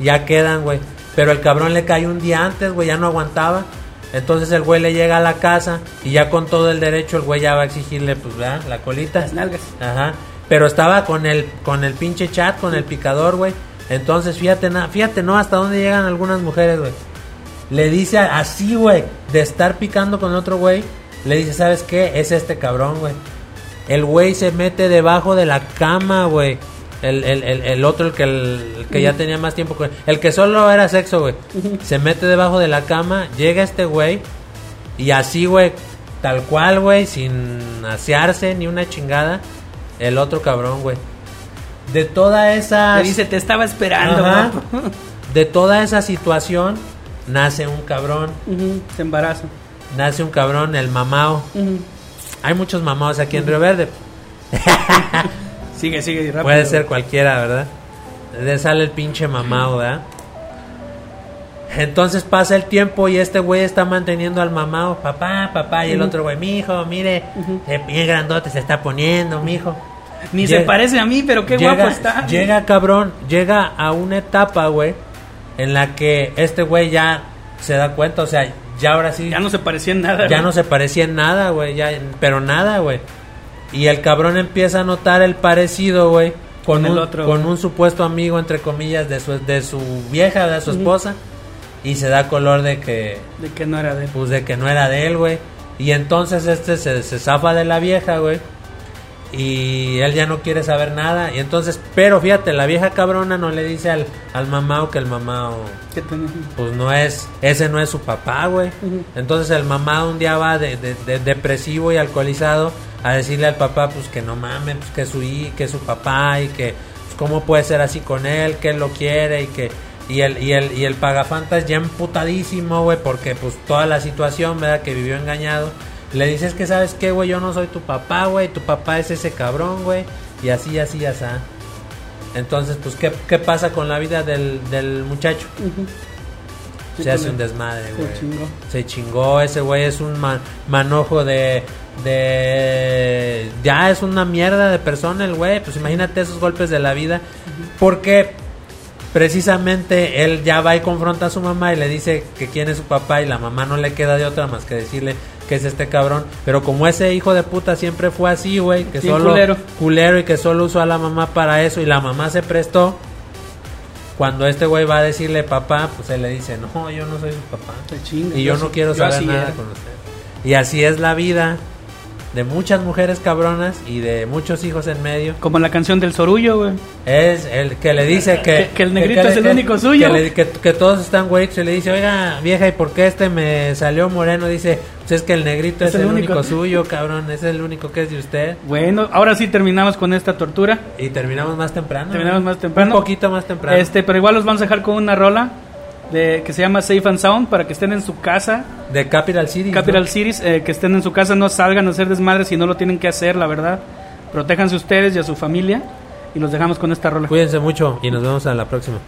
Ya quedan, güey. Pero el cabrón le cayó un día antes, güey, ya no aguantaba. Entonces el güey le llega a la casa y ya con todo el derecho el güey ya va a exigirle, pues, ¿verdad? La colita. Las nalgas. Ajá. Pero estaba con el, con el pinche chat, con el picador, güey. Entonces, fíjate, na- fíjate, ¿no? Hasta dónde llegan algunas mujeres, güey. Le dice así, güey, de estar picando con otro güey. Le dice, ¿sabes qué? Es este cabrón, güey. El güey se mete debajo de la cama, güey. El, el, el, el otro, el que, el, que ya tenía más tiempo con El que solo era sexo, güey. Se mete debajo de la cama, llega este güey. Y así, güey, tal cual, güey, sin asearse ni una chingada. El otro cabrón, güey. De toda esa... Le dice, te estaba esperando, Ajá. guapo". De toda esa situación, nace un cabrón. Se embaraza. Nace un cabrón, el mamao. Hay muchos mamados aquí en Río Verde. Sigue, sigue rápido. Puede ser cualquiera, ¿verdad? Le sale el pinche mamado, ¿verdad? Entonces pasa el tiempo y este güey está manteniendo al mamado, papá, papá, y el otro güey, mijo, mire, eh, bien grandote se está poniendo, mijo. Ni Llega- se parece a mí, pero qué llega, guapo está. Llega cabrón, llega a una etapa, güey, en la que este güey ya se da cuenta, o sea, ya ahora sí, Ya no se parecía en nada. ya güey. no se parecía en nada, güey, ya, pero nada, güey. Y el cabrón empieza a notar el parecido, güey, con, el un, otro, con güey. un supuesto amigo, entre comillas, de su, de su vieja, de su esposa. Y se da color de que, De que no era de él. pues, de que no era de él, güey. Y entonces este se, se zafa de la vieja, güey. Y él ya no quiere saber nada. Y entonces, pero fíjate, la vieja cabrona no le dice al, al mamao que el mamao pues no es, ese no es su papá, güey. Entonces el mamá un día va de, de- de- depresivo y alcoholizado a decirle al papá, pues que no mames, pues que su hi- que es su papá y que pues, cómo puede ser así con él, que él lo quiere y que y el y el y el pagafantas ya emputadísimo, güey, porque pues toda la situación, ¿verdad? Que vivió engañado. Le dices que sabes qué, güey, yo no soy tu papá, güey, tu papá es ese cabrón, güey, y así así así. Entonces, pues ¿qué, qué pasa con la vida del, del muchacho? Se hace un desmadre, Se güey. chingó. Se chingó, ese güey es un ma- manojo de, de... Ya es una mierda de persona el güey, pues imagínate esos golpes de la vida. Porque precisamente él ya va y confronta a su mamá y le dice que quién es su papá y la mamá no le queda de otra más que decirle que es este cabrón. Pero como ese hijo de puta siempre fue así, güey, que solo... culero. culero y que solo usó a la mamá para eso y la mamá se prestó. Cuando este güey va a decirle papá, pues él le dice, no, yo no soy su papá. Y yo Yo no quiero yo saber nada era. con usted. Y así es la vida de muchas mujeres cabronas y de muchos hijos en medio. Como la canción del Sorullo, güey. Es el que le dice que... Que- que el negrito es el único suyo. Que, le- que- todos están güeyes y le dice, oiga, vieja, ¿y por qué este me salió moreno? Dice, pues es que el negrito es, el, único. suyo, cabrón, es el único que es de usted. Bueno, ahora sí terminamos con esta tortura. Y terminamos más temprano. Terminamos más temprano. Un poquito más temprano. Este, pero igual los vamos a dejar con una rola de, que se llama Safe and Sound para que estén en su casa. De Capital City. Capital ¿no? Cities, eh, que estén en su casa, no salgan a hacer desmadres si no lo tienen que hacer, la verdad. Protéjanse ustedes y a su familia. Y los dejamos con esta rola. Cuídense mucho y nos vemos a la próxima.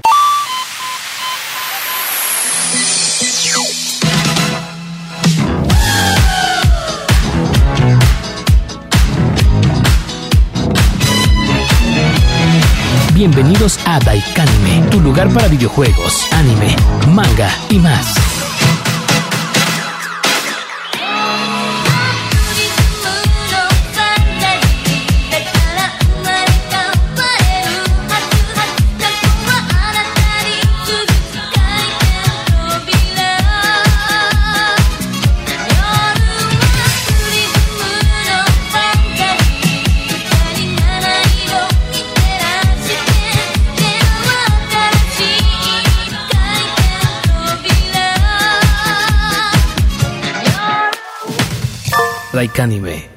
Bienvenidos a Daikanime, tu lugar para videojuegos, anime, manga y más. Daikánime.